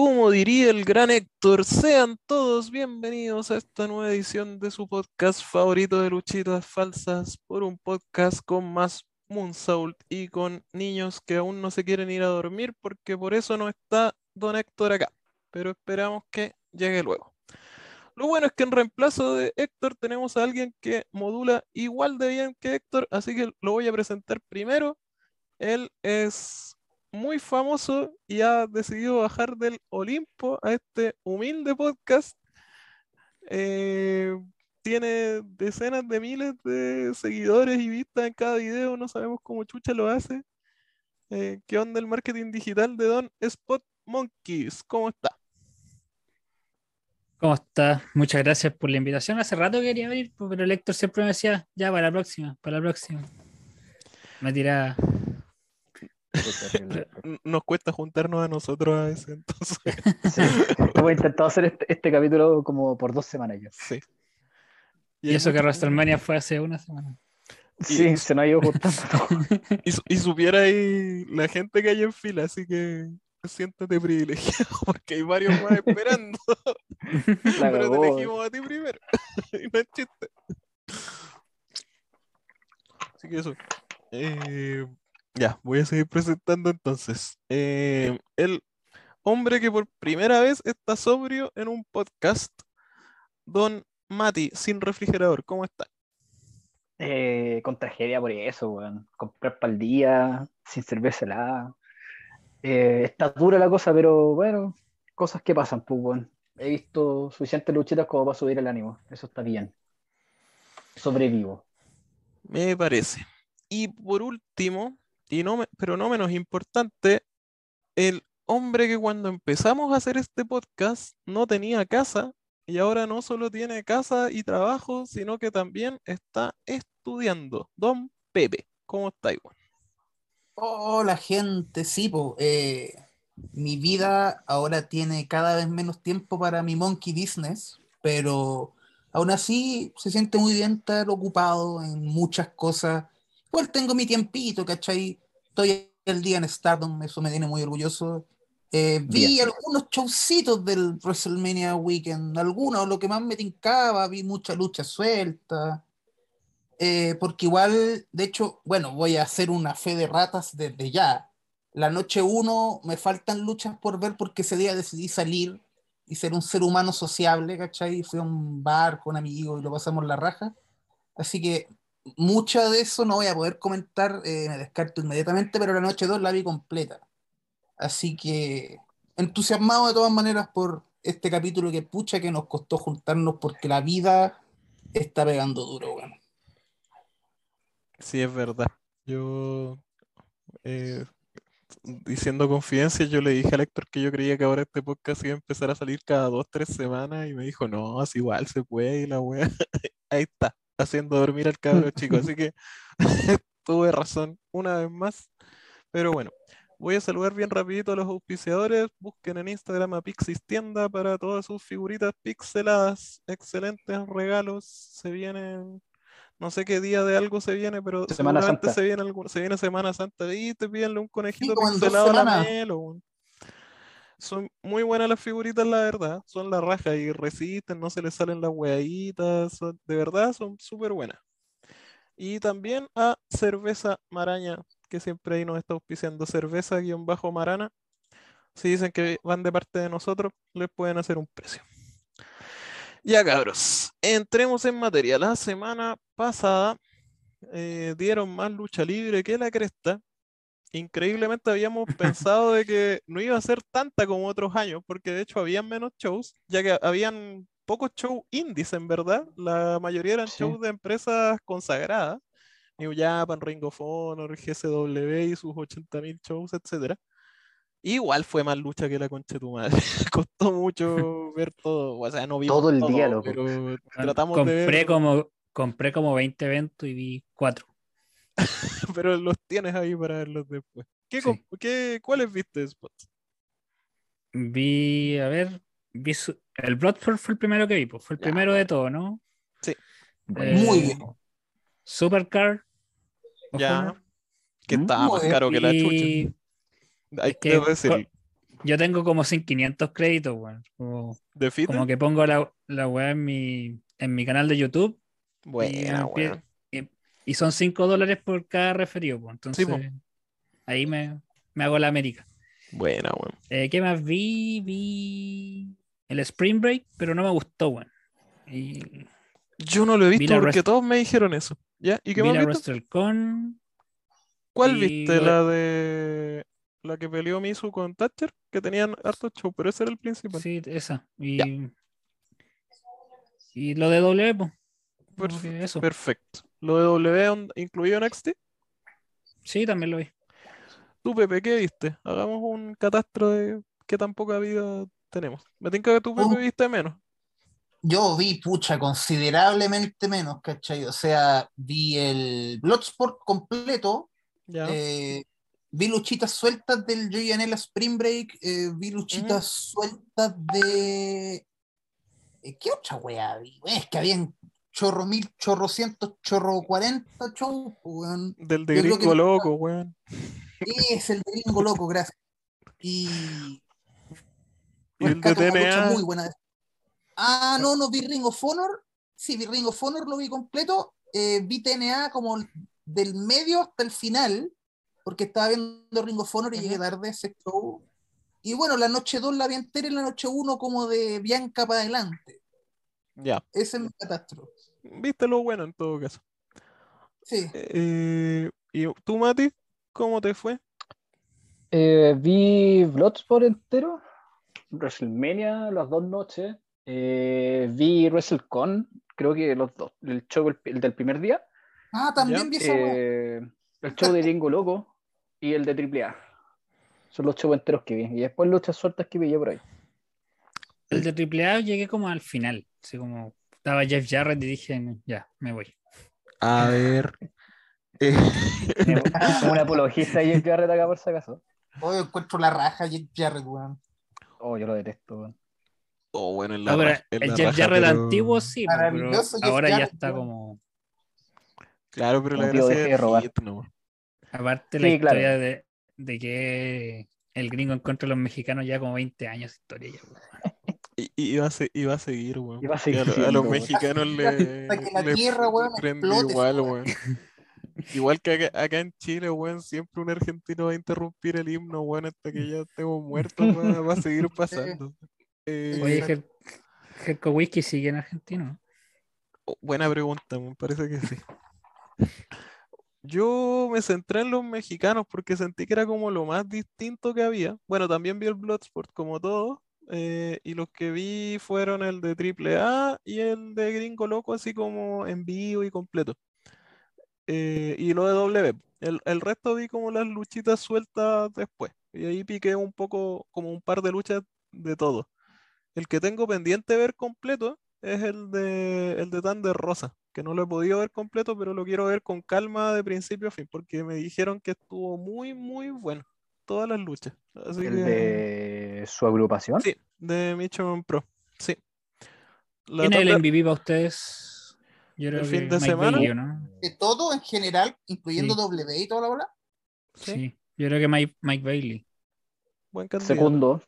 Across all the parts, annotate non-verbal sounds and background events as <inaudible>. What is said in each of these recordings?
como diría el gran Héctor, sean todos bienvenidos a esta nueva edición de su podcast favorito de luchitas falsas, por un podcast con más Moonsault y con niños que aún no se quieren ir a dormir, porque por eso no está don Héctor acá, pero esperamos que llegue luego. Lo bueno es que en reemplazo de Héctor tenemos a alguien que modula igual de bien que Héctor, así que lo voy a presentar primero. Él es muy famoso y ha decidido bajar del Olimpo a este humilde podcast. Eh, tiene decenas de miles de seguidores y vistas en cada video, no sabemos cómo Chucha lo hace. Eh, ¿Qué onda el marketing digital de Don Spot Monkeys? ¿Cómo está? ¿Cómo está? Muchas gracias por la invitación. Hace rato quería venir, pero el Héctor siempre me decía, ya, para la próxima, para la próxima. Me tiraba <laughs> nos cuesta juntarnos a nosotros a veces, entonces. Sí. <laughs> Hemos intentado hacer este, este, capítulo como por dos semanas ya. Sí. Y, eso que WrestleMania fue hace una semana. Sí, se nos ha ido juntando <laughs> Y, supiera ahí la gente que hay en fila, así que siéntate privilegiado porque hay varios más esperando. Pero te elegimos a ti primero. y no es chiste. Así que eso. Eh, ya, voy a seguir presentando entonces. Eh, el hombre que por primera vez está sobrio en un podcast, Don Mati, sin refrigerador, ¿cómo está? Eh, con tragedia por eso, weón. Comprar para el día, sin cerveza helada. Eh, está dura la cosa, pero bueno, cosas que pasan, pues, weón. He visto suficientes luchitas como para subir el ánimo. Eso está bien. Sobrevivo. Me parece. Y por último, y no pero no menos importante, el hombre que cuando empezamos a hacer este podcast no tenía casa y ahora no solo tiene casa y trabajo, sino que también está estudiando. Don Pepe, ¿cómo está igual? Hola gente, sí, eh, mi vida ahora tiene cada vez menos tiempo para mi monkey business, pero aún así se siente muy bien estar ocupado en muchas cosas Igual tengo mi tiempito, ¿cachai? Estoy el día en Stardom, eso me tiene muy orgulloso. Eh, vi algunos showcitos del WrestleMania Weekend, algunos, lo que más me tincaba, vi mucha lucha suelta. Eh, porque igual, de hecho, bueno, voy a hacer una fe de ratas desde ya. La noche uno me faltan luchas por ver porque ese día decidí salir y ser un ser humano sociable, ¿cachai? Fui a un bar con amigos y lo pasamos la raja. Así que mucha de eso no voy a poder comentar, eh, me descarto inmediatamente, pero la noche 2 la vi completa. Así que entusiasmado de todas maneras por este capítulo que pucha que nos costó juntarnos porque la vida está pegando duro, bueno. Sí, es verdad. Yo, eh, diciendo confidencia, yo le dije a Héctor que yo creía que ahora este podcast iba a empezar a salir cada dos, tres semanas y me dijo, no, es igual se puede y la wea, <laughs> ahí está haciendo dormir al cabro chico. Así que <laughs> tuve razón una vez más. Pero bueno, voy a saludar bien rapidito a los auspiciadores. Busquen en Instagram a Pixis Tienda para todas sus figuritas pixeladas. Excelentes regalos. Se vienen, no sé qué día de algo se viene, pero Semana Santa. se viene se viene Semana Santa. Y te pídenle un conejito pixelado a la son muy buenas las figuritas, la verdad. Son la raja y resisten, no se les salen las hueaditas. de verdad, son súper buenas. Y también a Cerveza Maraña, que siempre ahí nos está auspiciando. Cerveza-Marana. Si dicen que van de parte de nosotros, les pueden hacer un precio. Ya cabros, entremos en materia. La semana pasada eh, dieron más lucha libre que la cresta increíblemente habíamos <laughs> pensado de que no iba a ser tanta como otros años, porque de hecho habían menos shows, ya que habían pocos shows indies en verdad, la mayoría eran shows de empresas consagradas, New Japan, Ring of Honor, GCW y sus 80.000 shows, etc. Igual fue más lucha que la concha de tu madre. <laughs> Costó mucho ver todo. O sea, no vi todo el día, loco. Pero tratamos compré de ver... Como, compré como 20 eventos y vi 4. <laughs> pero los tienes ahí para verlos después. ¿Qué, ¿qué, ¿Cuáles viste spots? Vi, a ver, vi el Bloodsport fue el primero que vi, pues, fue el primero de todo, ¿no? Sí. Eh, Muy bien. Supercar. Ya. Que estaba más caro que la chucha. Hay que decir. Yo tengo como 500 créditos, weón. Como, como que pongo la, la weá en mi, en mi canal de YouTube y, Buena, weón. Y, son 5 dólares por cada referido, pues. Entonces, ahí me, me hago la América. Buena, weón. Eh, ¿Qué más vi? Vi el Spring Break, pero no me gustó, weón. Y Yo no lo he Vi visto porque todos me dijeron eso. ¿Ya? ¿Y qué vi más la viste? WrestleCon. ¿Cuál y viste? La de. La que peleó Misu con Thatcher, que tenían harto show, pero ese era el principal. Sí, esa. Y, y lo de W, pues. como Perf- que eso. Perfecto. ¿Lo de W incluido NXT? Sí, también lo vi. Tú, Pepe, ¿qué viste? Hagamos un catastro de qué tan poca vida tenemos. Me tinca que tú, Pepe, Oh. viste menos. Yo vi, pucha, considerablemente menos, ¿cachai? O sea, vi el Bloodsport completo, Ya. eh, vi luchitas sueltas del Joey Janela Spring Break, eh, vi luchitas sueltas de... eh, ¿Qué otra weá vi? Es que habían chorro mil, chorro cientos, chorro cuarenta shows, weón. Del de yo Gringo Loco, weón. Es el de Gringo Loco, gracias. Y... Y el de TNA. muy buena. Ah, no, no vi Ring of Honor. Sí, vi Ring of Honor, lo vi completo. Eh, vi TNA como del medio hasta el final, porque estaba viendo Ring of Honor y llegué tarde a ese show. Y bueno, la noche 2 la vi entera y la noche 1 como de Bianca para adelante. Ya. Ese es mi catástrofe. Viste lo bueno en todo caso. Sí. Eh, ¿y tú, Mati? ¿Cómo te fue? Eh, vi Bloodsport entero, WrestleMania las dos noches, eh, vi WrestleCon, creo que los dos, el show el, el del primer día, Ah, también Ya, vi eh, el show de Gringo Loco y el de AAA. Son los shows enteros que vi. Y después luchas sueltas que pillé por ahí. El de AAA llegué como al final. Así como estaba Jeff Jarrett y dije, ya, me voy. A <laughs> ver. eh, Como un apologista el Jarrett acá por si acaso. Hoy encuentro la raja Jeff Jarrett, weón. Oh, yo lo detesto. weón. oh, bueno, en la, No, pero raja- en el la Jeff raja, Jarrett pero- antiguo sí, pues, pero Jeff ahora ya está weón. como. Claro, pero la Como tío, gracia de robar. hit, no. Aparte la Sí, claro. historia de, de que el gringo encuentra a los mexicanos ya como 20 años de historia. ya, weón. Iba, a se- iba a seguir, weón. A seguir los weón. mexicanos <laughs> le, Hasta que la le tierra, weón, prende explote, igual, weón. <laughs> Igual que acá, acá en Chile, weón, siempre un argentino va a interrumpir el himno, weón, hasta que ya estemos muertos, weón, va a seguir <laughs> pasando. Eh, Oye, Jerko Whisky sigue en Argentina. oh, buena pregunta, me parece que sí. Yo me centré en los mexicanos porque sentí que era como lo más distinto que había. Bueno, también vi el Bloodsport como todo. Eh, y los que vi fueron el de AAA y el de Gringo Loco, así como en vivo y completo. Eh, y lo de W. El, el resto vi como las luchitas sueltas después. Y ahí piqué un poco, como un par de luchas de todo. El que tengo pendiente ver completo es el de el de Thunder Rosa, que no lo he podido ver completo, pero lo quiero ver con calma de principio a fin, porque me dijeron que estuvo muy, muy bueno. Todas las luchas. Así El que de su agrupación. sí, de Michon Pro. Sí. La ¿Quién es el MVP para ustedes? Yo creo ¿El fin que de Mike semana? Bailey, ¿o ¿no? De todo en general, incluyendo Sí. W y toda la bola. Sí. Sí. Yo creo que Mike, Mike Bailey. Buen candidato. Segundo.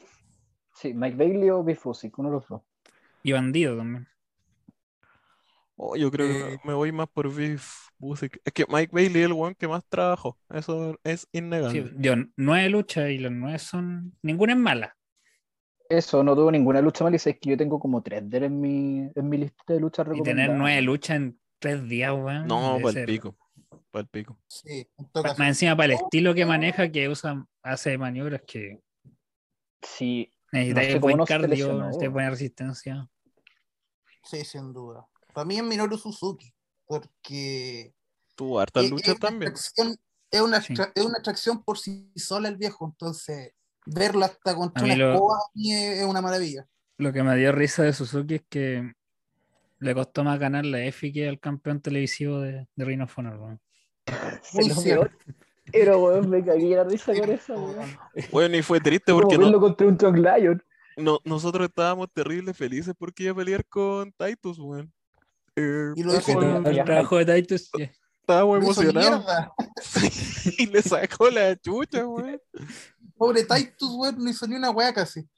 Sí, Mike Bailey o Biff Usyk, uno de los dos. Y Bandido también. Oh, yo creo que Eh, me voy más por Beef Busick. Es que Mike Bailey es el one que más trabajó. Eso es Sí, innegable. dio nueve luchas y las nueve son. Ninguna es mala. Eso, no tuvo ninguna lucha mal y sabes que yo tengo como tres de él en mi, en mi lista de luchas Y recomendadas. tener nueve luchas en tres días, weón. No, para el ser- pico. Para el pico. Sí. Más encima para el estilo que maneja, que usa, hace maniobras que Sí, necesitáis sé cómo buen no se cardio, necesitáis weón. buena resistencia. Sí, sin duda. Para mí es Minoru Suzuki, porque Tuvo hartas es, luchas es una también. atracción, es, una Sí. es una atracción por sí sola el viejo, entonces verlo hasta contra una lo- escoba a mí es, una maravilla. Lo que me dio risa de Suzuki es que le costó más ganar la EFI que al campeón televisivo de, de Ring of Honor, <laughs> Pero, weón, me cagué la risa con eso, weón. Bueno, y fue triste Como porque no, contra un Lion. no- nosotros estábamos terribles felices porque iba a pelear con Titus, weón. Eh, Y lo bien. el trabajo de Titus, emocionados. mierda. <laughs> y le sacó la chucha, weón. Pobre Titus, weón, no hizo ni una weá casi.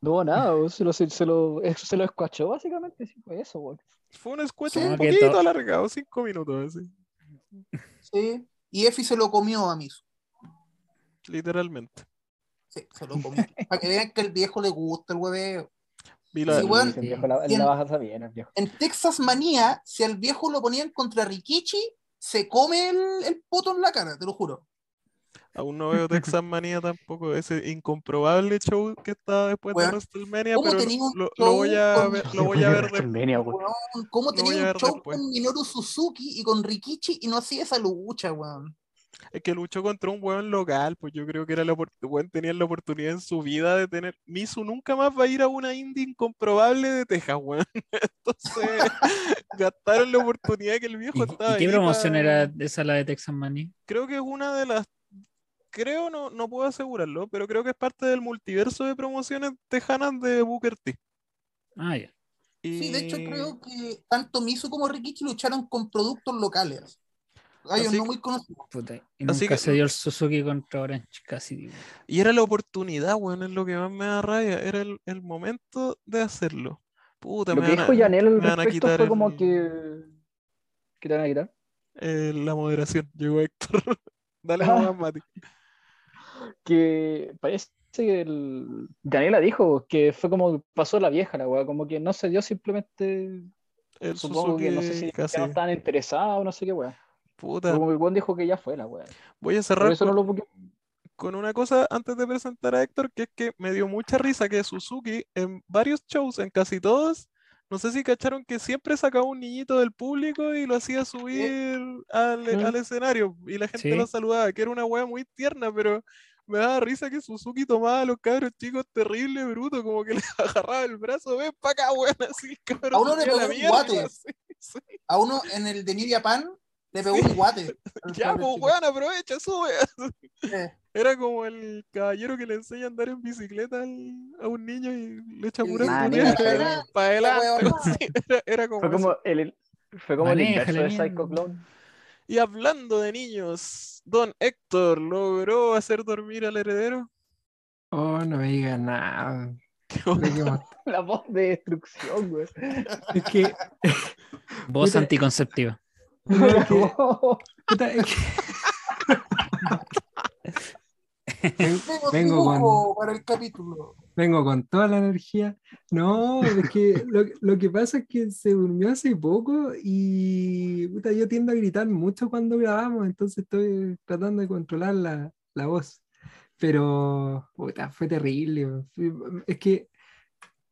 No, nada, weón, se lo, se, se lo, eso se lo escuachó básicamente, sí, fue eso, weón. Fue un squash Sí, un poquito to- alargado, cinco minutos así, Sí. Y Efi se lo comió a Misu. literalmente. Sí, se lo comió. Para que vean que el viejo le gusta el hueveo. Vi la- Sí, weón. el viejo la, Sí. la baja bien, el viejo. En Texas Manía, si al viejo lo ponían contra Rikichi, se come el, el poto en la cara, te lo juro. Aún no veo Texas Manía tampoco, ese incomprobable show que está después de WrestleMania, ¿cómo pero lo, lo voy a con- ver, lo voy a ver después. WrestleMania, weón. Weón, ¿Cómo tenía un show después. con Minoru Suzuki y con Rikichi y no hacía esa lucha, weón? Es que luchó contra un weón local, pues yo creo que era la weón tenía la oportunidad en su vida de tener. Misu nunca más va a ir a una indie incomprobable de Texas, weón. <laughs> Entonces <laughs> gastaron la oportunidad que el viejo ¿Y, estaba y qué ahí promoción era esa la de Texas Money? Creo que es una de las. Creo, no, no puedo asegurarlo, pero creo que es parte del multiverso de promociones tejanas de Booker T. Ah, ya. Sí, de hecho creo que tanto Misu como Rikichi lucharon con productos locales. Gallos Así no que- muy conocidos. Puta, y Así nunca que- se dio el Suzuki contra Orange Cassidy. Y era la oportunidad, weón, es lo que más me da rabia. Era el, el momento de hacerlo. Puta, Lo me que dijo al respecto quitar fue como el- que. ¿Qué te van a quitar? eh, la moderación. Llegó Héctor. <laughs> Dale Ah. nomás, Mati. Que parece que el. Yanela dijo que fue como pasó la vieja, la weá, como que no se dio simplemente. El Supongo que no sé Suzuki si casi. no estaban interesados, no sé qué weá. Puta, Como que el weón dijo que ya fue la weá. voy a Por cerrar eso no con, lo con una cosa antes de presentar a Héctor, que es que me dio mucha risa que Suzuki en varios shows, en casi todos, no sé si cacharon que siempre sacaba un niñito del público y lo hacía subir al, Mm. al escenario y la gente Sí. lo saludaba, que era una wea muy tierna, pero me daba risa que Suzuki tomaba a los cabros chicos terrible, bruto, como que <laughs> les agarraba el brazo, ven pa' acá, weón, así cabrón A uno le pegó un guate. <laughs> sí. A uno en el de New Japan le pegó un guate. <laughs> Ya, pues, weón, aprovecha, sube. Eh, Era como el caballero que le enseña a andar en bicicleta al- a un niño y le echa pura para adelante. era, era como Fue como el, el- fue como el inverso de. Psycho Clown. Y hablando de niños, don Héctor logró hacer dormir al heredero. Oh, no me digas nada. <laughs> La voz de destrucción, güey. Es que, Voz anticonceptiva. No, Tengo vengo con, para el capítulo. vengo con toda la energía. No, es que lo, lo que pasa es que se durmió hace poco y puta, yo tiendo a gritar mucho cuando grabamos, entonces estoy tratando de controlar la, la voz. Pero puta, fue terrible. Es que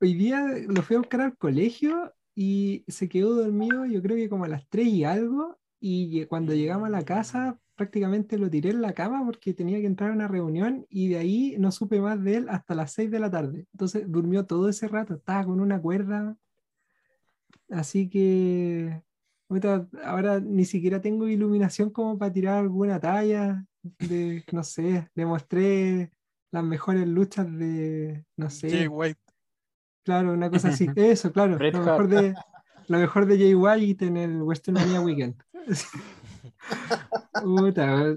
hoy día lo fui a buscar al colegio y se quedó dormido, yo creo que como a las 3 y algo, y cuando llegamos a la casa prácticamente lo tiré en la cama porque tenía que entrar a una reunión y de ahí no supe más de él hasta las 6 de la tarde. Entonces durmió todo ese rato, estaba con una cuerda. Así que ahora ni siquiera tengo iluminación como para tirar alguna talla. De, no sé, le mostré las mejores luchas de, no sé, Jay White. Claro, una cosa así. <laughs> Eso, claro. Lo mejor de, lo mejor de Jay White en el Western Mania Weekend. <laughs> Puta,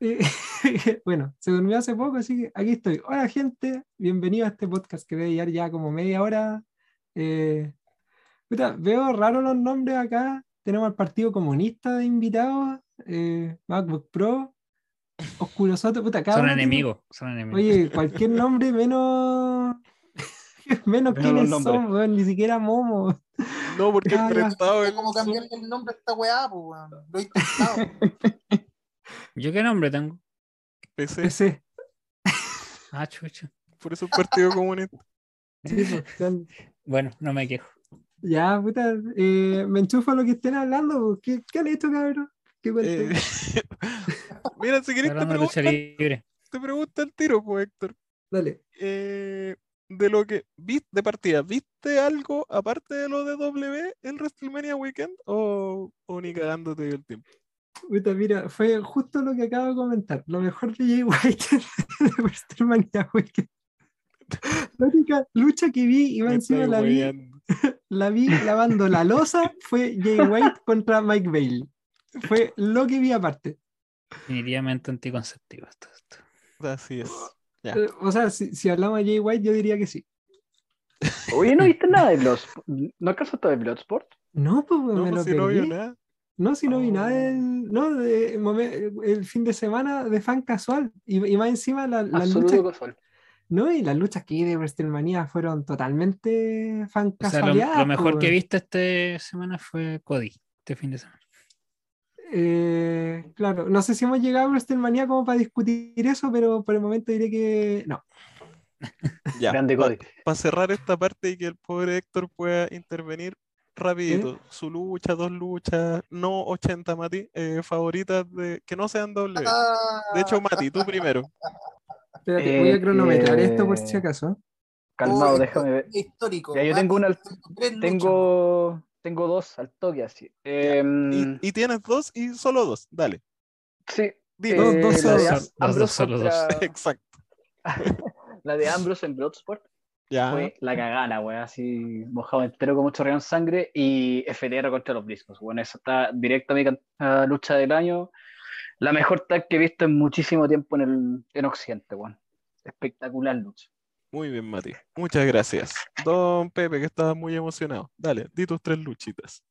eh, <laughs> bueno, se durmió hace poco, así que aquí estoy. Hola, gente. Bienvenido a este podcast que debe llevar ya como media hora. Eh, puta, veo raro los nombres acá. Tenemos al Partido Comunista de invitados, eh, MacBook Pro, Oscuro Soto. Puta, Son enemigos. Son enemigos. Oye, cualquier nombre menos. <laughs> menos quiénes son, weón, ni siquiera Momo. No, porque <laughs> Ah, prestado Es el como cambiarle el nombre a esta weá, pues, weón. Lo he intentado. <laughs> ¿Yo qué nombre tengo? PC, PC. Ah, chucha. por eso el Partido Comunista. Sí, pues, Bueno, no me quejo. Ya, puta, eh, me enchufo a lo que estén hablando. ¿Qué, qué han hecho, cabrón? ¿Qué Eh? Mira, si querés te preguntan, te pregunta el tiro, pues, Héctor. Dale. eh, de lo que viste de partida, ¿viste algo aparte de lo de W el WrestleMania Weekend o, o ni cagándote dio el tiempo? Mira, fue justo lo que acabo de comentar. Lo mejor de Jay White <laughs> de WrestleMania Weekend. La única lucha que vi Me encima la vi, <laughs> la vi lavando la losa fue Jay White contra Mike Bailey. Fue lo que vi aparte. Definitivamente anticonceptivo esto. esto. Así es. Eh, O sea, si, si hablamos de Jay White, yo diría que sí. Oye, ¿no viste nada de Bloodsport? ¿No alcanzaste de Bloodsport? No, pues No, me lo pues si no perdí. nada. No, si no vi nada Oh. del, no, de, momen- el fin de semana de fan casual. Y, y más encima la- las luchas, casual. no, y las luchas que vi de WrestleMania fueron totalmente fan O sea, lo, lo mejor pues, que weón. visto esta semana fue Cody, este fin de semana. Eh, claro, no sé si hemos llegado a WrestleMania como para discutir eso, pero por el momento diré que no. <laughs> Ya. Grande Cody. Para cerrar esta parte y que el pobre Héctor pueda intervenir rapidito. Su lucha, dos luchas, no 80 Mati, eh, favoritas de que no sean doble. De hecho, Mati, tú primero. Espérate, voy a Eh, cronometrar esto por si eh, acaso. Calmado, déjame ver. Histórico. Ya, yo tengo una. Tengo, tengo dos al toque así. Em, Y, y tienes dos y solo dos. Dale. sí. Eh, dos, dos, dos, solo dos. Exacto. <laughs> <laughs> La de Ambrose en Bloodsport Ya. fue la cagana, weón, así mojado entero con mucho en sangre y FTR contra los Briscos. Bueno, esa está directa a mi lucha del año. La mejor tag que he visto en muchísimo tiempo en, el, en Occidente, weón. Espectacular lucha. Muy bien, Mati. Muchas gracias. Don Pepe, que estaba muy emocionado. Dale, di tus tres luchitas.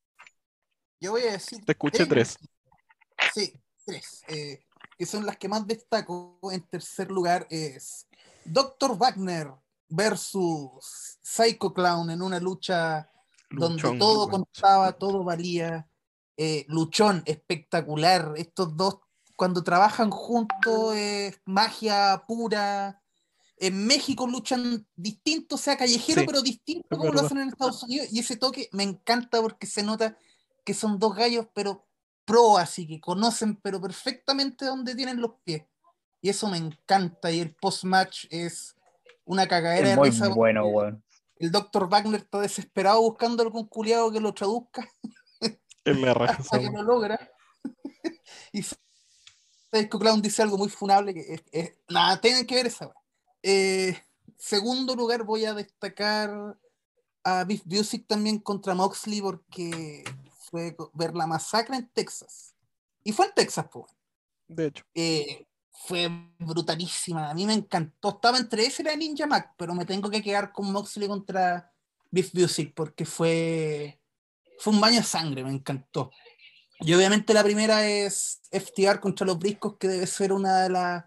Yo voy a decir. Te escuché tres. Sí, tres. eh, que son las que más destaco. En tercer lugar es Dr. Wagner versus Psycho Clown en una lucha donde todo contaba, todo valía. Eh, luchón, espectacular. Estos dos, cuando trabajan juntos, es magia pura. En México luchan distinto, o sea, callejero, Sí, pero distinto como lo hacen en Estados Unidos. Y ese toque me encanta porque se nota que son dos gallos, pero pro, así que conocen, pero perfectamente dónde tienen los pies. Y eso me encanta. Y el post-match es una cagadera Es de muy risa bueno, weón. El doctor Wagner está desesperado buscando algún culiado que lo traduzca <laughs> En la raja hasta que lo logra. <laughs> y Psycho Clown dice algo muy funable que es, es- nada, tienen que ver esa weá. Eh, segundo lugar voy a destacar a Beef Music también contra Moxley porque fue ver la masacre en Texas. Y fue en Texas, pues. De hecho. eh, fue brutalísima. A mí me encantó. Estaba entre ese y la Ninja Mac, pero me tengo que quedar con Moxley contra Beef Music porque fue, fue un baño de sangre, me encantó. Y obviamente la primera es FTR contra los Briscos, que debe ser una de las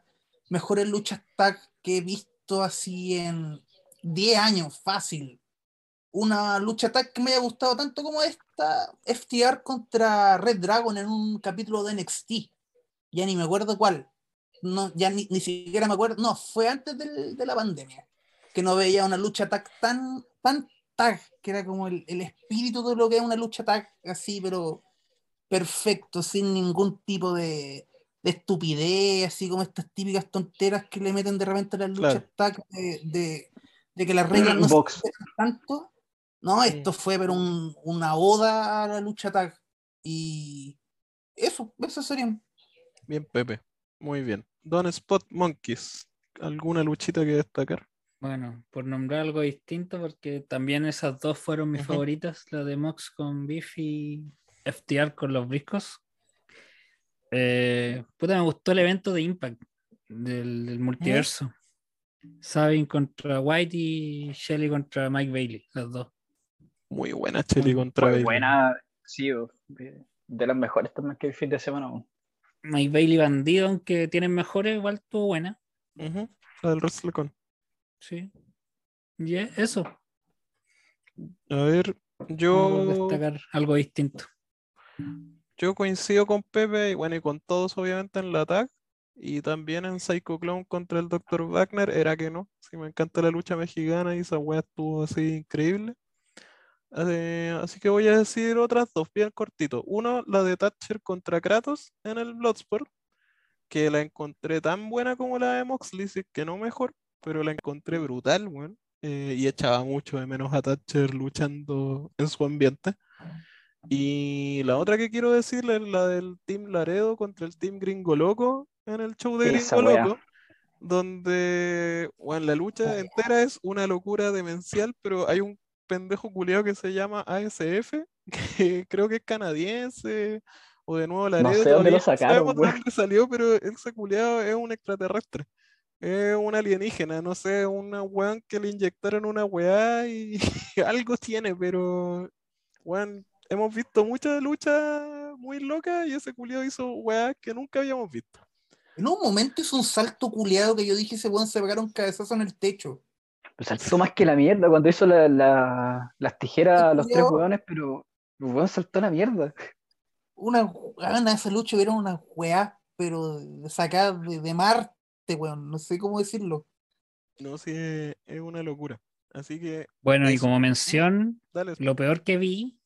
mejores luchas tag que he visto así en 10 años, fácil. Una lucha tag que me haya gustado tanto como esta, FTR contra Red Dragon en un capítulo de NXT ya ni me acuerdo cuál. No, ya ni, ni siquiera me acuerdo. No, fue antes del- de la pandemia. Que no veía una lucha tag tan, tan tag, que era como el, el espíritu de lo que es una lucha tag, así, pero perfecto, sin ningún tipo de, estupidez, así como estas típicas tonteras que le meten de repente a las luchas Claro. tag de, de, de que las <clears throat> reglas no se Box. respetan tanto. No, esto fue pero un- una oda a la lucha tag. Y eso, eso serían. Bien, Pepe. Muy bien. Don Spot Monkeys. ¿Alguna luchita que destacar? Bueno, por nombrar algo distinto, porque también esas dos fueron mis favoritas, la de Mox con Beef y FTR con los briscos. Eh, puta, me gustó el evento de Impact del, del multiverso. Sabin contra White y Shelly contra Mike Bailey, los dos. Muy buena Cheli Muy contra Bailey. buena, sí, de, las mejores también que el fin de semana. Mike Bailey bandido, aunque tienen mejores, igual estuvo buena. Ujú, La del WrestleCon. Sí. Y eso, A ver, yo, destacar algo distinto. Yo coincido con Pepe y bueno, y con todos obviamente en la tag. Y también en Psycho Clown contra el Dr. Wagner, era que no. Sí, me encanta la lucha mexicana y esa weá estuvo así increíble. Eh, así que voy a decir otras dos, bien cortito. Uno, la de Thatcher contra Kratos en el Bloodsport, que la encontré tan buena como la de Moxley, que no mejor, pero la encontré brutal, weón. Eh, y echaba mucho de menos a Thatcher luchando en su ambiente. Y la otra que quiero decirle es la del Team Laredo contra el Team Gringo Loco en el show de Esa Gringo wea. Loco, donde bueno, la lucha entera es una locura demencial, pero hay un pendejo culiao que se llama ASF, <laughs> que creo que es canadiense, o de nuevo Laredo, sé dónde lo no sacaron, weón. dónde salió, pero ese culiao es un extraterrestre. Es un alienígena, no sé, una weón que le inyectaron una weá y <laughs> algo tiene, pero weón, hemos visto muchas luchas muy locas y ese culiado hizo weá que nunca habíamos visto. En un momento hizo un salto culiado que yo dije, ese weón se pegaron cabezazo en el techo. Pues saltó más que la mierda cuando hizo la- la- las tijeras a los tres hueones, pero el weón saltó a la mierda. Una weón, esa lucha era una weá, pero sacada de, de Marte, weón. No sé cómo decirlo. No sé, es una locura. Así que, Bueno, y como mención, dale. lo peor que vi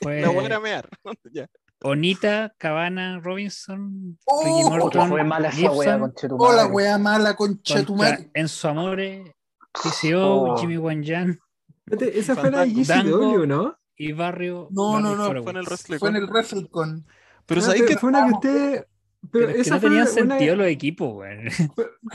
fue La voy a mear. <laughs> Ya. Onita, Cabana, Robinson, Oh, Ricky Morton, fue mala esa wea. Hola, weá mala, concha tu madre. Enzo Amore, PCO, Oh. Jimmy Wanjan Esa fue la. GCW, ¿no? y Barrio. No, Barrio no, no, Forward. Fue en el wrestling. Fue en el WrestleCon. Pero sabéis pero que fue una que usted. Pero, Pero es que no una- sentido los equipos, güey.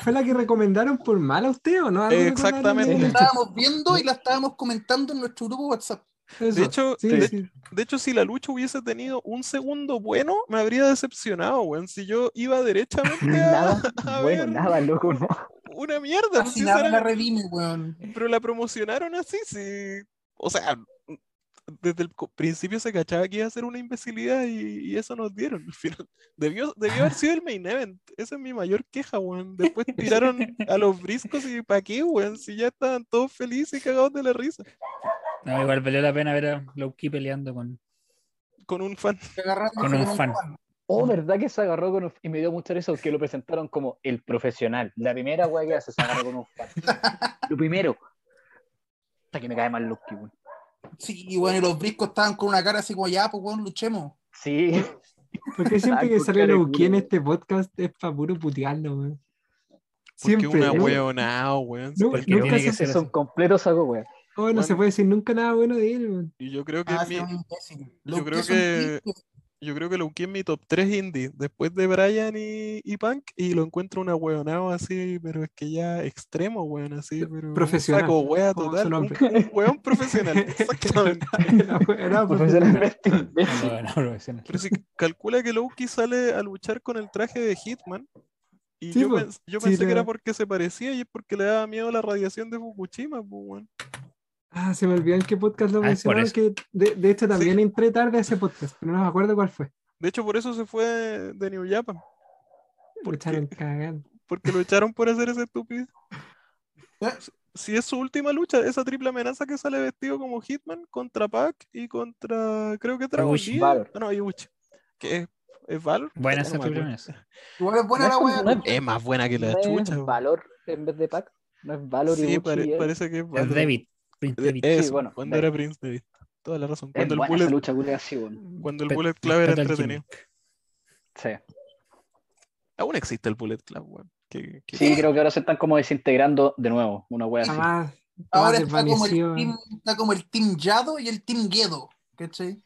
fue, la que recomendaron por mal a usted o no? Exactamente. La estábamos viendo y la estábamos comentando en nuestro grupo WhatsApp. Eso. De hecho, sí, de- sí. De hecho, si la lucha hubiese tenido un segundo bueno, me habría decepcionado, weón. Si yo iba derechamente a, Nada, <laughs> a bueno, ver nada, loco, no. una mierda. pues, si nada la era- redime, weón. pero la promocionaron así, sí. O sea, desde el principio se cachaba que iba a ser una imbecilidad y, y eso nos dieron. <laughs> Al final, debió, debió haber sido el main event. Esa es mi mayor queja, weón. Después tiraron a los briscos y ¿para qué, weón? Si ya estaban todos felices y cagados de la risa. No, igual valió la pena ver a Lowkey peleando con. Con un fan. Con un fan. Oh, ¿verdad que se agarró con un... Y me dio mucha risa porque lo presentaron como el profesional. La primera wea que hace se agarró con un fan. <laughs> Lo primero. Hasta que me cae mal Lucky, weón. Sí, y bueno, y los briscos estaban con una cara así como ya, pues weón, luchemos. Sí. <laughs> Porque siempre que sale Lowkey en este podcast es para puro putearlo, weón. Porque Siempre. una ¿no? weonao, weón. No, Porque nunca se- que ser Es un Oh, no se puede decir nunca nada bueno de él, weón. Y yo creo que Ah, es mi- yo creo es que- yo creo que lo busqué en mi top 3 indie, después de Brian y, y Punk, y lo encuentro una weonao así, pero es que ya extremo, weón, así, pero Profesional, saco wea total, un, un <laughs> weón profesional, <laughs> exactamente. <laughs> Era- Profesionalmente profesional. Pero si calcula que Loki sale a luchar con el traje de Hitman, y Sí, yo, po. pens- yo Sí, pensé que era porque se parecía y es porque le daba miedo la radiación de Fukushima, pues, weón. Ah, se me olvidó en qué podcast lo Ah, es mencionaron, que de, de hecho también entré tarde a ese podcast, pero no me acuerdo cuál fue. De hecho, por eso se fue de New Japan, Me ¿Por echaron cagando. porque lo echaron por hacer ese estúpido. <laughs> Si es su última lucha, esa triple amenaza que sale vestido como Hitman contra Pac y contra, creo que Dragon. Ah, no, Ibushi. ¿Que es, es Valor? Buena No esa me triple acuerdo. amenaza. <laughs> Igual es buena No la es no es- Es más buena que la no es chucha. weón. valor en vez de pack. No es valor y Sí, Gucci, pare- eh. parece que es Es Valor. David. Prince David. eso, bueno, cuando era Prince David. Toda la razón. Es Cuando el bullet, lucha así, weón. cuando el Pe- bullet club era entretenido. Sí. Aún existe el bullet club, weón. Sí, creo que ahora se están como desintegrando de nuevo. Una wea así. Ahora está como, el team, está como el Team Yado y el Team Guedo. ¿Cachai?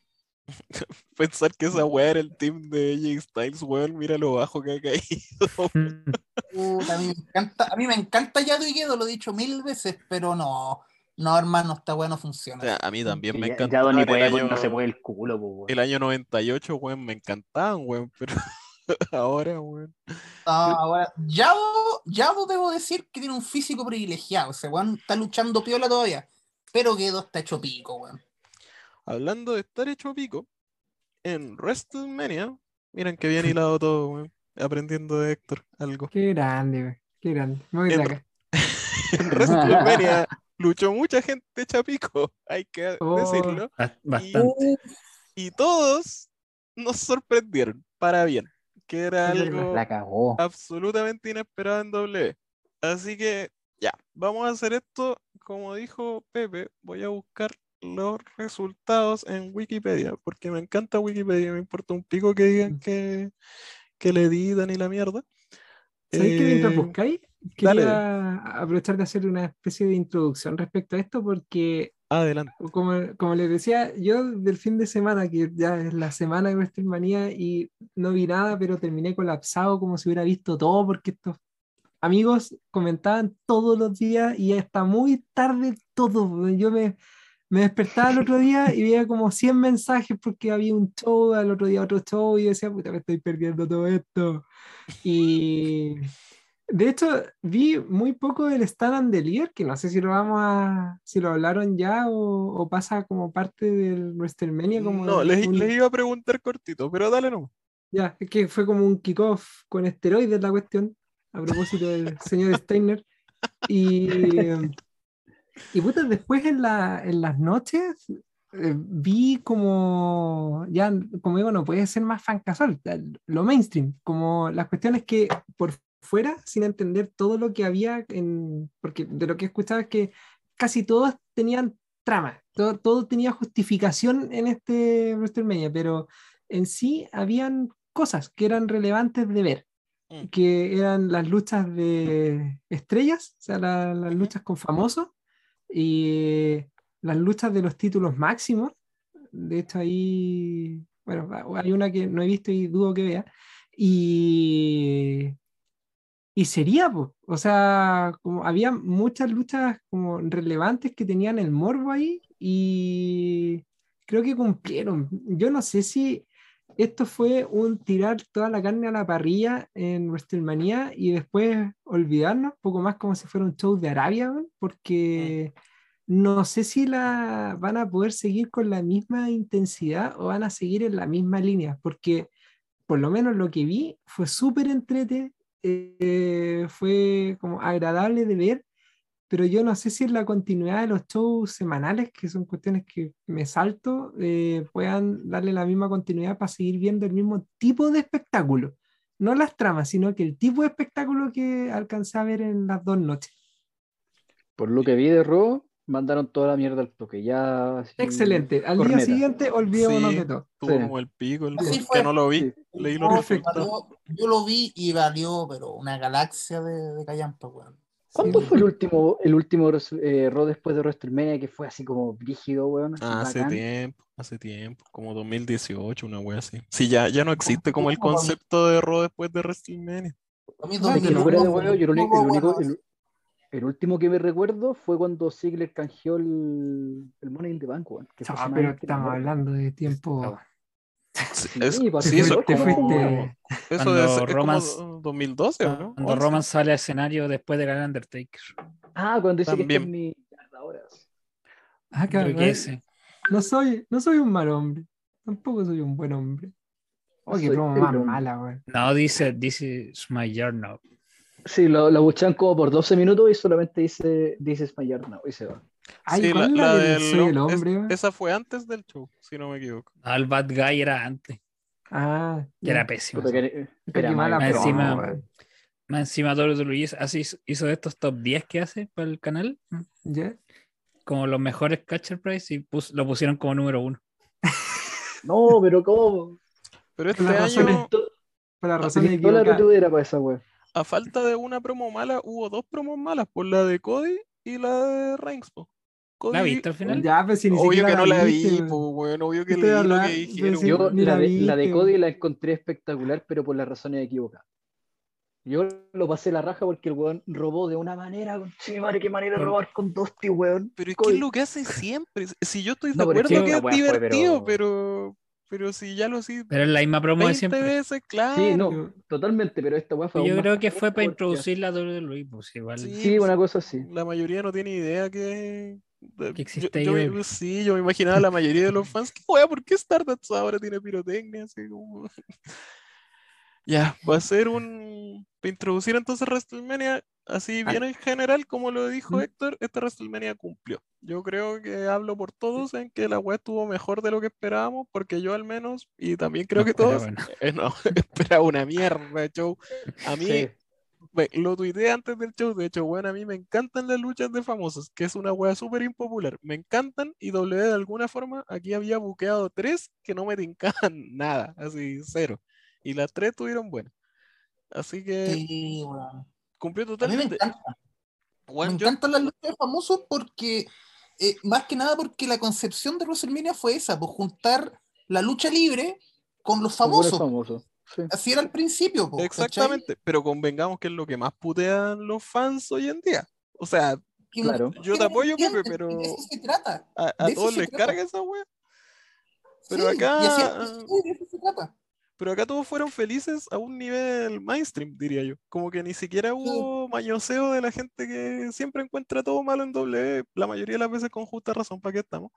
<laughs> Pensar que esa weá era el team de AJ Styles, weón. Mira lo bajo que ha caído. <laughs> A, mí me encanta, a mí me encanta Yado y Guedo, lo he dicho mil veces, pero no. No, hermano, esta weá no funciona. O sea, a mí también me ya- encanta. ya Don ni el puede, año, no se puede el culo, po, weón. el año 98, weón, me encantaban, weón. Pero <laughs> ahora, weón. No, ahora, Yado, Yado debo decir que tiene un físico privilegiado. Ese weón está luchando piola todavía. Pero Guedo está hecho pico, weón. Hablando de estar hecho pico, en WrestleMania, miren que bien <laughs> hilado todo, weón. Aprendiendo de Héctor algo. Qué grande, weón. Qué grande. En- acá. <laughs> En WrestleMania luchó mucha gente hecha pico, <laughs> hay que Oh. decirlo. Bast- Bastante. Y todos nos sorprendieron, para bien, que era algo La cagó. absolutamente inesperado en W. Así que ya, vamos a hacer esto, como dijo Pepe, voy a buscar los resultados en Wikipedia, porque me encanta Wikipedia, me importa un pico que digan que, que le editan y la mierda. ¿Sabéis que mientras Eh, buscáis? dale. Quería aprovechar de hacer una especie de introducción respecto a esto porque, Adelante. como, como les decía, yo del fin de semana, que ya es la semana de WrestleMania y no vi nada, pero terminé colapsado como si hubiera visto todo porque estos amigos comentaban todos los días y hasta muy tarde todo. Yo me, me despertaba el otro <laughs> día y veía como 100 mensajes porque había un show, al otro día otro show y yo decía, puta, me estoy perdiendo todo esto. Y, De hecho, vi muy poco del Stand and Deliver, que no sé si lo vamos a, si lo hablaron ya o, o pasa como parte del WrestleMania. Como No, les, un- les iba a preguntar cortito, pero dale no. Ya, es que fue como un kickoff con esteroides la cuestión, a propósito del <laughs> señor Steiner. Y, y puta, después en, la, en las noches eh, vi como, ya, como digo, no puede ser más fan casual, lo mainstream, como las cuestiones que por fuera, sin entender todo lo que había, en, porque de lo que he escuchado es que casi todos tenían trama, todo, todo tenía justificación en este WrestleMania, pero en sí habían cosas que eran relevantes de ver, Mm. que eran las luchas de estrellas, o sea, la- las luchas con famosos y las luchas de los títulos máximos. De hecho, ahí, bueno, hay una que no he visto y dudo que vea. Y, y sería, o sea, como había muchas luchas como relevantes que tenían el morbo ahí y creo que cumplieron. Yo no sé si esto fue un tirar toda la carne a la parrilla en WrestleMania y después olvidarnos, poco más como si fuera un show de Arabia, porque no sé si la van a poder seguir con la misma intensidad o van a seguir en la misma línea, porque por lo menos lo que vi fue súper entrete, eh, fue como agradable de ver, pero yo no sé si la continuidad de los shows semanales, que son cuestiones que me salto, eh, puedan darle la misma continuidad para seguir viendo el mismo tipo de espectáculo. No las tramas, sino que el tipo de espectáculo que alcancé a ver en las dos noches. Por lo que vi de Raw, mandaron toda la mierda al toque. Ya. Excelente. Al corneta. día siguiente, olvidémonos Sí. de todo. Tuvo Sí. como el pico, el Así que fue. no lo vi. Sí. Leí No, resultados. valió- yo lo vi y valió, pero una galaxia de, de callampa, weón. ¿Cuándo Sí. fue el último, el último eh, Raw después de WrestleMania que fue así como brígido, weón? así Ah, hace bacán? tiempo, hace tiempo, como 2018, una wea así. Sí, ya, ya no existe como el concepto de Raw después de WrestleMania. A mí que no, huevo, yo lo el, único, el, el último que me recuerdo fue cuando Ziggler canjeó el, el Money in the Bank, weón, que Ah, pero estamos hablando de tiempo. Sí, Sí, es- pues, sí, te eso fuiste- te como- fuiste- Eso Cuando es, es como Roman- 2012, ¿o ¿no? Cuando 11. Roman sale al escenario después de ganar Undertaker. Ah, cuando dice que esta es También. mi ahora. Ah, cabrón, que ese. no, soy, no soy un mal hombre. Tampoco soy un buen hombre. Promo el más mala, güey. No, dice, this is my year now. Sí, lo, lo buchan como por 12 minutos y solamente dice This is my yard now y se va. Ay, Sí, ¿cuál la, es la la del del Soy el es- hombre, esa fue antes del show, si no me equivoco. No, el Bad Guy era antes, Ah, que era pésimo. Que- que era qué mala mal. Más promo, encima-. Más encima así hizo, estos top 10 que hace para el canal, ¿Ya? como los mejores catcher price y pus- lo pusieron como número uno. No, pero ¿cómo? Pero este Por las razones- año, Por las Ah, razones la para esa wea. A falta de una promo mala, hubo dos promos malas, por la de Cody y la de Reigns. Cody, ¿La viste al final? Ya, pues si ni Obvio que no la viste, vi, po, weón, obvio que leí lo hablando- que dijeron. Yo la la de, la Cody la encontré espectacular, pero por las razones equivocadas. Yo lo pasé la raja porque el weón robó de una manera. Sí, madre, qué manera de robar con Dusty, weón. Pero es que es lo que hace siempre. Si yo estoy de No, acuerdo que es fue, divertido, pero- pero... pero si ya lo sí Pero es la misma promo de 20 siempre. veces, claro. Sí, no, totalmente, pero esta weá fue Yo creo que fue para introducir la WWE, pues igual. Sí, Sí, una cosa así. La mayoría no tiene idea que... Que existe yo, yo sí, yo me imaginaba la mayoría de los fans, ¿qué wea? ¿Por qué Stardust ahora tiene pirotecnia? Así como... <laughs> ya, va a ser un... Para introducir entonces WrestleMania, así Ah. bien en general, como lo dijo ¿Mm? Héctor, esta WrestleMania cumplió. Yo creo que hablo por todos en que la wea estuvo mejor de lo que esperábamos, porque yo al menos, y también creo que todos, <laughs> eh, no, <laughs> esperaba una mierda de show. A mí, Sí. Lo tuiteé antes del show, de hecho, bueno, a mí me encantan las luchas de famosos, que es una wea súper impopular. Me encantan y W de alguna forma aquí había buqueado tres que no me tincaban <laughs> nada, así cero. Y las tres tuvieron buenas. Así que Sí, weón. Cumplió A mí me totalmente. encanta. Weón, me yo- encantan las luchas de famosos porque, eh, más que nada porque la concepción de WrestleMania fue esa, pues juntar la lucha libre con los famosos. Sí. Así era al principio, po, ¿cachai? Exactamente, pero convengamos que es lo que más putean los fans hoy en día. O sea, Claro. Yo te apoyo, Pepe, pero- De eso se trata. a, a todos les trata. carga esa wea. Pero Sí, acá- y así de eso se trata. Pero acá todos fueron felices a un nivel mainstream, diría yo. Como que ni siquiera hubo mañoseo de la gente que siempre encuentra todo malo en W, la mayoría de las veces con justa razón para qué estamos.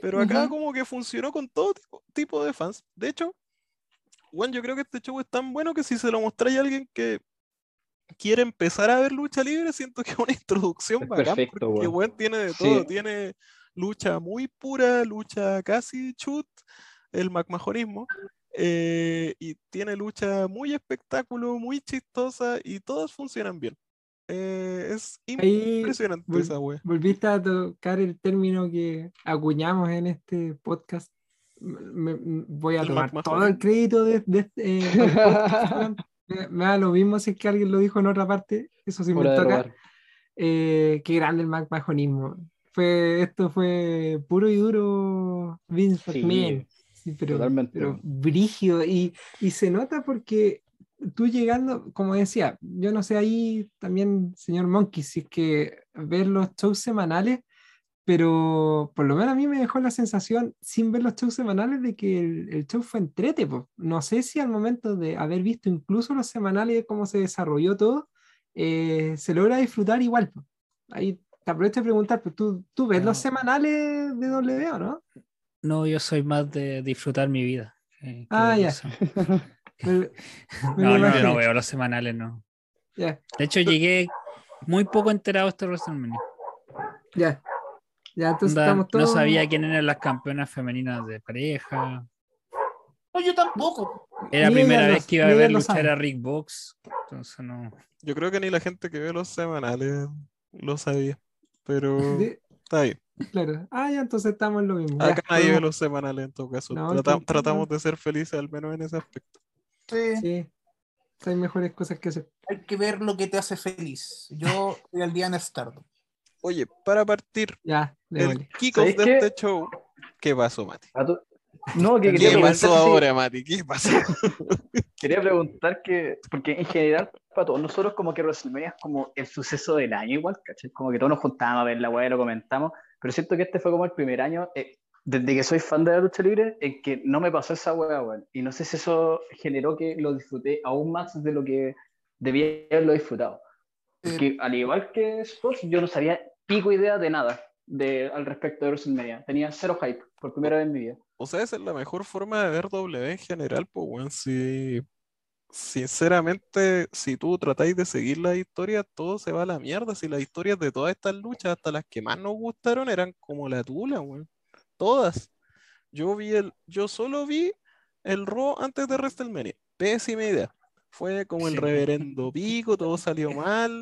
Pero acá como que funcionó con todo tipo, de fans. De hecho, bueno, yo creo que este show es tan bueno que si se lo mostráis a alguien que quiere empezar a ver lucha libre, siento que es una introducción bacán, porque bueno, tiene de todo, tiene lucha muy pura, lucha casi chut, el magmajonismo, eh, y tiene lucha muy espectáculo, muy chistosa y todas funcionan bien. Eh, es impresionante esa wea. Volviste a tocar el término que acuñamos en este podcast. Me, voy a tomar todo el crédito de, este eh, <laughs> me, da lo mismo si es que alguien lo dijo en otra parte. Eso sí me toca. qué grande el magmajonismo. Fue, esto fue puro y duro Vince McMahon pero, Totalmente. pero brígido. Y, y se nota porque tú llegando, como decía, yo no sé ahí también, señor Monkey, si es que ver los shows semanales, pero por lo menos a mí me dejó la sensación, sin ver los shows semanales, de que el, el show fue entrete. No sé si al momento de haber visto incluso los semanales cómo se desarrolló todo, eh, se logra disfrutar igual. Ahí te aprovecho de preguntar, pues, ¿tú, tú ves los semanales de W no? No, yo soy más de disfrutar mi vida. ah, ya. <laughs> <laughs> no, no, no veo los semanales, no. De hecho, llegué muy poco enterado de este WrestleMania. Ya. Ya, entonces estamos todos... No sabía quién eran las campeonas femeninas de pareja. No, yo tampoco. Era la primera vez que iba a ver luchar a Rick Box. Entonces no. Yo creo que ni la gente que ve los semanales lo sabía. Pero está ahí. Claro. Ah, ya entonces estamos en lo mismo. Acá nadie ve los semanales en todo caso. tratamos de ser felices al menos en ese aspecto. Sí. sí. Hay mejores cosas que hacer. Hay que ver lo que te hace feliz. Yo <laughs> voy al día en Stardom. Oye, para partir ya, el kickoff de este show, ¿qué pasó, Mati? No, que quería ¿Qué pasó ahora, Mati? ¿Qué pasó? <laughs> quería preguntar que, porque en general, para todos nosotros, como que WrestleMania es como el suceso del año, igual, ¿cachai? Como que todos nos juntábamos a ver la weá y lo comentamos, pero siento que este fue como el primer año, eh, desde que soy fan de la lucha libre, en que no me pasó esa weá, weón. Y no sé si eso generó que lo disfruté aún más de lo que debía haberlo disfrutado. Porque al igual que Sports, yo no sabía pico idea de nada de, al respecto de WrestleMania. Tenía cero hype por primera vez en mi vida. O sea, esa es la mejor forma de ver W en general, pues, weón. Si, sinceramente, si tú tratáis de seguir la historia, todo se va a la mierda. Si las historias de todas estas luchas, hasta las que más nos gustaron, eran como la tula, weón. Todas. Yo vi el, yo solo vi el Raw antes de WrestleMania. Pésima idea. Fue como el reverendo pico, todo salió mal.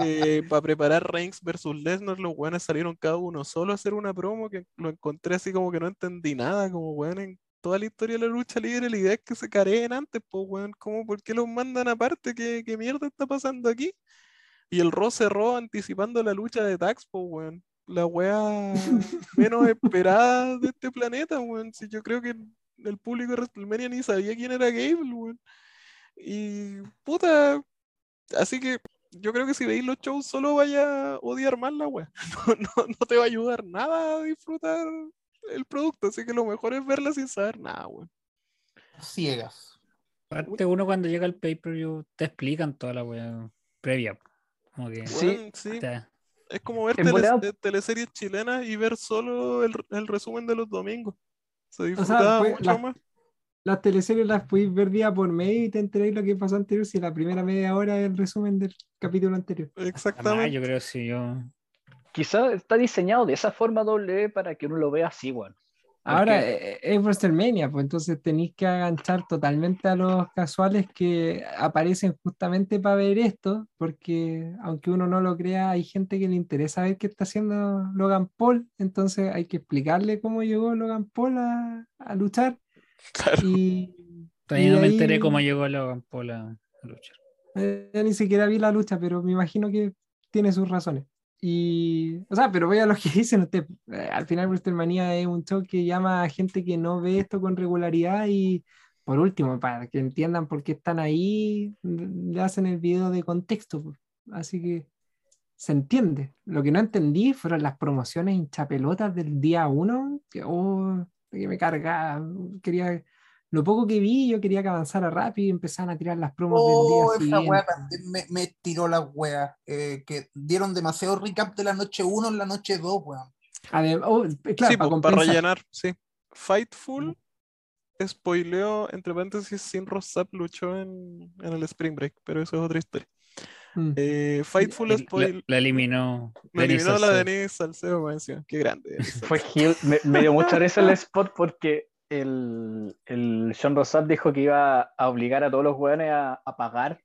Eh, para preparar Reigns versus Lesnar, los weones salieron cada uno solo a hacer una promo que lo encontré así como que no entendí nada, como weón toda la historia de la lucha libre, la idea es que se careen antes, pues weón, como por qué los mandan aparte, ¿Qué, ¿Qué, mierda está pasando aquí? Y el Raw cerró anticipando la lucha de Dax, pues weón. La wea <laughs> menos esperada de este planeta, weón. Si yo creo que el público de WrestleMania ni sabía quién era Gable, weón. Y puta, así que yo creo que si veis los shows solo vaya a odiar más la wea. <laughs> No, no, te va a ayudar nada a disfrutar el producto, así que lo mejor es verla sin saber nada, weón. Ciegas. Aparte, uno cuando llega al pay-per-view te explican toda la wea previa. Como que, sí, sí. Es como ver tele, teleseries chilenas y ver solo el, el, resumen de los domingos. Se disfruta mucho más las teleseries las podéis ver día por medio y te enteréis lo que pasó anterior si la primera media hora es el resumen del capítulo anterior. Exactamente. yo creo que sí, yo. Quizás está diseñado de esa forma doble para que uno lo vea así, bueno. Ahora eh, es WrestleMania, pues entonces tenéis que aganchar totalmente a los casuales que aparecen justamente para ver esto, porque aunque uno no lo crea, hay gente que le interesa ver qué está haciendo Logan Paul, entonces hay que explicarle cómo llegó Logan Paul a, a luchar y, Todavía no me enteré cómo llegó Logan Paul a, luchar. Eh, ni siquiera vi la lucha, pero me imagino que tiene sus razones. Y, o sea, pero vea lo que <laughs> dicen ustedes. Eh, al final, WrestleMania es un show que llama a gente que no ve esto con regularidad y, por último, para que entiendan por qué están ahí, le hacen el video de contexto. Así que se entiende. Lo que no entendí fueron las promociones hinchapelotas del día uno, que, oh, que me carga, quería, lo poco que vi, yo quería que avanzara rápido y empezaran a tirar las promos Oh, del día esa siguiente. weá también me, me tiró las weas. eh, que dieron demasiado recap de la noche 1 en la noche 2, weón. Adem- oh, claro, sí, para para compensar. rellenar, sí. Fightful spoileó, entre paréntesis, sin Rosap luchó en, en el Spring Break, pero eso es otra historia. Mm. Eh, Fightful La, spoil, la eliminó. Denis eliminó la Salcedo. Denise Salcedo, más encima. Qué grande. Denise Fue. Me, me dio mucha risa el spot porque el, el Sean Rosat dijo que iba a obligar a todos los hueones a, a pagar.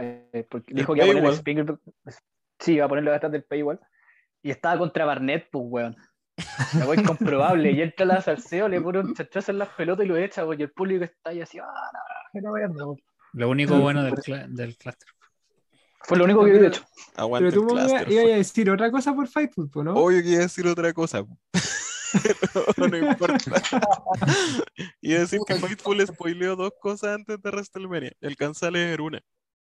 eh, porque dijo que iba a poner el speaker- Sí, iba a ponerlo detrás del paywall. Y estaba contra Barnett, pues, weón. La weá incomprobable. Y entra la Salceo, le pone un chachazo en las pelotas y lo echa, weón. Y el público está ahí así, ah, no, no weón. Lo único bueno del, del cluster. Fue lo único que vi, de hecho. Aguante Pero tú ibas a decir otra cosa por po, ¿no? Obvio que iba a decir otra cosa. <laughs> po. no, importa. <laughs> a decir que Fightful spoileó dos cosas antes de WrestleMania. Alcanza a leer una.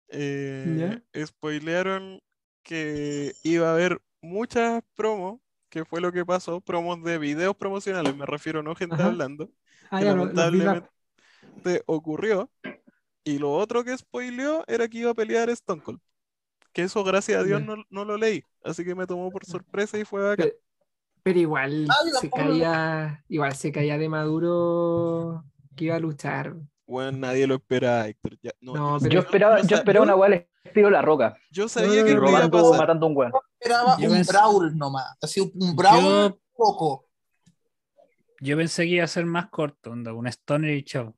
Eh, spoilearon que iba a haber muchas promos, que fue lo que pasó, promos de videos promocionales, me refiero, no gente Ajá. hablando, Ah, que ya, la- lamentablemente ocurrió. Y lo otro que spoileó era que iba a pelear Stone Cold. Que eso, gracias a Dios, no, no lo leí. Así que me tomó por sorpresa y fue bacán. Pero, pero igual yo se lo- caía, igual se caía de Maduro que iba a luchar. Bueno, nadie lo esperaba, Héctor. Ya- no, No, yo, pero- Yo esperaba, yo yo esperaba una al estilo La Roca. yo sabía No, que no, iba a pasar. matando un weón. Esperaba Yo un pensé- brawl nomás. Así un brawl Yo, poco. yo pensé que iba a ser más corto, onda, un stoner y chao.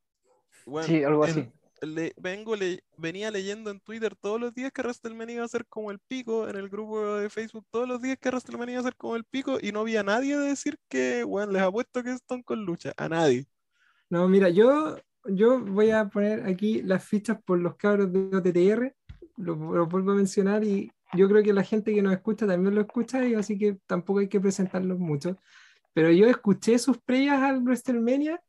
Bueno, Sí, algo así. Le- vengo le- venía leyendo en Twitter todos los días que WrestleMania iba a ser como el pico, en el grupo de Facebook todos los días que WrestleMania iba a ser como el pico y no había nadie decir que, bueno, les apuesto que Stone con lucha, a nadie. No, mira, yo, yo voy a poner aquí las fichas por los cabros de OTTR, lo, lo vuelvo a mencionar y yo creo que la gente que nos escucha también lo escucha y así que tampoco hay que presentarlos mucho. Pero yo escuché sus previas al WrestleMania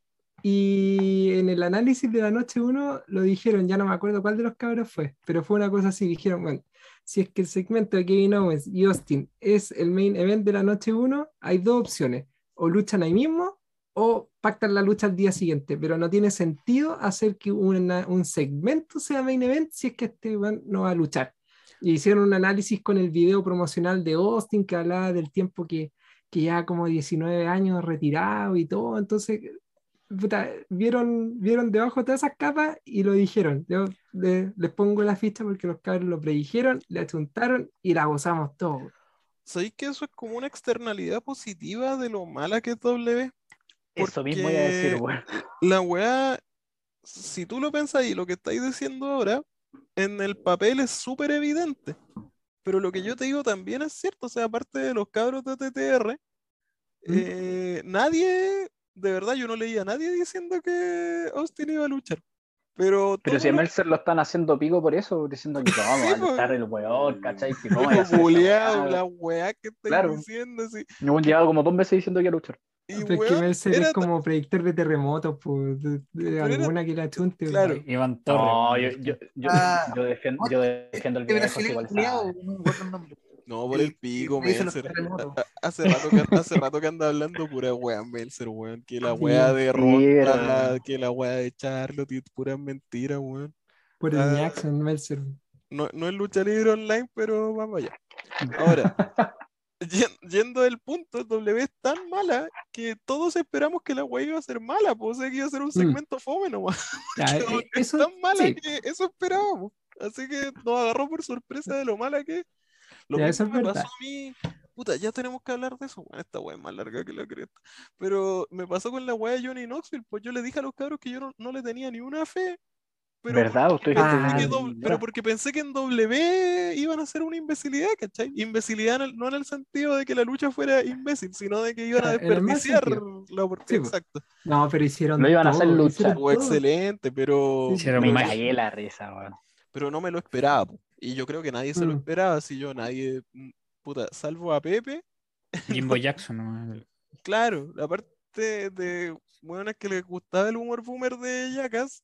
y en el análisis de la noche 1 lo dijeron, ya no me acuerdo cuál de los cabros fue, pero fue una cosa así, dijeron, bueno, si es que el segmento de Kevin Owens y Austin es el main event de la noche 1, hay dos opciones, o luchan ahí mismo o pactan la lucha al día siguiente, pero no tiene sentido hacer que una- un segmento sea main event si es que este no va a luchar. Y hicieron un análisis con el video promocional de Austin que hablaba del tiempo que, que ya como 19 años retirado y todo, entonces puta, vieron, vieron debajo todas esas capas y lo dijeron. Yo le- les pongo la ficha porque los cabros lo predijeron, le achuntaron y la gozamos todos. ¿Sabéis que eso es como una externalidad positiva de lo mala que es W? Eso mismo iba a decir, Porque weón. La weá, si tú lo pensás y lo que estáis diciendo ahora, en el papel es súper evidente. Pero lo que yo te digo también es cierto, o sea, aparte de los cabros de TTR, ¿Mm? eh, nadie, de verdad, yo no leía a nadie diciendo que Austin iba a luchar. Pero Pero si a Meltzer lo están haciendo pico por eso, diciendo que <laughs> no, vamos Sí, a luchar el weón, ¿cachai? Que no culiados, weá. la weá que estáis Claro. diciendo, así. Y un llevado como dos meses diciendo que iba a luchar. Y Pero es que Mercer era es como predictor de terremotos, pues, de, de era- alguna que la chunte. claro. weón. Iván Torres. No, yo, yo, yo, Ah, yo defiendo, yo defiendo el video No el por el pico, a- Hace rato, que, hace rato que anda hablando pura wea Meltzer, weón. Que la wea de Ronda, que la wea de Charlotte, y puras mentiras, weón. Por el Ah. Jackson, Mercer. No, no es lucha libre online, pero vamos allá. <laughs> Ahora, yen- yendo del punto, W es tan mala que todos esperamos que la wea iba a ser mala, pues o sea, que iba a ser un segmento fome nomás. <laughs> Ya, <laughs> eh, es eso, tan mala sí. que eso esperábamos. Así que nos agarró por sorpresa de lo mala que es. Lo Ya, eso mismo es me verdad. pasó a mí. Puta, ya tenemos que hablar de eso. Bueno, esta weá es más larga que la cresta. Pero me pasó con la weá de Johnny Knoxville. Pues yo le dije a los cabros que yo no, no le tenía ni una fe. Pero ¿Verdad? porque Usted pensé dijiste que que doble- pero porque pensé que en W iban a hacer una imbecilidad, ¿cachai? Imbecilidad en el- no en el sentido de que la lucha fuera imbécil, sino de que iban a Ah, mal desperdiciar la oportunidad. Sí. Exacto. No, pero hicieron Lo iban a hacer todo, hicieron Fue todo. excelente, pero, Hicieron Me cagué la risa, weón. Pero no me lo esperaba. po. Y yo creo que nadie se lo Mm. esperaba. Si yo, nadie, mm, puta, salvo a Pepe, Jimbo <laughs> Jackson. ¿no? Claro, aparte de buenas que les gustaba el humor boomer de Jackass,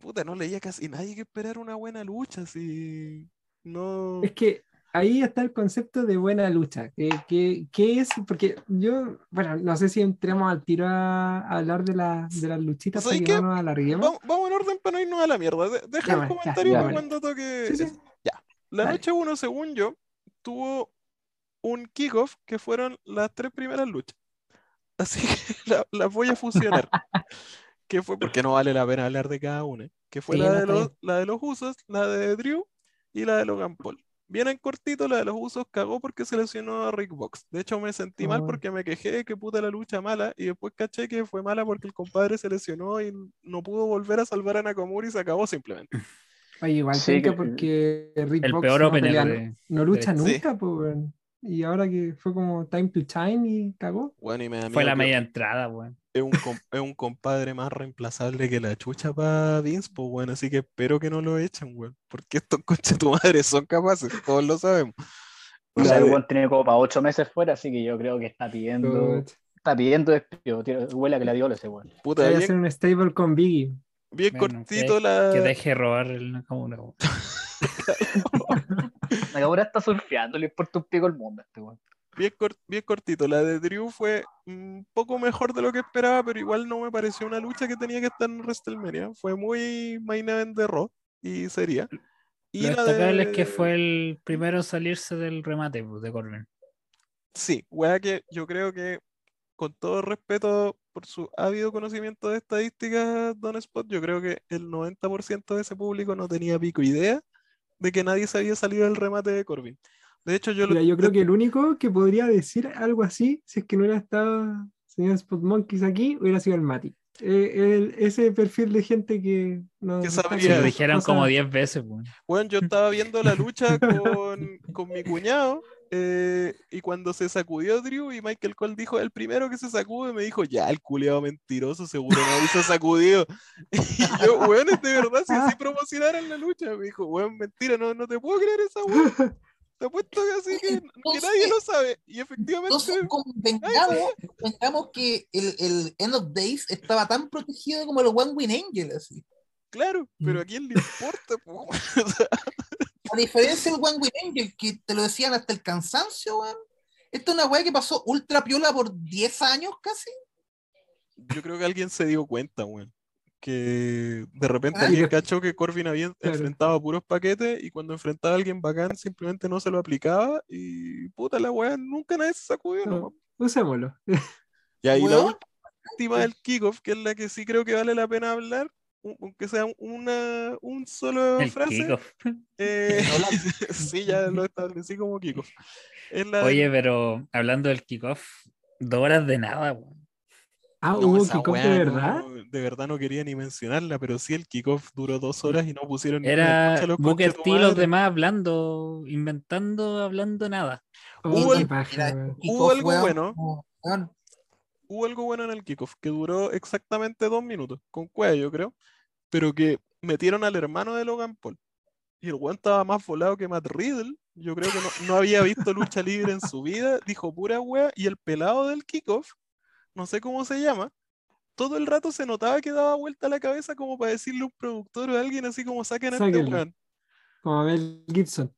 puta, no leía casi nadie que esperar una buena lucha, si no. Es que ahí está el concepto de buena lucha. ¿Qué, qué, es? Porque yo, bueno, no sé si entremos al tiro a, hablar de, la, de las luchitas para que no nos alarguemos. Vamos, en orden para no irnos a la mierda. deja el comentario cuando toque. Ya. La noche 1, según yo, tuvo un kickoff que fueron las tres primeras luchas. Así <laughs> que las voy a fusionar. <laughs> que fue porque no vale la pena hablar de cada una. Que fue la, de los, la de los usos, la de Drew y la de Logan Paul. Bien en cortito, la de los usos cagó porque se lesionó a Rick Box. De hecho, me sentí mal porque me quejé de que puta la lucha mala y después caché que fue mala porque el compadre se lesionó y no pudo volver a salvar a Nakamura y se acabó simplemente. <laughs> Oye, igual sí, que porque Rick el Box peor no, no, lucha nunca, pues, y ahora que fue como time to time y cagó. Bueno, y me fue la media entrada, weón es un, es un compadre más reemplazable que la chucha para Vince, pues bueno, así que espero que no lo echen, weón. Porque estos <laughs> coches tu madre son capaces, todos lo sabemos. O sea, el weón tiene como para ocho meses fuera, así que yo creo que está pidiendo. Está pidiendo despido, huele que la dio ese weón. Puta, Voy a hacer un stable con Biggie. Bien cortito la. Que deje robar el Nakamura. <laughs> Nakamura está surfeando, le importa un pico el mundo este weón bien, cortito. La de Drew fue un poco mejor de lo que esperaba, pero igual no me pareció una lucha que tenía que estar en WrestleMania. Fue muy main event de Raw y sería. Y lo destacable es que fue el primero en salirse del remate pues, de Corbin. Sí, wea que yo creo que con todo respeto por su ávido conocimiento de estadísticas, Don Spot, yo creo que el 90% de ese público no tenía pico idea de que nadie se había salido del remate de Corbin. De hecho, yo, yo creo que el único que podría decir algo así, si es que no hubiera estado señor Spot Monkeys aquí, hubiera sido el Mati. Eh, ese perfil de gente que no. Que sabía. lo dijeron como 10 veces. Bueno. bueno, yo estaba viendo la <laughs> lucha con, con mi cuñado. Eh, y cuando se sacudió Drew y Michael Cole dijo el primero que se sacude, me dijo, ya, el culiado mentiroso, seguro no hizo sacudido. <laughs> y yo, weón, es de verdad, si así <laughs> promocionaran la lucha. Me dijo, weón, mentira, no, no te puedo creer esa weón. Te apuesto que así que, nadie lo sabe. Y efectivamente. Entonces, convengamos, que el, el, End of Days estaba tan protegido como el One Win Angel, así. Claro, pero mm. a quién le importa, <laughs> A diferencia del One Win Angel, que te lo decían hasta el cansancio, weón. Esta es una weá que pasó ultra piola por 10 años casi. Yo creo que alguien se dio cuenta, weón que de repente alguien cachó que Corbin había enfrentado puros paquetes y cuando enfrentaba a alguien bacán simplemente no se lo aplicaba y puta la weá, nunca nadie se sacudió. No, usémoslo. Y ahí la última del kickoff, que es la que sí creo que vale la pena hablar, aunque sea una un solo frase. Eh, <laughs> sí, ya lo establecí como kickoff. Oye, pero hablando del kickoff, dos horas de nada, weón. Ah, hubo kickoff de verdad. de verdad no quería ni mencionarla, pero sí el kickoff duró dos horas y no pusieron Era Booker T los demás hablando, inventando, hablando nada. hubo, algo bueno. Hubo algo bueno en el kickoff que duró exactamente dos minutos, con cuello, creo, pero que metieron al hermano de Logan Paul. Y el weón estaba más volado que Matt Riddle. Yo creo que no, no había visto lucha libre en su vida. Dijo pura wea. Y el pelado del kickoff no sé cómo se llama, todo el rato se notaba que daba vuelta la cabeza como para decirle a un productor o a alguien así como saquen a este weón. Como Mel Gibson.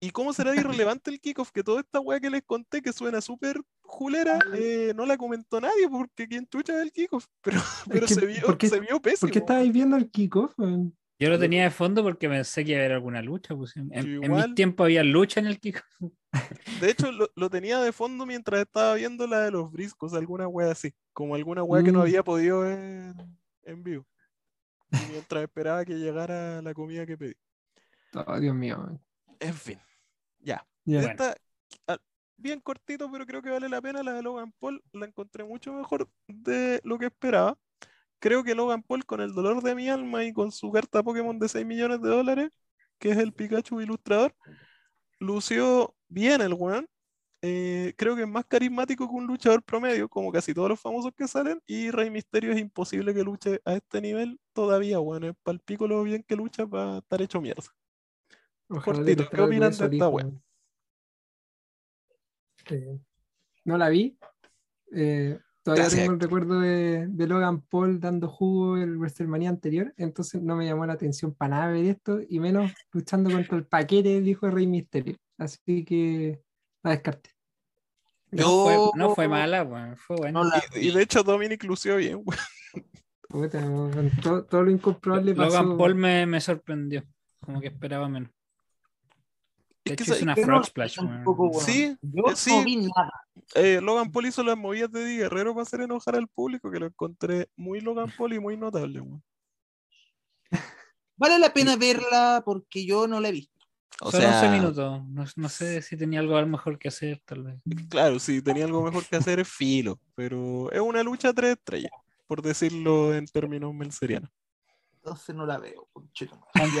¿Y cómo será <laughs> irrelevante el kickoff? Que toda esta weá que les conté que suena súper julera, eh, no la comentó nadie porque quien chucha el kickoff. <laughs> Pero, pero se, vio, se vio pésimo. ¿Por qué estabais viendo el kickoff? Yo lo tenía de fondo porque pensé que iba a haber alguna lucha. Pues, en, mi tiempo había lucha en el kickoff. <laughs> De hecho, lo, tenía de fondo mientras estaba viendo la de los briscos, alguna wea así. Como alguna wea que no mm. había podido ver en vivo. mientras esperaba que llegara la comida que pedí. Oh, Dios mío. En fin. Ya. bien cortito, pero creo que vale la pena. La de Logan Paul la encontré mucho mejor de lo que esperaba creo que Logan Paul, con el dolor de mi alma y con su carta Pokémon de 6 millones de dólares, que es el Pikachu ilustrador, lució bien el weón. Eh, creo que es más carismático que un luchador promedio, como casi todos los famosos que salen. Y Rey Misterio es imposible que luche a este nivel todavía, weón. Es palpico lo bien que lucha para estar hecho mierda. Cortito, ¿qué opinan de esta weón? no la vi. Eh, Todavía Gracias, tengo el recuerdo de, de Logan Paul dando jugo el WrestleMania anterior, entonces no me llamó la atención para nada ver esto, y menos luchando contra el paquete del hijo de Rey Misterio. Así que la descarté. No, Yo- fue, no fue mala, weón. Fue buena. No la Y, y de hecho Dominic lució bien. Puta, todo, todo lo incomprobable pasó. Logan Paul me, me sorprendió. Como que esperaba menos. De Es que hizo una frog splash, tampoco, weón. Sí, Yo eh, sí. no vi nada. Eh, Logan Paul hizo las movidas de Di Guerrero para hacer enojar al público, que lo encontré muy Logan Paul y muy notable. <laughs> Vale la pena verla porque yo no la he visto. O Son sea, 11 minutos. No, no sé si tenía algo mejor que hacer, tal vez. claro, si tenía algo mejor que hacer es filo, pero es una lucha tres estrellas, por decirlo en términos melserianos. Entonces no la veo.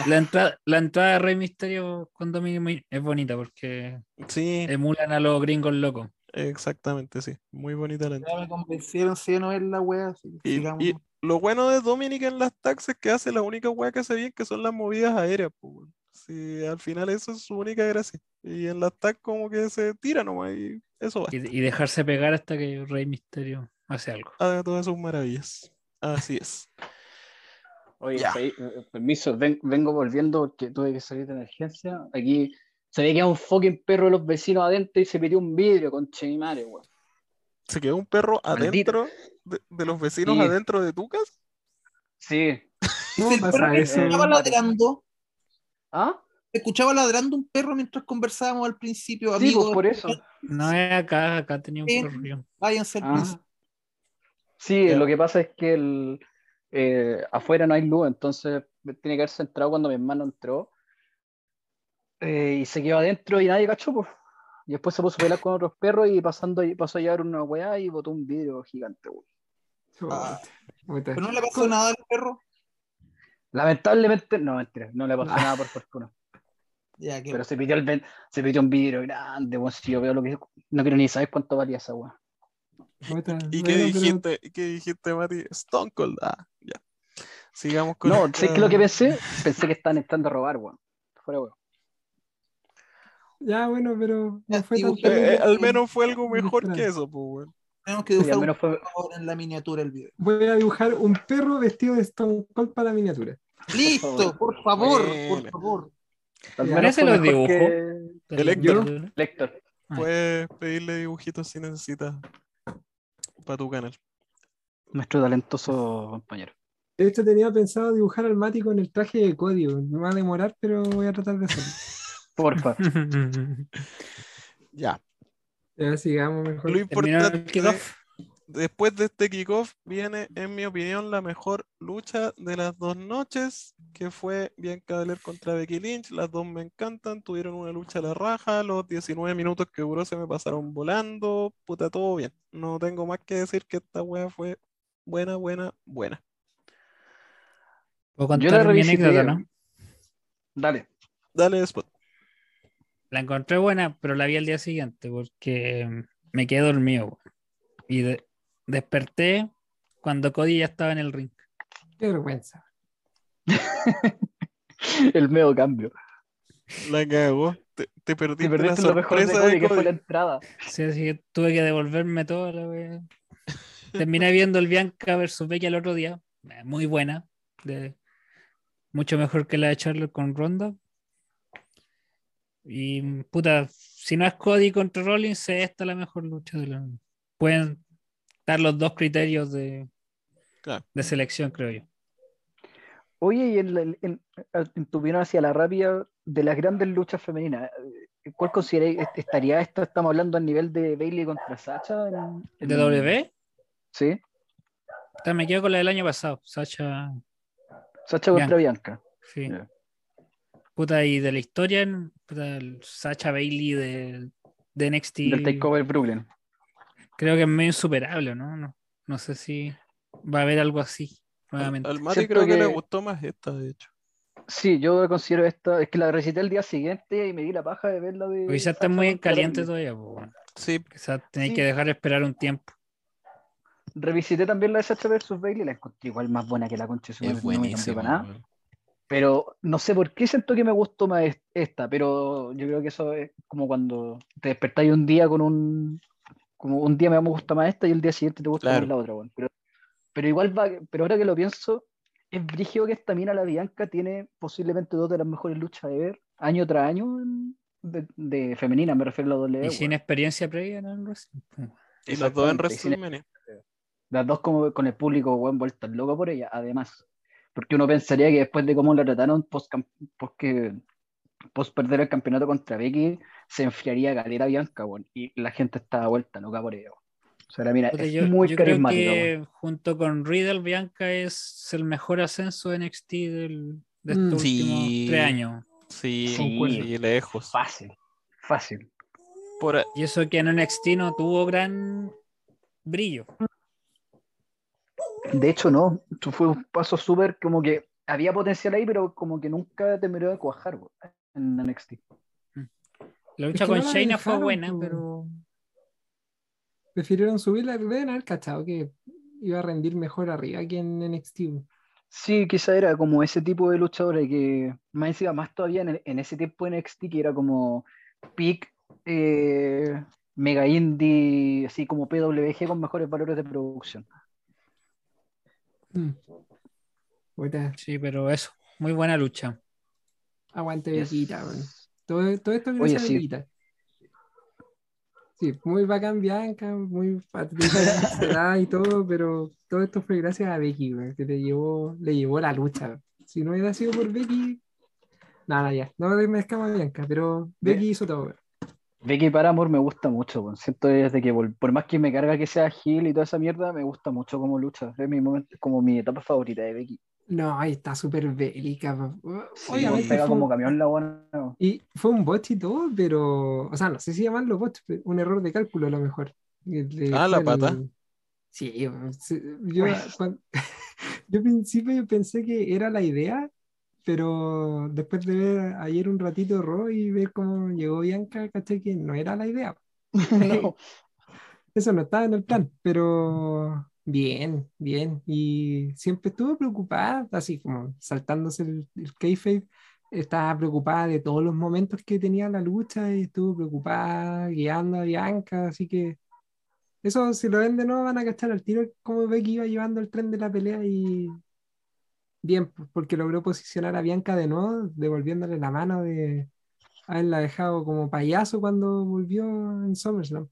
La entrada, la entrada de Rey Misterio con Dominic es bonita porque Sí, emulan a los gringos locos. exactamente, sí. Muy bonita la Ya entrada. me convencieron si no ver la wea. así Y, y lo bueno de Dominic en las tags es que hace la única weá que hace bien, que son las movidas aéreas, pues. Sí, al final eso es su única gracia. Y en las tags como que se tira nomás y eso va. Y, y dejarse pegar hasta que Rey Misterio hace algo. Haga todas sus maravillas. Así es. Oye, pe- eh, permiso, ven- vengo volviendo porque tuve que salir de emergencia. Aquí se ve que un fucking perro de los vecinos adentro y se pidió un vidrio con madre, weón. ¿Se quedó un perro Maldito. adentro de, de los vecinos Sí. adentro de tu casa? Sí. ¿Cómo El pasa perro eso? Estaba ladrando. ¿Ah? Escuchaba ladrando un perro mientras conversábamos al principio. Sí, amigos, pues por eso. No es acá, acá tenía un perro. Váyanse al Ah. principio. Sí, lo que pasa es que el, eh, afuera no hay luz, entonces tiene que haberse entrado cuando mi hermano entró eh, y se quedó adentro y nadie cachó, pues. Y después se puso a pelear con otros perros y pasando y pasó a llevar una weá y botó un vidrio gigante, weón. Ah. Pero no le pasó nada al perro. Lamentablemente, no, mentira, no le pasó Ah. nada por fortuna. Ya, Pero se pidió, el, ven- se pidió un vidrio grande, weón. Si yo veo lo que. No quiero ni saber cuánto valía esa weá. <laughs> ¿Y qué dijiste, ¿y qué dijiste, Mati? Stone Cold. Ah, ya. Sigamos con No, esta- ¿sabes qué es lo que pensé? Pensé que estaban entrando a robar, weón. Fuera, weón. Ya, bueno, pero no fue. Eh, eh, al menos fue algo mejor que eso, pues, weón. tenemos que Sí, al dibujar un menos fue. en la miniatura del video. Voy a dibujar un perro vestido de Stone Cold para la miniatura. Listo, por favor, por favor. Al fue los dibujó. que El Héctor. Ah. Puedes pedirle dibujitos si necesitas para tu canal. Nuestro talentoso compañero. De hecho, tenía pensado dibujar al Mati con el traje de código. Me va a demorar, pero voy a tratar de hacerlo. <laughs> Porfa. <laughs> Ya. Ya sigamos mejor. Lo importante. Después de este kickoff, viene, en mi opinión, la mejor lucha de las dos noches, que fue Bianca Belair contra Becky Lynch. Las dos me encantan, tuvieron una lucha a la raja, los 19 minutos que duró se me pasaron volando, puta, todo bien. No tengo más que decir que esta wea fue buena, buena, buena. Puedo Yo la contar revisité. ¿no? Dale. Dale, Spot. La encontré buena, pero la vi al día siguiente porque me quedé dormido. Y de- desperté cuando Cody ya estaba en el ring. Qué vergüenza. <laughs> El medio cambio. La cagó. Te, te perdiste, Te perdiste la lo mejor de sorpresa Cody, de que fue la entrada. Sí, así que tuve que devolverme toda la wea. Terminé viendo el Bianca versus Becky el otro día. eh, Muy buena. de- mucho mejor que la de Charlotte con Ronda. Y puta, si no es Cody contra Rollins, es esta la mejor lucha de la. Pueden dar los dos criterios de, Claro. de selección, creo yo. Oye, y en, en- tu opinión hacia la rápida de las grandes luchas femeninas, eh, ¿cuál consideráis est- estaría esto? Estamos hablando al nivel de Bailey contra Sacha. En, en- ¿De W? Sí, Me quedo con la del año pasado. Sacha. Sacha contra Bianca. Sí. Puta, y de la historia, puta, Sacha Bailey de, de NXT. Del Takeover Brooklyn. Creo que es medio insuperable, ¿no? No, no sé si va a haber algo así nuevamente. Al Mati Siento creo que, le que- gustó más esta, de hecho. Sí, yo considero esta, es que la recité el día siguiente y me di la paja de verla de. Quizás está muy caliente todavía, pues, bueno. Sí, Quizás tenéis Sí. que dejar esperar un tiempo. Revisité también la de Sacha versus Bailey, la encontré igual más buena que la concha de su madre, es no nada. weón. Pero no sé por qué siento que me gustó más es- esta, pero yo creo que eso es como cuando te despertáis un día con un, Como un día me gusta más esta y el día siguiente te gusta Claro. más la otra, weón. Pero, pero igual va, pero ahora que lo pienso, es brígido que esta mina, la Bianca, tiene posiblemente dos de las mejores luchas de ver, año tras año, en- de, de femenina, me refiero a la WWE. Y sin experiencia previa en el wrestling. Y las dos en WrestleMania. Las dos como, con el público, weón, vueltas locas por ella, además. Porque uno pensaría que después de cómo la trataron post, post, que, post perder el campeonato contra Becky, se enfriaría Galera Bianca. Y la gente estaba vuelta loca por weón. O sea, mira, es yo, muy yo creo junto con Riddle, Bianca es el mejor ascenso de NXT del, de Mm. estos Sí. últimos tres años. Sí, sí, lejos. Fácil, fácil. Por, Y eso que en NXT no tuvo gran brillo. De hecho, no. Esto fue un paso súper como que había potencial ahí, pero como que nunca terminó de cuajar, weón, en NXT. La Es lucha que con no la Shayna fue buena, po. pero Prefirieron subirla, deben haber cachado que iba a rendir mejor arriba que en NXT. Sí, quizá era como ese tipo de luchadora que más encima, más todavía en, en ese tiempo en NXT que era como peak eh, mega indie, así como PWG con mejores valores de producción. Mm. Puta, sí, pero eso, muy buena lucha. Aguante Yes. Bequita. Todo, todo esto Oye, gracias a sí. Bequita. Sí, muy bacán Bianca, muy patriota <laughs> y todo, pero todo esto fue gracias a Becky, que le llevó, le llevó la lucha. Si no hubiera sido por Becky, nada, ya, no me escama Bianca, pero Becky hizo todo. weón. Becky Paramore me gusta mucho, weón. siento desde que por más que me carga que sea Gil y toda esa mierda, me gusta mucho como lucha. Es mi momento, como mi etapa favorita de Becky. No, ahí está súper bélica. Sí, Obviamente pega fue como camión la buena. Y fue un bot y todo, pero, o sea, no sé si llamarlo bot, pero un error de cálculo a lo mejor. El de- Ah, la el- pata. Sí, sí, yo, Pues. cuan- <laughs> yo al principio yo pensé que era la idea, pero después de ver ayer un ratito Raw y ver cómo llegó Bianca, caché que no era la idea. <laughs> No. <laughs> Eso no estaba en el plan, pero bien, bien. Y siempre estuvo preocupada, así como saltándose el, el kayfabe, estaba preocupada de todos los momentos que tenía la lucha y estuvo preocupada guiando a Bianca, así que eso si lo ven de nuevo van a cachar al tiro cómo Becky iba llevando el tren de la pelea y bien, pues, porque logró posicionar a Bianca de nuevo, devolviéndole la mano de haberla dejado como payaso cuando volvió en SummerSlam.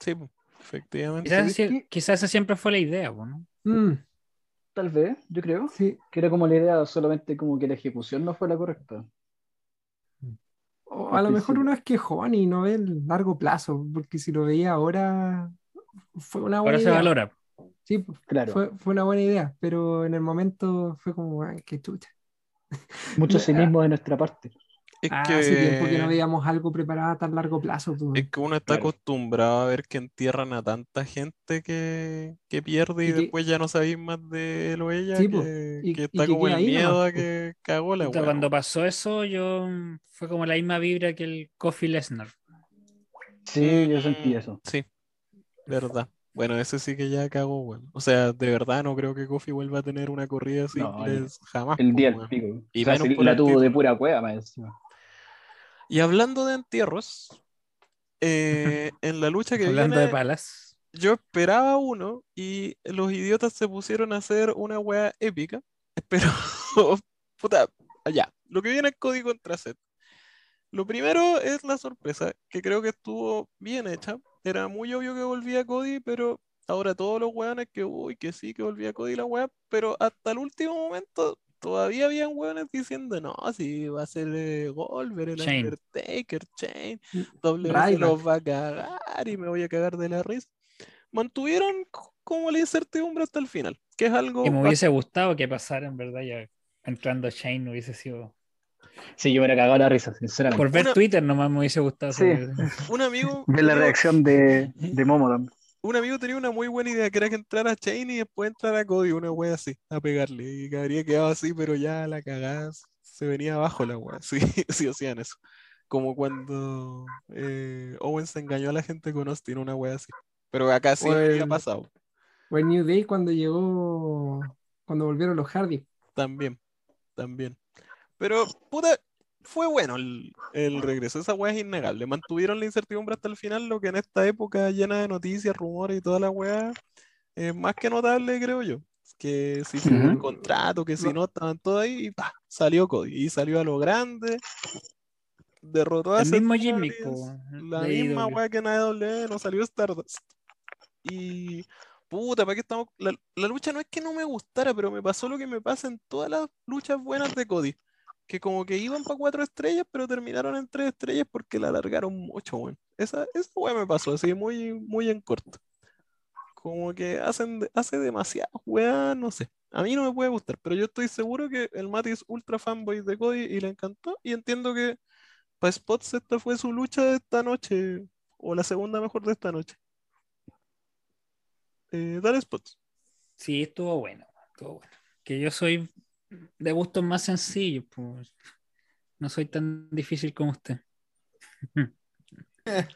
sí, po, efectivamente. Quizás, quizás esa siempre fue la idea, ¿no? Mm, Tal vez, yo creo. sí. Que era como la idea, solamente como que la ejecución no fue la correcta. O a lo mejor uno es quejón y no ve el largo plazo, porque si lo veía ahora fue una buena Ahora se valora. Sí, Claro. fue, fue una buena idea, pero en el momento fue como, ay, qué chucha. Mucho <laughs> cinismo de nuestra parte. Es Ah, que, hace tiempo que no veíamos algo preparado a tan largo plazo. es que uno está Claro. acostumbrado a ver que entierran a tanta gente que, que pierde y, Y que- después ya no sabéis más de él o ella, Sí, que, y- que está como el ahí miedo nomás, a que cagó la. Cuando pasó eso, yo mm, fue como la misma vibra que el Kofi Lesnar. Sí, yo sentí eso. Mm, Sí, verdad. Bueno, ese sí que ya cagó, weón. O sea, de verdad no creo que Kofi vuelva a tener una corrida así No, jamás. El día del pico. Y O sea, por la el tuvo de pura cueva, más encima. Y hablando de entierros, eh, <laughs> en la lucha que Hablando viene, de palas. yo esperaba uno y los idiotas se pusieron a hacer una wea épica. Pero, <laughs> puta, ya. Lo que viene es Cody contra Seth. Lo primero es la sorpresa, que creo que estuvo bien hecha. Era muy obvio que volvía Cody, pero ahora todos los weones que, uy, que sí, que volvía Cody la wea, pero hasta el último momento todavía habían weones diciendo, no, si va a ser eh, Goldberg, el Shane. Undertaker, Chain, Mm, W se Ryback. los va a cagar y me voy a cagar de la risa. Mantuvieron como la incertidumbre hasta el final, que es algo Que me hubiese gustado que pasara, en verdad, ya entrando Shane hubiese sido. Sí, yo me hubiera cagado la risa, sinceramente. Por ver Una- Twitter nomás me hubiese gustado. Sí. saber- un amigo, <laughs> Ver la reacción de, de Momodon. Un amigo tenía una muy buena idea, que era que entrara Chain y después entrara Cody, una wea así, a pegarle, y que habría quedado así, pero ya la cagada se venía abajo la wea, <laughs> sí, sí hacían eso. Como cuando eh, Owens engañó a la gente con Austin, una wea así. Pero acá sí había pasado, O el New Day cuando llegó, cuando volvieron los Hardy. también, también. Pero, puta, fue bueno el, el regreso. Esa weá es innegable. Mantuvieron la incertidumbre hasta el final, lo que en esta época llena de noticias, rumores y toda la weá es más que notable, creo yo. Que si se un Ujú. contrato, que si no, estaban todos ahí y pa, salió Cody. Y salió a lo grande. Derrotó a El mismo Jimmy, la de misma weá que en AEW, no salió Stardust. Y puta, ¿para qué estamos? La, la lucha no es que no me gustara, pero me pasó lo que me pasa en todas las luchas buenas de Cody. Que como que iban para cuatro estrellas, pero terminaron en tres estrellas porque la alargaron mucho, weón. Esa, esa weá me pasó así, muy, muy en corto. Como que hacen, hace demasiado, weá, no sé. A mí no me puede gustar, pero yo estoy seguro que el Mati es ultra fanboy de Cody y le encantó. Y entiendo que para Spots esta fue su lucha de esta noche, o la segunda mejor de esta noche. Eh, dale Spots. Sí, estuvo bueno, estuvo bueno. Que yo soy de gustos más sencillos, pues. No soy tan difícil como usted. <laughs>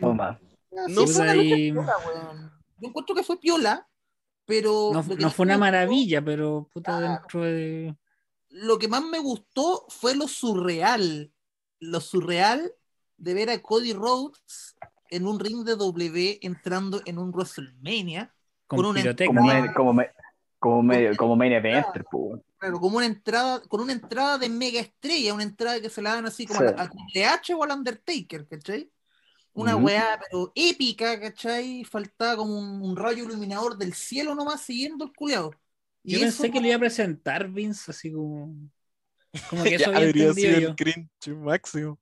Toma. No Sí, fue fue una lucha ahí- piola, weón. Yo encuentro que fue piola, pero No, no fue una me gustó- maravilla, pero puta Claro. dentro de. Lo que más me gustó fue lo surreal. Lo surreal de ver a Cody Rhodes en un ring de W entrando en un WrestleMania, con, Con una-. Como, Como- ma- como, medio- como main eventer, po. claro, como una entrada, con una entrada de mega estrella, una entrada que se la dan así como Sí. a, a Triple H o al Undertaker, ¿cachai? Una Ujú. weá, pero épica, ¿cachai? Faltaba como un, un rayo iluminador del cielo nomás siguiendo el culeado. Yo pensé que le iba a presentar Vince, así como. Como <laughs> que eso Ya había sido yo. el cringe máximo.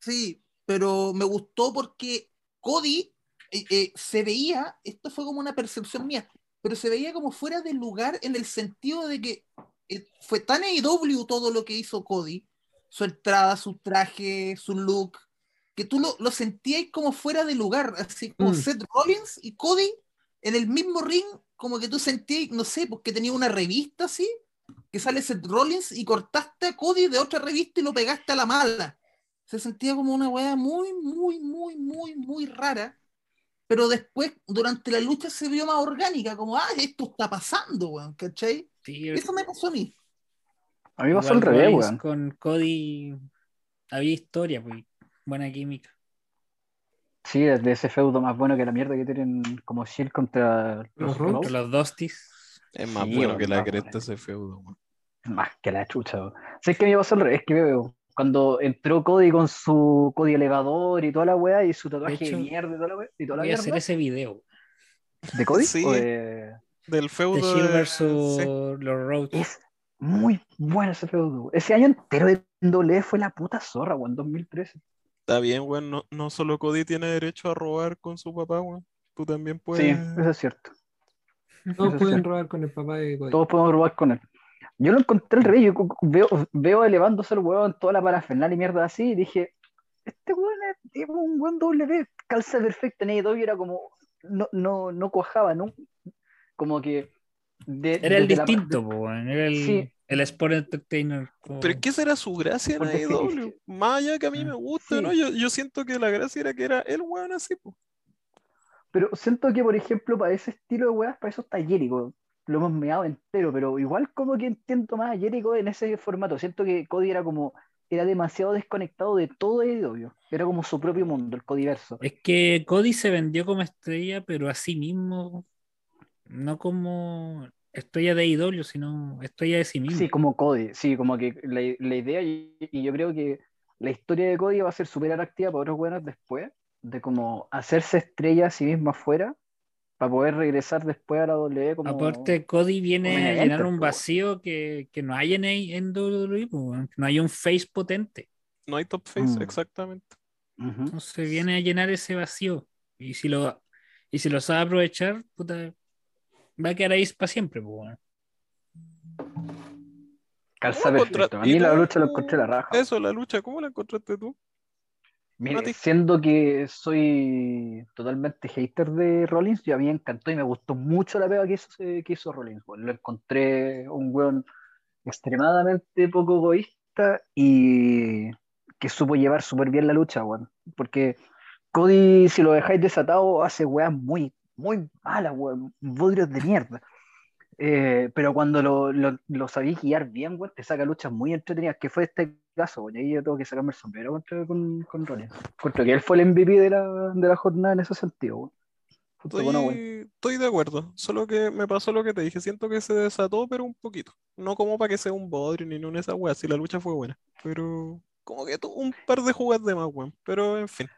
Sí, pero me gustó porque Cody eh, eh, se veía, esto fue como una percepción mía, pero se veía como fuera de lugar en el sentido de que eh, fue tan AEW todo lo que hizo Cody, su entrada, su traje, su look, que tú lo, lo sentías como fuera de lugar, así como Mm. Seth Rollins y Cody en el mismo ring, como que tú sentías, no sé, porque tenía una revista así, que sale Seth Rollins y cortaste a Cody de otra revista y lo pegaste a la mala se sentía como una weá muy, muy, muy, muy, muy rara. Pero después, durante la lucha, se vio más orgánica, como, ah, esto está pasando, weón, ¿cachai? Sí, Eso me pasó a mí. A mí me pasó al revés, weón. Con Cody había historia, pues. Buena química. Sí, desde ese feudo más bueno que la mierda que tienen como Shield contra Los los Rhodes. Rhodes. Con los Dostis. Es más Sí, bueno que la cresta ese feudo, weón. Más que la chucha, weón. ¿Sabes qué me pasó al revés? Que veo cuando entró Cody con su Cody elevador y toda la weá y su tatuaje de, hecho, mierda y toda la weá y toda la Voy a hacer ese video. ¿De Cody? Sí. ¿O de- Del De feudo Shield de- versus sí. los Rhodes. Es muy bueno ese feudo. Ese año entero de doble fue la puta zorra, weón, 2013. Está bien, weón. No, no solo Cody tiene derecho a robar con su papá, weón. Tú también Sí, puedes. eso es cierto. Todos Eso pueden sí. robar con el papá de Cody. Todos podemos robar con él. Yo lo encontré al revés. Yo veo, veo elevándose el huevo en toda la parafernalia y mierda así. Y dije, este hueón es, es un buen W. Calza perfecto en AEW. Era como, no, no, no cuajaba, ¿no? Como que. de- Era el desde la- distinto, po, weón. Era el, Sí. el Sport Entertainer. como- Pero ¿qué será su gracia en AEW? Más allá que a mí me gusta, Sí. ¿no? Yo, yo siento que la gracia era que era el weón así, po. Pero siento que, por ejemplo, para ese estilo de weas, para eso está Jericho. Lo hemos meado entero, pero igual como que entiendo más a Jericho en ese formato. Siento que Cody era como, era demasiado desconectado de todo AEW. Era como su propio mundo, el Codiverso. Es que Cody se vendió como estrella, pero a sí mismo, no como estrella de IW, sino estrella de sí mismo. Sí, como Cody, sí, como que la, la idea, y, y yo creo que la historia de Cody va a ser súper atractiva para otros buenos después, de como hacerse estrella a sí mismo afuera, para poder regresar después a la W como... Aparte, Cody viene como a llenar un vacío que, que no hay en, en WWE, no hay un face potente. No hay top face, Mm. exactamente. Entonces viene a llenar ese vacío. Y si lo, y si lo sabe aprovechar, puta, va a quedar ahí para siempre, weón. Calza ¿Cómo perfecto. A y mí la lucha la encontré la raja. Eso, la lucha, ¿cómo la encontraste tú? Mire, siendo que soy totalmente hater de Rollins, yo a mí me encantó y me gustó mucho la pega que hizo, que hizo Rollins. weón. Lo encontré un weón extremadamente poco egoísta y que supo llevar súper bien la lucha, weón. Porque Cody, si lo dejáis desatado, hace weas muy, muy malas, weón. Bodrios de mierda. Eh, pero cuando lo, lo, lo sabéis guiar bien, weón, te saca luchas muy entretenidas, que fue este caso, weón, y ahí yo tengo que sacarme el sombrero contra, con, con Rollins. Encuentro que él fue el MVP de la, de la jornada en ese sentido. Puta, Estoy, bueno, estoy de acuerdo, solo que me pasó lo que te dije, siento que se desató, pero un poquito. No como para que sea un bodrio ni una de esas weas, si la lucha fue buena, pero como que tuvo un par de jugadas de más, weón. Pero en fin.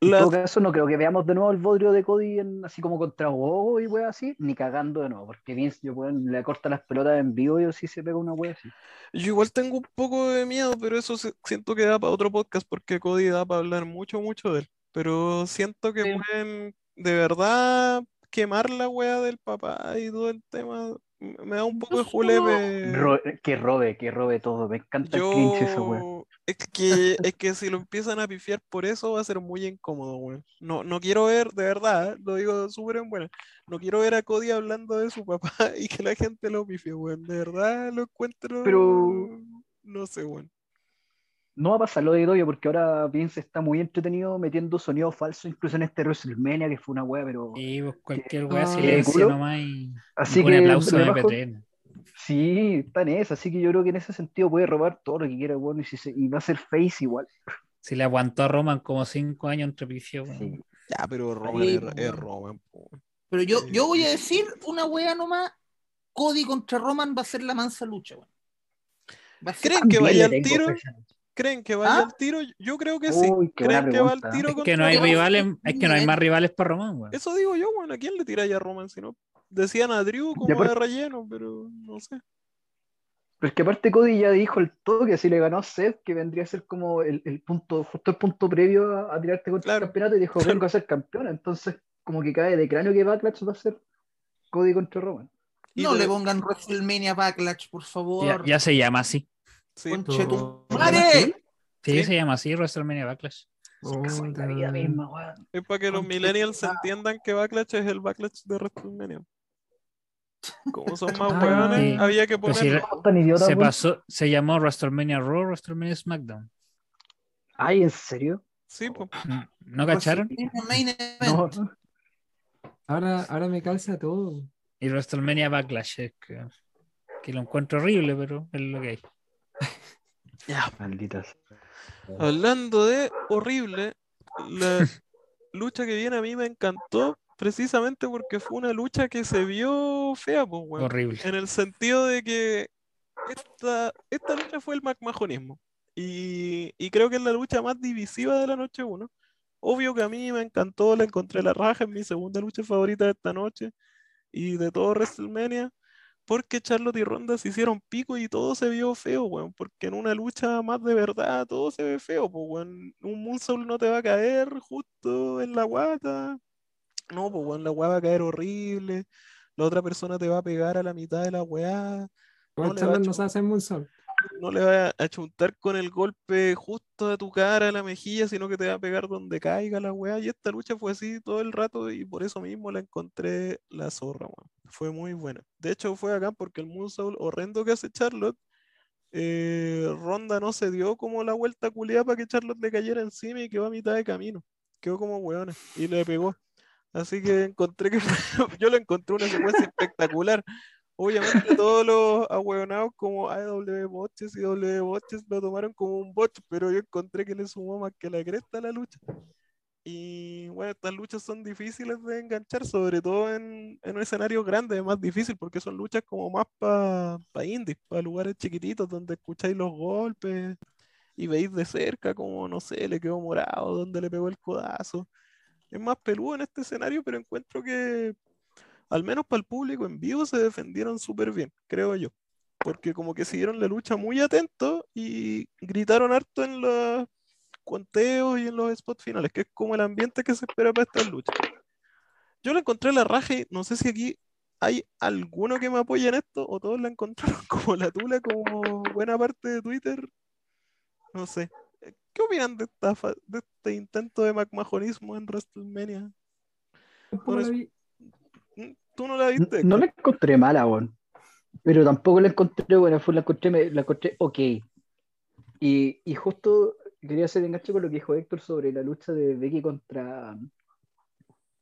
En todo caso, no creo que veamos de nuevo el bodrio de Cody en- así como contra Gogo y weas así, ni cagando de nuevo, porque Vince yo, weón, le corta las pelotas en vivo y yo sí se pega una wea así. Yo igual tengo un poco de miedo, pero eso se- siento que da para otro podcast porque Cody da para hablar mucho, mucho de él. Pero siento que Sí. pueden de verdad quemar la wea del papá y todo el tema. Me da un poco de julepe. Ro- que robe, que robe todo, me encanta el clinch wea. Yo, es que, es que si lo empiezan a pifiar por eso va a ser muy incómodo, weón. No, no quiero ver, de verdad, lo digo súper en buena, no quiero ver a Cody hablando de su papá <laughs> y que la gente lo pifie, weón. De verdad lo encuentro, Pero- no sé, weón. No va a pasar lo de Doyo porque ahora Vince está muy entretenido metiendo sonido falso, incluso en este WrestleMania, que fue una wea, pero. Y pues cualquier Ah, wea silencio culo. nomás y Así un que aplauso le de bajo- MP3. Sí, está en eso, así que yo creo que en ese sentido puede robar todo lo que quiera, bueno, y, si se- y va a ser face igual. Si le aguantó a Roman como cinco años entre weón. Sí. Ya, pero Roman Ahí, es, es. Roman, po. Pero yo, Sí. yo voy a decir una wea nomás. Cody contra Roman va a ser la mansa lucha, weón. ¿Creen que vaya le al tiro? ¿Creen que vaya ¿Ah? al tiro? Yo creo que sí. Uy, ¿Creen que va al tiro Es que no hay que rivales, es que no hay más rivales para Roman, weón. Eso digo yo, bueno, ¿a quién le tira ya Roman si no? Decían a Drew como aparte- de relleno, pero no sé. Pero es que aparte Cody ya dijo el toque, si le ganó a Seth, que vendría a ser como el, el punto, justo el punto previo a, a tirarte contra Claro. el campeonato y dijo, <laughs> vengo a ser campeón, entonces como que cae de cráneo que Backlash va a ser Cody contra Roman. No de- le pongan WrestleMania Backlash, por Ya, favor. ya se llama así. Sí, Conche tu No. madre. Sí, Sí. se llama así, WrestleMania Backlash. La misma, weón. es para que los millennials entiendan que Backlash es el Backlash de WrestleMania. Como son más Ah, hueones, sí. había que Pero si ponerlo. era- ¿Cómo tan idiota, Se pasó, se llamó WrestleMania Raw, WrestleMania SmackDown. Ay, ¿en serio? Sí, pues. ¿No cacharon? No, Ahora, ahora me calza todo. Y WrestleMania Backlash, es que, que lo encuentro horrible, pero es lo que hay. Malditas. Hablando de horrible, la <laughs> lucha que viene a mí me encantó precisamente porque fue una lucha que se vio fea, pues, weón. Horrible. En el sentido de que esta, esta lucha fue el McMahonismo. Y, y creo que es la lucha más divisiva de la noche 1. Obvio que a mí me encantó, la encontré la raja, es mi segunda lucha favorita de esta noche y de todo WrestleMania. Porque Charlotte y Ronda se hicieron pico y todo se vio feo, weón. Porque en una lucha más de verdad todo se ve feo, pues, weón. Un Moonsault no te va a caer justo en la guata. No, pues, weón, la weá va a caer horrible. La otra persona te va a pegar a la mitad de la weá. No Charlotte no sabe hacer moonsault. No le va a chuntar con el golpe justo a tu cara, a la mejilla, sino que te va a pegar donde caiga la weá. Y esta lucha fue así todo el rato y por eso mismo la encontré la zorra, weón. Fue muy buena. De hecho, fue acá porque el Moonsault horrendo que hace Charlotte, eh, Ronda no se dio como la vuelta culiada para que Charlotte le cayera encima y quedó a mitad de camino. Quedó como weona y le pegó. Así que encontré que <laughs> yo lo encontré una secuencia espectacular. Obviamente todos los ahueonados como AW Botches y W Botches lo tomaron como un bot, pero yo encontré que le sumó más que la cresta a la lucha. Y bueno, estas luchas son difíciles de enganchar, sobre todo en, en un escenario grande, es más difícil porque son luchas como más para pa indies, para lugares chiquititos donde escucháis los golpes y veis de cerca como, no sé, le quedó morado, donde le pegó el codazo. Es más peludo en este escenario, pero encuentro que al menos para el público en vivo se defendieron súper bien, creo yo. Porque como que siguieron la lucha muy atentos y gritaron harto en los conteos y en los spots finales, que es como el ambiente que se espera para estas luchas. Yo la encontré la raja y no sé si aquí hay alguno que me apoye en esto o todos la encontraron <laughs> como la tula, como buena parte de Twitter. No sé. ¿Qué opinan de, esta de este intento de McMahonismo en WrestleMania? Por. ¿Tú no la viste? No Héctor? la encontré mala, weón. Pero tampoco la encontré buena, fue la encontré, me- la encontré ok. Y, y justo quería hacer enganche con lo que dijo Héctor sobre la lucha de Becky contra,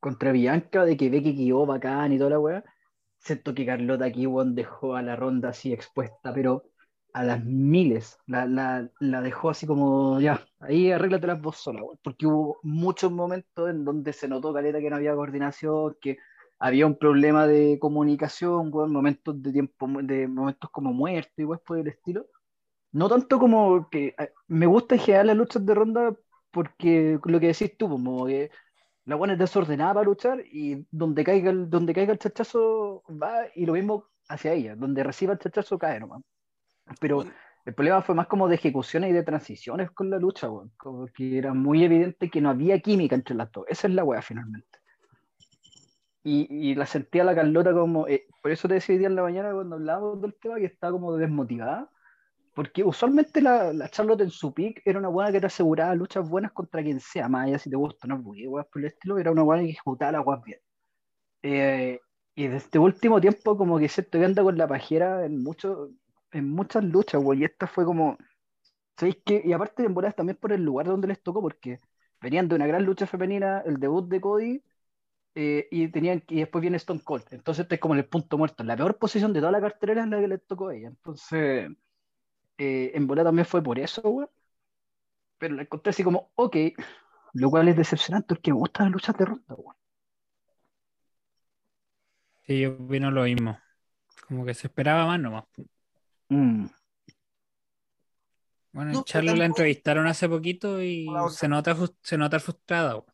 contra Bianca, de que Becky quedó bacán y toda la weá. siento que Carlota aquí, weón, dejó a la ronda así expuesta, pero a las miles. La, la, la dejó así como, ya, ahí arréglate las vos sola. Porque hubo muchos momentos en donde se notó, Caleta, que no había coordinación, que había un problema de comunicación, weón, momentos de tiempo, de momentos como muerte y weón, por el estilo. No tanto como que eh, me gusta en general las luchas de ronda porque lo que decís tú, como que la buena es desordenada para luchar y donde caiga el, donde caiga el chachazo va y lo mismo hacia ella, donde reciba el chachazo cae nomás. Pero el problema fue más como de ejecuciones y de transiciones con la lucha, weón. Como que era muy evidente que no había química entre las dos. Esa es la weá finalmente. Y, y la sentía la Carlota como, eh, por eso te día en la mañana cuando hablábamos del tema que estaba como desmotivada, porque usualmente la, la Charlotte en su pick era una buena que te aseguraba luchas buenas contra quien sea, más allá si te gusta, no es por el estilo, era una buena que ejecutaba las weas bien. Eh, y desde este último tiempo, como que siento que anda con la pajera en, mucho, en muchas luchas, güey. Y esta fue como. ¿Sabéis qué? Y aparte de también por el lugar donde les tocó, porque venían de una gran lucha femenina, el debut de Cody, eh, y tenían y después viene Stone Cold. Entonces este es como en el punto muerto. La peor posición de toda la cartelera es la que les tocó a ella. Entonces, eh, en bola también fue por eso, güey. Pero la encontré así como, ok, lo cual es decepcionante porque me gustan las luchas de ronda, güey. Sí, yo opino lo mismo. Como que se esperaba más nomás. Mm. Bueno, No, Charlo la entrevistaron hace poquito y se nota, se nota frustrada. güey.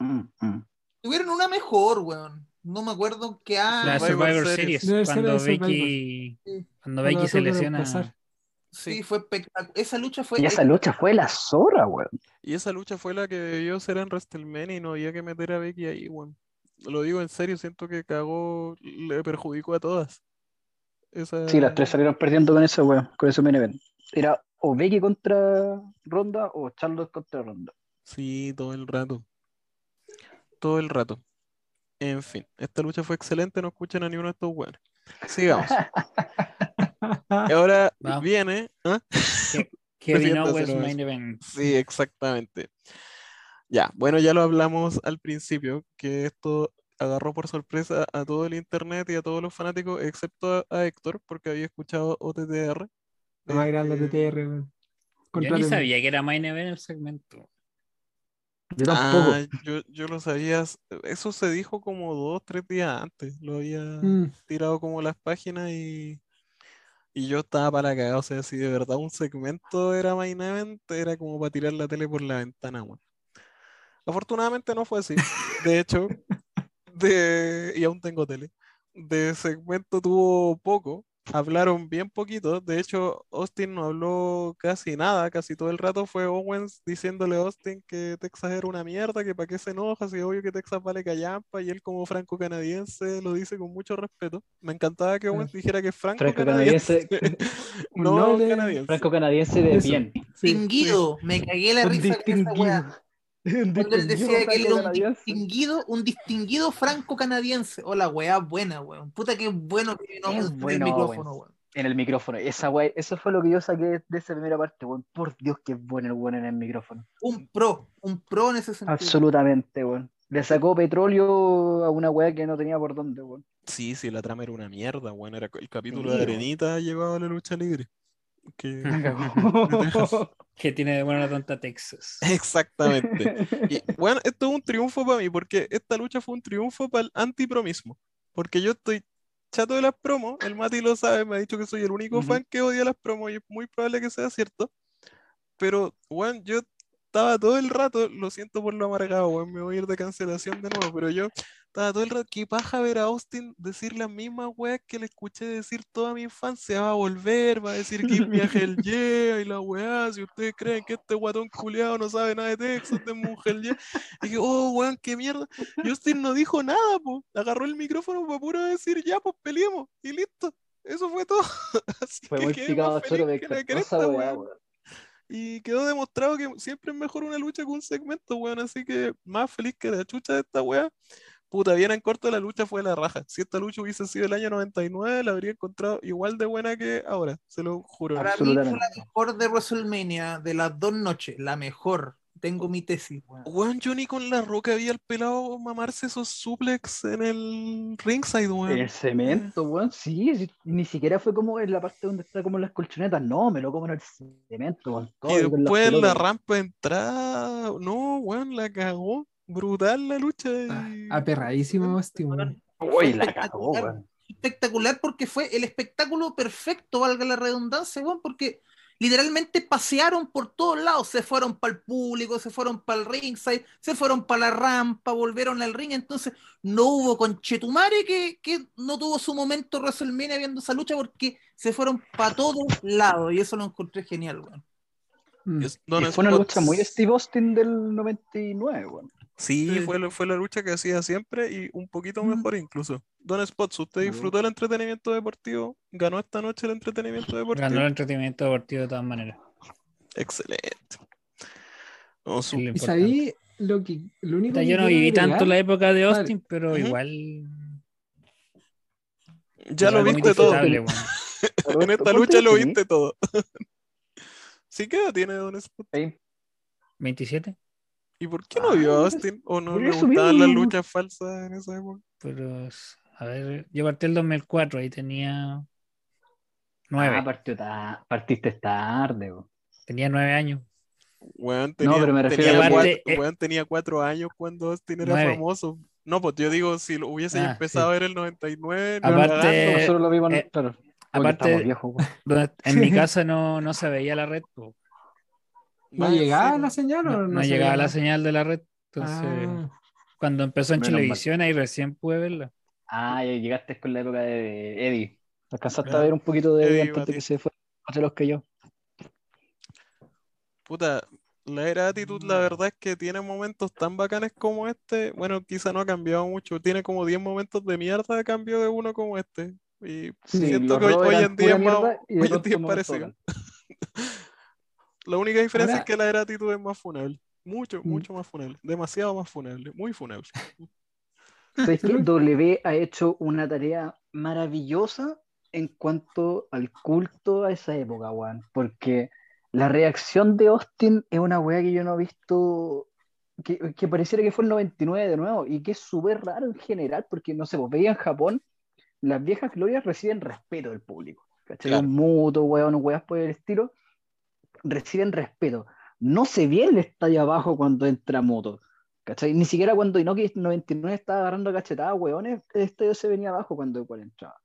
Mm, mm. Tuvieron una mejor, weón. No me acuerdo ah, La Survivor Series. Cuando. Becky, Sí. cuando Becky se lesiona. pasar. sí, fue espectacular. Esa lucha fue Y esa lucha fue la zorra, weón. Y esa lucha fue la que debió ser en WrestleMania y no había que meter a Becky ahí, weón. Lo digo en serio, siento que cagó, le perjudicó a todas. Esa... Sí, las tres salieron perdiendo con eso, weón, con eso main event. Era o Becky contra Ronda o Charlotte contra Ronda. Sí, todo el rato. Todo el rato. En fin, esta lucha fue excelente, no escuchen a ninguno de estos weones. Sigamos. Y <laughs> ahora viene. ¿ah? <laughs> Kevin Owens main event. Sí, exactamente. Ya, bueno, ya lo hablamos al principio, que esto agarró por sorpresa a todo el internet y a todos los fanáticos, excepto a, a Héctor, porque había escuchado OTTR. Lo más grande Este, de TR, weón. Yo ni sabía que era main event el segmento. Yo tampoco. Ah, yo, yo lo sabía, eso se dijo como dos, tres días antes, lo había Mm. tirado como las páginas y, y yo estaba para la cagada, o sea, si de verdad un segmento era main event, era como para tirar la tele por la ventana, weón. Afortunadamente no fue así, de hecho, <laughs> de, y aún tengo tele, de segmento tuvo poco, hablaron bien poquito, de hecho Austin no habló casi nada, casi todo el rato fue Owens diciéndole a Austin que Texas era una mierda, que para qué se enoja, si es obvio que Texas vale callampa, y él como franco-canadiense lo dice con mucho respeto. Me encantaba que Owens dijera que es Franco-canadiense. Un <laughs> no noble canadiense. Franco-canadiense de Eso. bien. Sí. distinguido. Me cagué la risa con esa. <laughs> Cuando él decía que él era un distinguido, un distinguido franco-canadiense. Hola, weá, buena, weón. Puta que bueno que no Es el bueno, micrófono, weón. En el micrófono. Esa wey, eso fue lo que yo saqué de esa primera parte, weón. Por Dios, que es bueno el weón en el micrófono. Un pro, un pro en ese sentido. Absolutamente, weón. Le sacó petróleo a una weá que no tenía por dónde, weón. Sí, sí, la trama era una mierda, bueno, era el capítulo Sí, de weón. Arenita llevaba a la lucha libre. Que... <laughs> <laughs> <laughs> Que tiene de buena tanta Texas. Exactamente. Y bueno, esto es un triunfo para mí, porque esta lucha fue un triunfo para el antipromismo. Porque yo estoy chato de las promos, el Mati lo sabe, me ha dicho que soy el único Ujú. fan que odia las promos y es muy probable que sea cierto. Pero, bueno, yo estaba todo el rato, lo siento por lo amargado, weón, me voy a ir de cancelación de nuevo, pero yo estaba todo el rato, qué paja ver a Austin decir las mismas weas que le escuché decir toda mi infancia, va a volver, va a decir me a hell yeah, y la weá, si ustedes creen que este guatón culiado no sabe nada de Texas, un hell yeah. Y dije, oh weón, qué mierda. Y Austin no dijo nada, po. Agarró el micrófono para puro decir ya, pues peleemos, y listo. Eso fue todo. <laughs> Así Fue que muy picado choro de que que cresta, weón. Y quedó demostrado que siempre es mejor una lucha que un segmento, weón. Así que más feliz que la chucha de esta weá. Puta, bien en corto la lucha fue la raja. Si esta lucha hubiese sido el año 99, la habría encontrado igual de buena que ahora, se lo juro. Para mí fue la mejor de WrestleMania de las dos noches, la mejor. Tengo mi tesis. weón. Weón, yo ni con la roca había el pelado mamarse esos suplex en el ringside, weón. En el cemento, weón, sí, sí, ni siquiera fue como en la parte donde está como las colchonetas, no, me lo como en el cemento, todo. Y después en la rampa de entrada, no, weón, la cagó. Brutal la lucha. Ah, y- Aperradísimo Austin, weón. Uy, la cagó, weón. espectacular porque fue el espectáculo perfecto, valga la redundancia, weón, porque literalmente pasearon por todos lados, se fueron para el público, se fueron para el ringside, se fueron para la rampa, volvieron al ring, entonces no hubo conchetumare que, que no tuvo su momento WrestleMania viendo esa lucha porque se fueron para todos lados y eso lo encontré genial, weón. Mm. fue una lucha muy Steve Austin del 99, weón. Sí, Sí. Fue, la- fue la lucha que hacía siempre y un poquito Mm. mejor incluso. Don Spots, ¿usted disfrutó el entretenimiento deportivo? ¿Ganó esta noche el entretenimiento deportivo? Ganó el entretenimiento deportivo de todas maneras. Excelente. No, su- Es lo Y sabí lo que lo único que Yo no viví tanto la época de Vale. Austin, pero igual. ya lo viste todo. <laughs> En esta ¿Cuánto lucha lo viste todo. <laughs> ¿Sí qué edad tiene Don Spots? Ahí. 27, ¿Y por qué no Ah, vio a pues, Austin? ¿O no le gustaban las luchas falsas en esa época? pero a ver, yo partí el 2004, ahí tenía 9, Ah, partió ta- partiste tarde, weón. tenía 9 años. Weón tenía, pero me refiero tenía a- cuatro, eh, weón tenía cuatro años cuando Austin era Nueve. famoso. No, pues yo digo, si lo hubiese Ah, empezado sí. a ver el 99, no Aparte, cagando. Nosotros lo vimos, eh, claro. aparte- viejos, En mi <laughs> casa no, no se veía la red, po. ¿No Más llegaba la señal o no, no, llegaba la señal de la red. Entonces, Ah, cuando empezó en televisión, ahí recién pude verla. Ah, ya llegaste con la época de Eddie. Alcanzaste a Ah, ver un poquito de Eddie Eddie antes de que se fuera a los que yo. Puta, la era actitud, la verdad es que tiene momentos tan bacanes como este. Bueno, quizá no ha cambiado mucho. Tiene como 10 momentos de mierda a cambio de uno como este. Y siento los que hoy, en día es más, de hoy en día es parecido. <laughs> La única diferencia Ahora- es que la era actitud es más funable. Mucho, Mm. mucho más funable. Demasiado más funable. Muy funable. ¿Sabes que <laughs> W ha hecho una tarea maravillosa en cuanto al culto a esa época, weón? Porque la reacción de Austin es una weá que yo no he visto, que, que pareciera que fue el 99 de nuevo, y que es súper raro en general, porque no sé, vos veías en Japón, las viejas glorias reciben respeto del público, ¿cachai? Claro. Un muto, weón, weas por el estilo, reciben respeto. No se ve el estadio abajo cuando entra moto. ¿Cachai? Ni siquiera cuando Inoki 99 estaba agarrando cachetadas, weones, el estadio se venía abajo cuando igual entraba.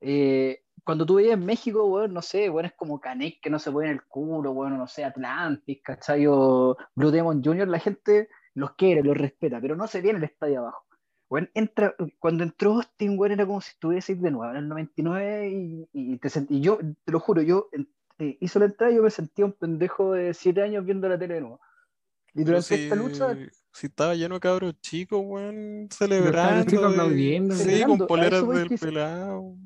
Eh, cuando tú veías en México, weón, no sé, weón, es como Canek que no se pone en el culo, weón, no sé, Atlantis, ¿cachai? O Blue Demon Jr., la gente los quiere, los respeta, pero no se ve en el estadio abajo. Weón, entra, cuando entró Austin, weón, era como si estuvieses de nuevo en el 99 y, y te sent- y yo, te lo juro, yo hizo la entrada y yo me sentía un pendejo de 7 años viendo la tele de nuevo. Y durante si, esta lucha si estaba lleno de cabros chicos, weón, celebrando. chicos de- aplaudiendo. Sí, Celebrando, con poleras del que pelado.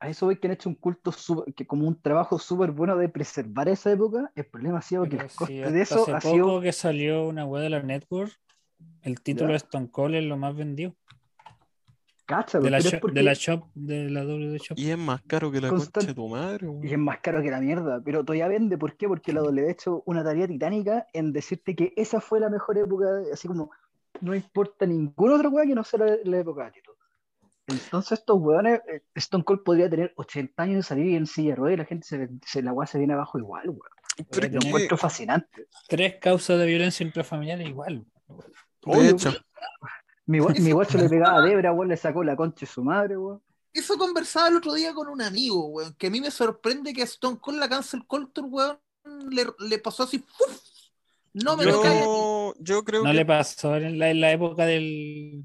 a eso voy que han hecho un culto súper- que como un trabajo súper bueno de preservar esa época. El problema ha sido que Pero el sí, coste de eso hace ha poco sido. que salió una web de la Network, el título ¿Ya? de Stone Cold es lo más vendido. Cacha, De la, shop, porque- de la shop, de la W Shop. Y es más caro que la Constant- concha de tu madre, weón. y es más caro que la mierda, pero todavía vende. ¿Por qué? Porque la W ha hecho una tarea titánica en decirte que esa fue la mejor época, así como no importa ninguna otra weá que no sea la, la época de actitud. Entonces, estos weones, eh, Stone Cold podría tener 80 años de salir en silla de ruedas y la gente se, se- la weá se viene abajo igual, weón. Pero Lo Lo encuentro fascinante. Tres causas de violencia intrafamiliar igual. de hecho, Mi, mi guacho le pegaba a Debra, weón, le sacó la concha de su madre, weón. Eso conversaba el otro día con un amigo, weón, que a mí me sorprende que a Stone Cold la cancel culture, weón, le, le pasó así, ¡puf! No me lo calles. yo, creo No que le pasó en la, en la época del,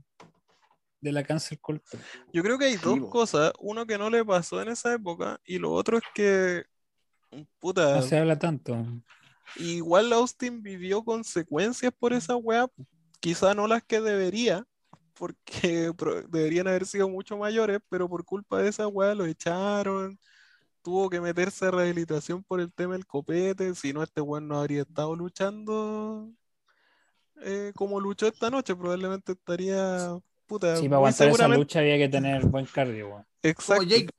de la cancel culture. Yo creo que hay Sí, dos cosas. Uno que no le pasó en esa época y lo otro es que, puta, No se habla tanto. igual Austin vivió consecuencias por esa weá. Quizá no las que debería, porque <laughs> deberían haber sido mucho mayores, pero por culpa de esa weá lo echaron. Tuvo que meterse a rehabilitación por el tema del copete. Si no, este weón no habría estado luchando eh, como luchó esta noche. Probablemente estaría, puta, Sí, para aguantar esa lucha había que tener buen cardio. weón. Como Exacto. Jake.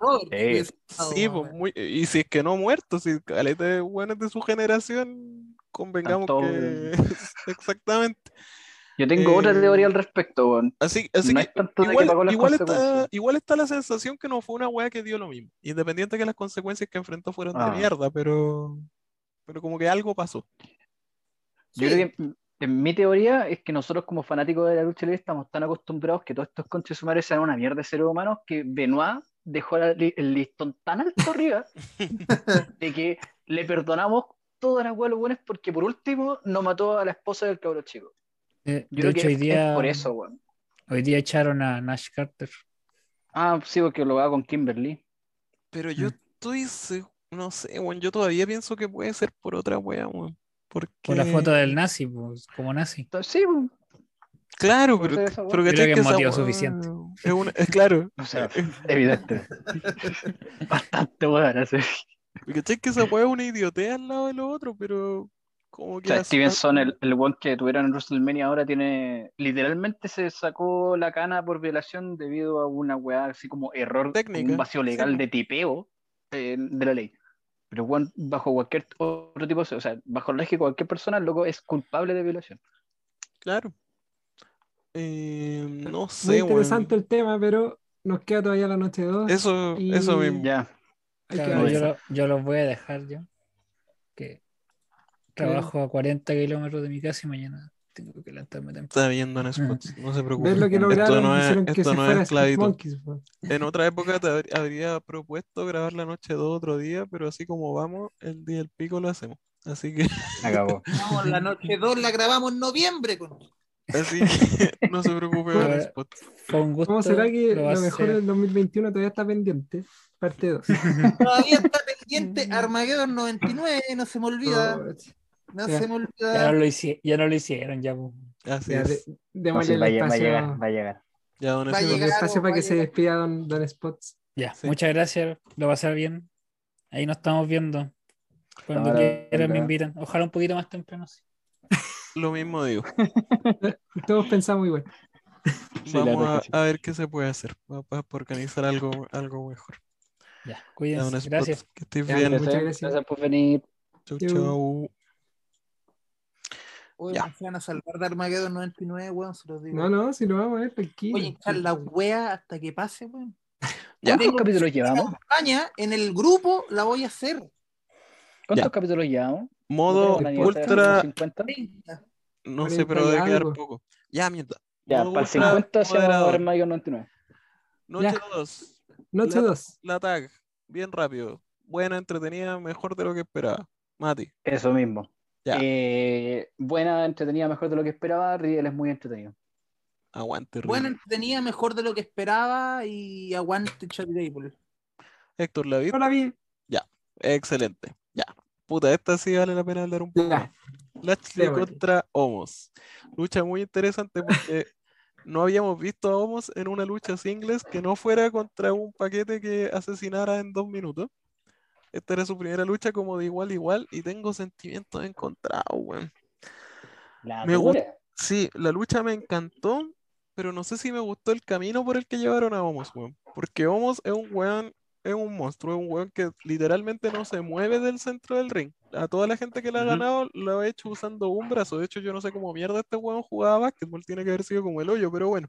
Sí. pues, muy, y si es que no muerto, si caleta de buenos de su generación Convengamos Tanto- que. <laughs> Exactamente. Yo tengo otra Eh, teoría al respecto, weón. Así, así No que de que igual, igual, está, igual la sensación que no fue una weá que dio lo mismo. Independiente que las consecuencias que enfrentó fueron Ah. de mierda, pero. Pero como que algo pasó. Yo Sí. creo que en mi teoría es que nosotros como fanáticos de la lucha libre estamos tan acostumbrados que todos estos conches sumares sean una mierda de seres humanos que Benoit dejó el listón tan alto arriba <laughs> de que le perdonamos todas las weas buenas porque por último no mató a la esposa del cabro chico. Eh, Yo de creo hecho, que hoy es, día, es por eso, weón. hoy día echaron a Nash Carter. Ah, sí, porque lo va con Kimberly. Pero yo Mm. estoy. No sé, weón. Yo todavía pienso que puede ser por otra weón. Porque. Por la foto del nazi, pues, como nazi. Sí, weón. Claro, pero, esa pero Creo ¿cachai que es motivo suficiente. Es, una- es claro. <laughs> o sea, evidente. <laughs> Bastante weón. así. ¿Cachai que esa weá es una idiotea al lado de lo otro? Pero. Como O que. sea, Stevenson, el, el one que tuvieron en WrestleMania ahora tiene, literalmente se sacó la cana por violación debido a una weá así como error, Técnica, un vacío legal sí, de tipeo eh, de la ley. Pero one, bajo cualquier otro tipo, de- o sea, bajo la lógica de cualquier persona, loco es culpable de violación. Claro. Eh, no Muy sé, weón. interesante el tema, pero nos queda todavía la noche 2. Eso, Y- eso mismo. Ya, que Claro, yo, lo- yo los voy a dejar yo. Que trabajo a 40 kilómetros de mi casa y mañana tengo que levantarme temprano. Está viendo en spots, no se preocupe. Ver lo que Esto no es, que esto se no es. Monkeys. En otra <laughs> época te habr- habría propuesto grabar la noche 2 otro día, pero así como vamos, el día del pico lo hacemos. Así que, acabó. <laughs> No, la noche 2 la grabamos en noviembre. Con... así que no se preocupe Ahora- un gusto. ¿Cómo será que lo lo mejor del 2021 todavía está pendiente? Parte 2. <laughs> Todavía está pendiente Armageddon 99, no se me olvida. No Se me Ya no lo, ya no lo hicieron, ya. pues. Así Ya, es. de- No, sí, el va, a lle- va a espacio, llegar, va a llegar. Ya, don Va a llegar. espacio para que se despida Don, don Spots. Ya, Sí. muchas gracias. Lo va a hacer bien. Ahí nos estamos viendo. Cuando Ahora, quieran me invitan. Ojalá un poquito más temprano. sí. lo mismo digo. <laughs> Todos pensamos igual. Sí, Vamos a, a ver qué se puede hacer para, organizar algo, algo mejor. Ya, cuídense. Gracias. Que estés bien. muchas Gracias, gracias. por venir. Chau, chau. Oye, Ya. se van a salvar de Armageddon 99, weón, se los digo. No, no, si lo vamos a ver, tranquilo. Voy a echar la wea hasta que pase, weón. <laughs> Ya. ¿Cuántos capítulos llevamos? Campaña en el grupo la voy a hacer. ¿Cuántos Ya. capítulos llevamos? Modo ¿No tenemos la ultra. 50? 30. No sé, 40 pero debe quedar algo. poco. Ya, mierda. Ya, Modo para el ultra 50 hacemos moderador. Armageddon 99. Noche Ya. 2. Noche La- 2. La tag. Bien rápido. Buena, entretenida, mejor de lo que esperaba. Mati. Eso mismo. Ya. Eh, buena, entretenida, mejor de lo que esperaba. Riel es muy entretenido. Aguante, Bueno, Riel. tenía mejor de lo que esperaba y aguante Charitable. Héctor Lavid. No la vi. Excelente. Ya. Puta, esta sí vale la pena hablar un poco. Ya. más. Lashley contra Homos. Lucha muy interesante porque no habíamos visto a Homos en una lucha singles que no fuera contra un paquete que asesinara en dos minutos. Esta era su primera lucha como de igual a igual y tengo sentimientos encontrados, weón. La Me dura. Sí, la lucha me encantó, pero no sé si me gustó el camino por el que llevaron a Homos, weón. Porque Homos es un weón, es un monstruo, es un weón que literalmente no se mueve del centro del ring. A toda la gente que le ha ganado lo ha hecho usando un brazo. De hecho, yo no sé cómo mierda este weón jugaba básquetbol, tiene que haber sido como el hoyo, pero bueno.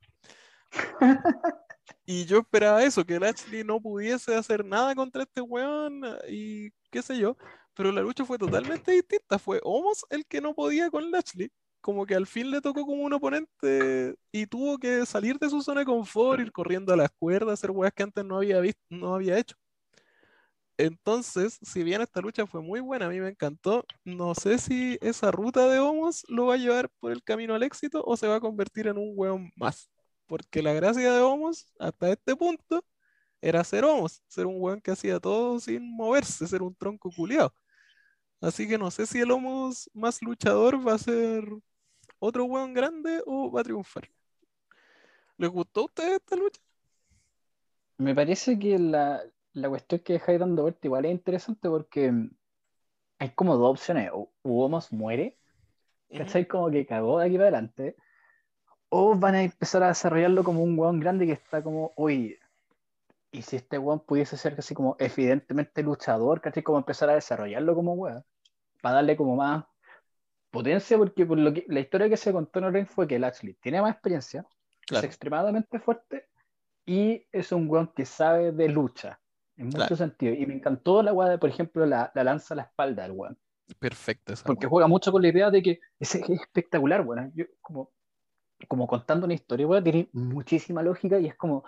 <laughs> Y yo esperaba eso, que Lashley no pudiese hacer nada contra este weón y qué sé yo. Pero la lucha fue totalmente distinta. Fue Homos el que no podía con Lashley. Como que al fin le tocó como un oponente y tuvo que salir de su zona de confort, ir corriendo a las cuerdas, hacer weas que antes no había visto, no había hecho. Entonces, si bien esta lucha fue muy buena, a mí me encantó, no sé si esa ruta de Homos lo va a llevar por el camino al éxito o se va a convertir en un weón más. Porque la gracia de Homos, hasta este punto, era ser Homos, ser un weón que hacía todo sin moverse, ser un tronco culiado. Así que no sé si el Homos más luchador va a ser otro weón grande o va a triunfar. ¿Les gustó a ustedes esta lucha? Me parece que la, la cuestión que dejáis dando vuelta igual es interesante porque hay como dos opciones. O o Homos muere, ¿cachai? Como que cagó de aquí para adelante. O van a empezar a desarrollarlo como un weón grande que está como, uy, y si este weón pudiese ser así como evidentemente luchador, ¿cachai? Como empezar a desarrollarlo como weón. Para darle como más potencia porque por lo que la historia que se contó en el ring fue que Lashley tiene más experiencia, Claro. es extremadamente fuerte y es un weón que sabe de lucha en muchos Claro. sentidos. Y me encantó la weá por ejemplo, la, la lanza a la espalda del weón. Perfecta esa. Porque juega mucho con la idea de que es, es espectacular, weón. Yo, como, como contando una historia, weón, tiene muchísima lógica y es como.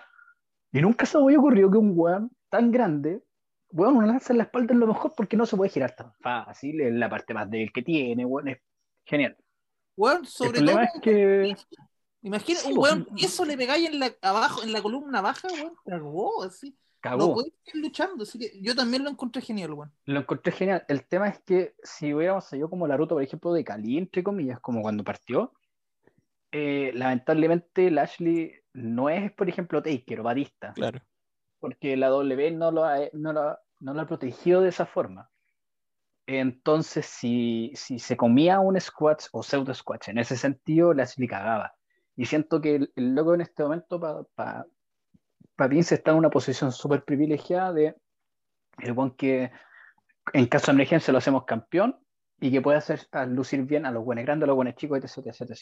Y nunca se me había ocurrido que un weón tan grande, weón, una lanza en la espalda es lo mejor porque no se puede girar tan fácil, es la parte más débil que tiene, weón, es genial. Weón, El sobre todo. es que. Imagina, Sí, un po. weón, eso le pegáis en la, abajo, en la columna baja, weón, cagó, así. No Cagó. puede seguir luchando, así que yo también lo encontré genial, weón. Lo encontré genial. El tema es que si hubiéramos salido como la ruta, por ejemplo, de Cali, entre comillas, como cuando partió, eh, lamentablemente Lashley no es, por ejemplo, Taker o Batista, Claro. porque la W no lo ha, no lo ha- no lo ha protegido de esa forma. Entonces, si, si se comía un squash o pseudo squash, en ese sentido, Lashley cagaba. Y siento que el, el loco en este momento, para pa, pa Vince, está en una posición súper privilegiada de el buen que en caso de emergencia lo hacemos campeón y que puede hacer a lucir bien a los buenos grandes, a los buenos chicos, etc, etc, etc.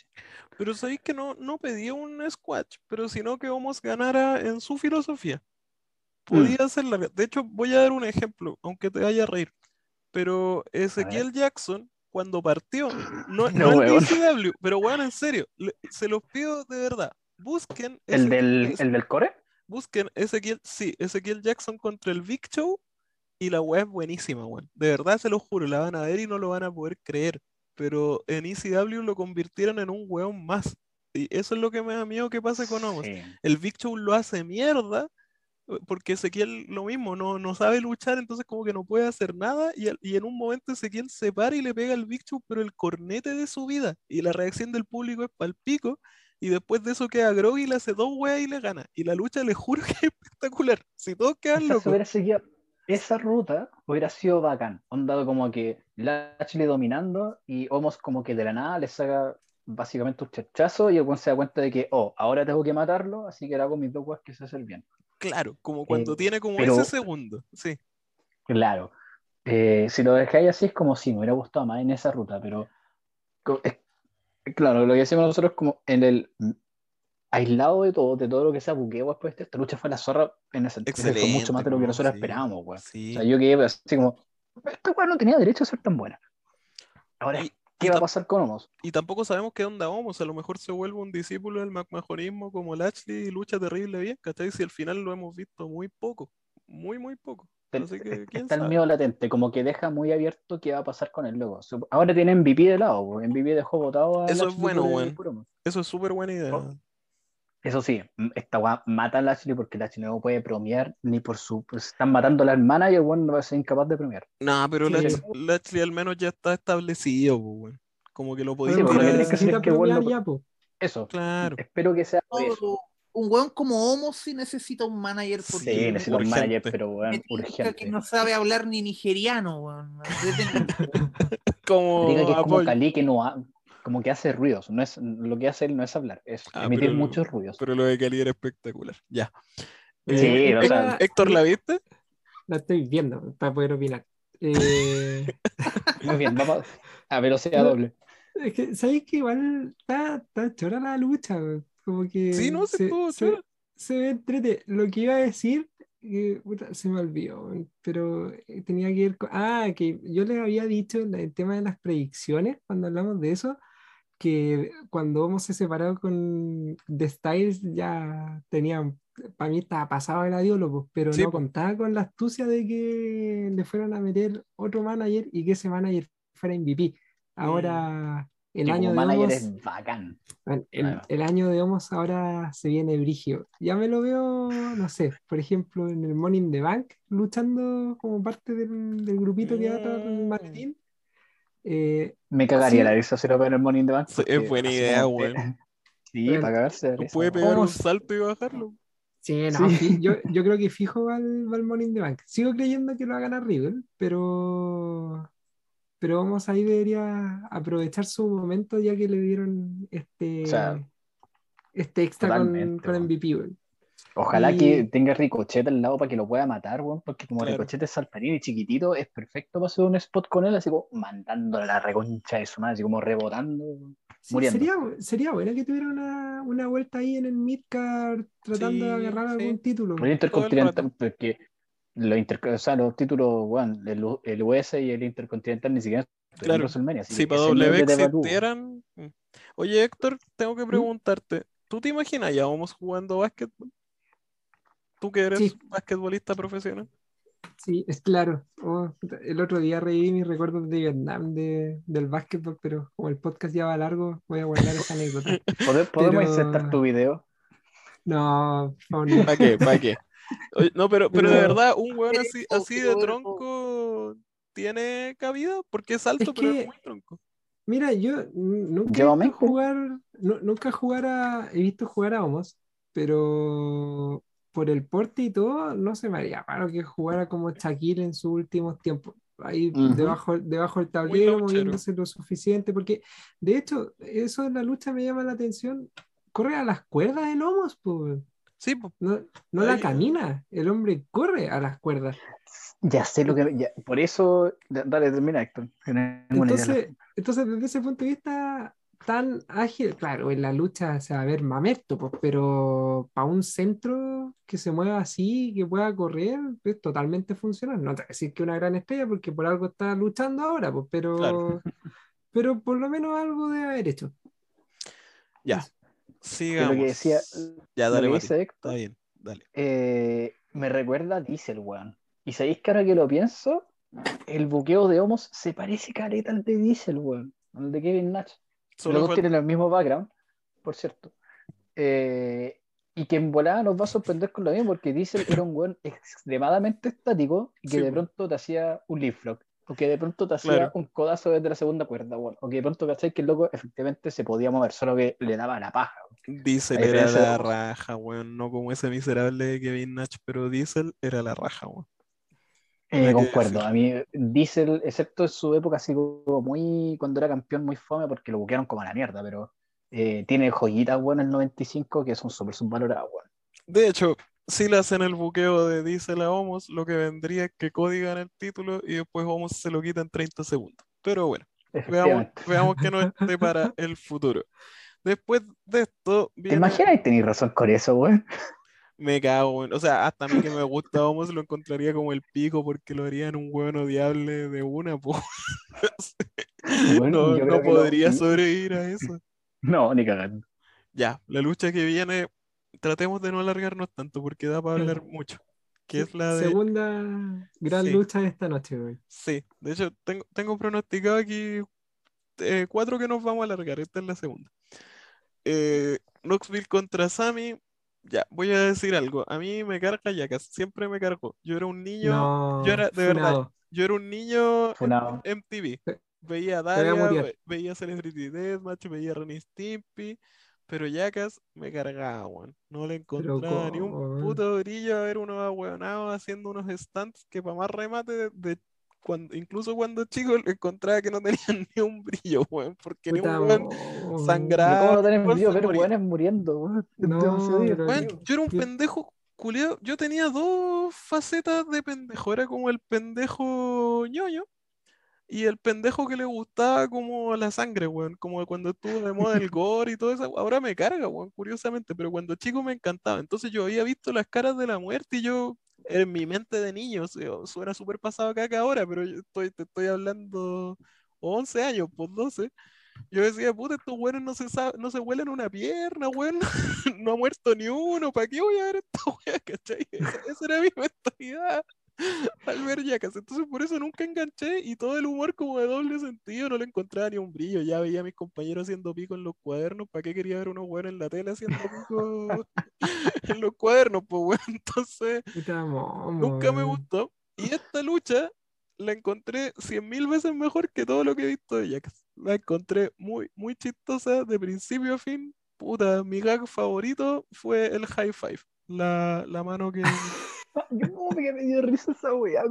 Pero sabéis que no, no pedía un squash, pero sino que Homos ganara en su filosofía. Podía ser larga. De hecho, voy a dar un ejemplo, aunque te vaya a reír. Pero Ezequiel Jackson, cuando partió, <clears throat> no, No, no el. DCW, pero bueno, en serio, le- se los pido de verdad. Busquen, ¿El Ezequiel- del, el del core? busquen Ezequiel, sí, Ezequiel Jackson contra el Big Show y la weá es buenísima, weón. De verdad se lo juro, la van a ver y no lo van a poder creer. Pero en ECW lo convirtieron en un weón más. Y eso es lo que me da miedo que pase con Omos. Sí. El Big Show lo hace mierda porque Ezequiel lo mismo, no, no sabe luchar, entonces como que no puede hacer nada y, y en un momento Ezequiel se para y le pega al Big Show, pero el cornete de su vida y la reacción del público es palpico y después de eso queda Groggy, le hace dos weas y le gana. Y la lucha, le juro <laughs> que es espectacular. Si todos quedan locos. hubiera seguido- esa ruta hubiera sido bacán. Onda como que Lashley dominando y Homos como que de la nada le saca básicamente un chachazo y el se da cuenta de que, oh, ahora tengo que matarlo, así que hago mis dos weas que se hacen bien. Claro, como cuando Eh, tiene como pero- ese segundo. Sí. Claro. Eh, si lo dejáis así es como si me hubiera gustado más en esa ruta, pero es- claro, lo que decimos nosotros como en el aislado de todo, de todo lo que sea buqueo después de esta lucha fue la zorra en ese sentido, fue mucho más de lo que nosotros sí, esperábamos, sí. O sea, yo quedé así como, esta weá no tenía derecho a ser tan buena. Ahora, Y- ¿qué va a pasar con Homos? Y tampoco sabemos qué onda Homos, a lo mejor se vuelve un discípulo del McMahonismo como Lashley y lucha terrible bien, ¿cachai? Si al final lo hemos visto muy poco, muy, muy poco. Ten- Así que, ¿quién Está el miedo latente, como que deja muy abierto qué va a pasar con el logo. Ahora tiene MVP de lado. MVP dejó votado a Eso es bueno, Homos. Eso es súper buena idea. Eso sí, esta weá mata a Lashley porque Lashley no puede bromear ni por su. Pues están matando a la hermana y el weón no va a ser incapaz de bromear. No, pero Sí. Lashley al menos ya está establecido, weón. Como que lo podía Sí, tirar. que necesita que bueno, ya, po. Eso, Claro. espero que sea No, eso. un weón como Homo sí necesita un manager Sí, porque necesito un urgente. manager, pero weón, urgente. que no sabe hablar ni nigeriano, weón. <laughs> Como Diga que es como. Cali que no ha- como que hace ruidos. No es, lo que hace él no es hablar, es Ah, emitir pero- muchos ruidos. Pero lo de Cali era espectacular. Ya. Sí, Eh, o Hé- sea- Héctor, ¿la viste? La estoy viendo para poder opinar. Eh, <laughs> Muy bien, vamos a velocidad No. doble. es que, ¿sabéis que igual está, está chora la lucha? Como que Sí, no, se estuvo se, chora. se ve entrete. Lo que iba a decir, puta, se me olvidó, pero eh, tenía que ir con... Ah, que yo les había dicho el tema de las predicciones, cuando hablamos de eso, que cuando Homo se separó con The Styles ya tenían, para mí estaba pasado el adiólogo, pero Sí, no po. contaba con la astucia de que le fueran a meter otro manager y que ese manager fuera MVP. Ahora, el Y año Homos, es bacán. el, Claro. el año de Homos ahora se viene brigio. Ya me lo veo, no sé, por ejemplo, en el in the Bank, luchando como parte del, del grupito que va atrás del Mm. maletín. Eh, Me cagaría Sí. la risa si lo en el Morning the Bank. Sí, es buena idea, weón. <laughs> Sí, Bueno, para cagarse puede pegar un salto y bajarlo. sí, no, Sí. yo, <laughs> yo creo que fijo va al, va al Money in the Bank. Sigo creyendo que lo va a ganar Riddle, pero, pero vamos ahí debería aprovechar su momento ya que le dieron este, O sea, este extra con, con. MVP. weón. Ojalá Y- que tenga Ricochet al lado para que lo pueda matar, weón, porque como Claro. Ricochet es saltarín y chiquitito, es perfecto para hacer un spot con él, así como mandándole la reconcha de su madre, así como rebotando. Sí, muriendo. sería, sería bueno que tuviera una, una vuelta ahí en el midcard tratando de agarrar sí. algún título. El Intercontinental, porque los, inter- o sea, los títulos, weón, el, el US y el Intercontinental ni siquiera Claro. en WrestleMania, Si para W existieran. mm. Oye, Héctor, tengo que preguntarte. ¿Tú te imaginas ya vamos jugando básquetbol? ¿Tú que eres Sí. basquetbolista profesional? Sí, es claro. Oh, el otro día reí mis recuerdos de Vietnam de, del básquetbol, pero como el podcast ya va largo, voy a guardar esa anécdota. <laughs> <laughs> ¿Pode- ¿Podemos Pero- insertar tu video? No, por favor, no. ¿Para qué? ¿Para qué? Oye, no, pero, pero de verdad, un weón así, así de tronco tiene cabida porque es alto, Es pero es muy tronco. Mira, yo nunca he visto jugar, nu- nunca jugar a, he visto jugar a Homos, pero por el porte y todo, no se me haría raro que jugara como Shaquille en sus últimos tiempos. Ahí Ujú. debajo, debajo del tablero, moviéndose lo suficiente, porque de hecho, eso de la lucha me llama la atención. Corre a las cuerdas el Homos, pues. Sí, po. No, no la camina, el hombre corre a las cuerdas. Ya sé lo que. ya- por eso. da- Dale, termina, Héctor. Entonces, entonces, desde ese punto de vista, tan ágil, claro, en la lucha se va a ver mamerto, pues, pero para un centro que se mueva así, que pueda correr, es totalmente funcional. No te voy a decir que una gran estrella, porque por algo está luchando ahora, pues, pero, Claro. <laughs> pero por lo menos algo debe haber hecho. Ya. Sigamos. lo que decía. Ya, lo dale, que Mati. dice Héctor, Está bien, dale. eh, me recuerda a Diesel, weón. Y sabéis que ahora que lo pienso, el buqueo de Homos se parece caleta al de Diesel, weón. Al de Kevin Nash. Solo Los dos tienen el mismo background, por cierto. Eh, y que en volada nos va a sorprender con lo mismo, porque Diesel era un weón extremadamente estático y que Sí, de pronto te hacía un leaf rock, o que de pronto te hacía Claro. un codazo desde la segunda cuerda, weón. O que de pronto, ¿cachai? Que el loco efectivamente se podía mover, solo que le daba la paja. weón. Diesel era la raja, weón. No como ese miserable de Kevin Nash, pero Diesel era la raja, weón. Eh, concuerdo, decir. a mí Diesel, excepto en su época así como muy, cuando era campeón muy fome porque lo buquearon como a la mierda, pero eh, tiene joyitas buenas el 95 que son súper subvaloradas, weón. De hecho, si le hacen el buqueo de Diesel a Homos, lo que vendría es que Cody gana el título y después Homos se lo quita en 30 segundos. Pero bueno, veamos, que no esté para <laughs> el futuro. Después de esto, ¿Te viene... imaginas y tenés razón con eso, weón? Me cago. O sea, hasta a mí que me gusta Homos lo encontraría como el pico porque lo harían un hueón odiable de una, po. <laughs> Bueno, no, no podría no- sobrevivir a eso. <laughs> No, ni cagando. Ya, la lucha que viene, tratemos de no alargarnos tanto porque da para hablar mucho. Que es la de. Segunda gran Sí. lucha de esta noche, güey. Sí, de hecho, tengo, tengo pronosticado aquí eh, cuatro que nos vamos a alargar. Esta es la segunda. Eh, Knoxville contra Sammy. Ya, voy a decir algo. A mí me carga Jackass, siempre me cargó. Yo era un niño, No, yo era- de verdad, yo era un niño Funado. MTV. Veía Daria, ve- veía Celebrity Deathmatch, veía y Stimpy, pero Jackass me cargaba, weón. No le encontraba ni un puto brillo a ver unos ahueonados haciendo unos stunts que para más remate de, de cuando, incluso cuando chico le encontraba que no tenían <laughs> ni un brillo, weón, porque ni Puta, un weón sangraba, ¿Cómo no tenés ni se ver weones muriendo, weón? <laughs> No. Weón, yo era un pendejo culiado. Yo tenía dos facetas de pendejo. Era como el pendejo ñoño y el pendejo que le gustaba como la sangre, weón. Como cuando estuvo de moda el <laughs> gore y todo eso. Ahora me carga, weón, curiosamente. Pero cuando chico me encantaba. Entonces yo había visto las caras de la muerte y yo, en mi mente de niño, suena súper pasado acá que ahora, pero yo estoy, te estoy hablando 11 años, pues 12. Yo decía, puta, estos weones no se no se huelen una pierna, weón. <laughs> No ha muerto ni uno. ¿Para qué voy a ver esta <laughs> wea, cachai? Esa, esa era mi <laughs> mentalidad al ver Jackass. Entonces por eso nunca enganché y todo el humor como de doble sentido no le encontraba ni un brillo. Ya veía a mis compañeros haciendo pico en los cuadernos. ¿Para qué quería ver unos weones en la tele haciendo pico <laughs> en los cuadernos? Pues weón, <laughs> entonces nunca me gustó. Y esta lucha la encontré cien mil veces mejor que todo lo que he visto de Jackass. La encontré muy, muy chistosa de principio a fin. Puta, mi gag favorito fue el high five. La, la mano que... Yo me dio risa esa weá.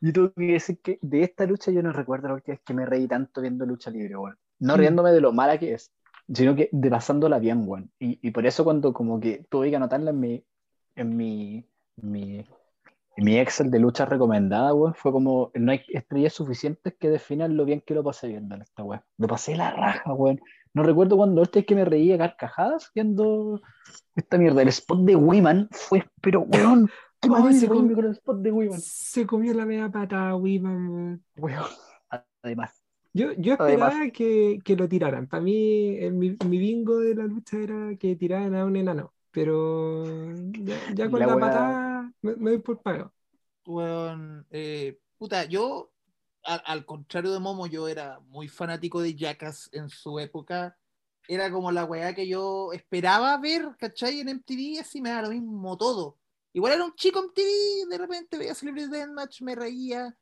Yo tengo que decir que de esta lucha yo no recuerdo la última vez que me reí tanto viendo lucha libre, weón. No Mm. riéndome de lo mala que es, sino que de pasándola bien, weón. Y, y por eso cuando como que tuve que anotarla en mi, en mi, mi, en mi Excel de lucha recomendada, weón, fue como, no hay estrellas suficientes que definan lo bien que lo pasé viendo en esta weón. Lo pasé la raja, weón. No recuerdo cuando este es que me reía carcajadas viendo esta mierda. El spot de Wiman fue, pero weón, qué <laughs> Oh, se con com- el spot de Wiman. Se comió la media pata, Wiman. weón. Además. Yo, yo Además- esperaba que, que lo tiraran. Para mí, mi, mi bingo de la lucha era que tiraran a un enano. Pero ya, ya con La la, wea- patada me, me doy por pago. Weón, eh, puta, yo, al, al contrario de Momo, yo era muy fanático de Jackass en su época. Era como la weá que yo esperaba ver, ¿cachai? En MTV, así me da lo mismo todo. Igual era un chico MTV, de repente veía Celebrity Deathmatch, me reía,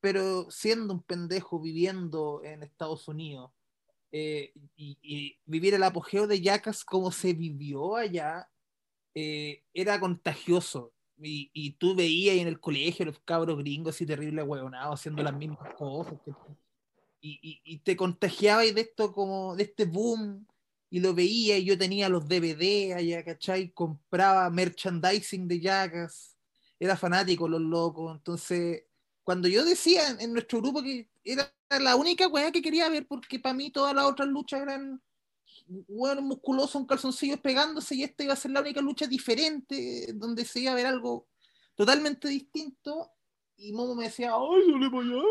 pero siendo un pendejo viviendo en Estados Unidos eh, y, y vivir el apogeo de Jackass como se vivió allá, eh, era contagioso. Y, y tú veías en el colegio los cabros gringos así terribles huevonados haciendo las mismas cosas. Y, y, y te contagiabas de esto como, de este boom, y lo veía, y yo tenía los DVD allá, ¿cachai? Compraba merchandising de Jackass, era fanático los locos, entonces, cuando yo decía en nuestro grupo que era la única weá que quería ver, porque para mí todas las otras luchas eran bueno, musculosos en calzoncillos pegándose y esta iba a ser la única lucha diferente donde se iba a ver algo totalmente distinto y Momo me decía, ay, dale para allá.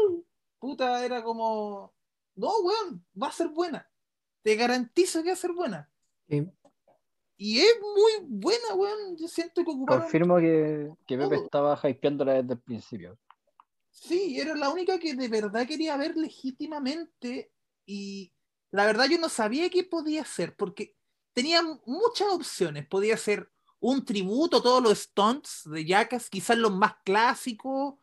Puta, era como, no, weón, va a ser buena. Te garantizo que va a ser buena. Y es muy buena, weón. Yo siento que ocuparon. Confirmo que, que Pepe todo. estaba hypeándola desde el principio. Sí, era la única que de verdad quería ver legítimamente y la verdad yo no sabía qué podía ser porque tenía muchas opciones. Podía ser un tributo a todos los stunts de Jackass, quizás los más clásicos.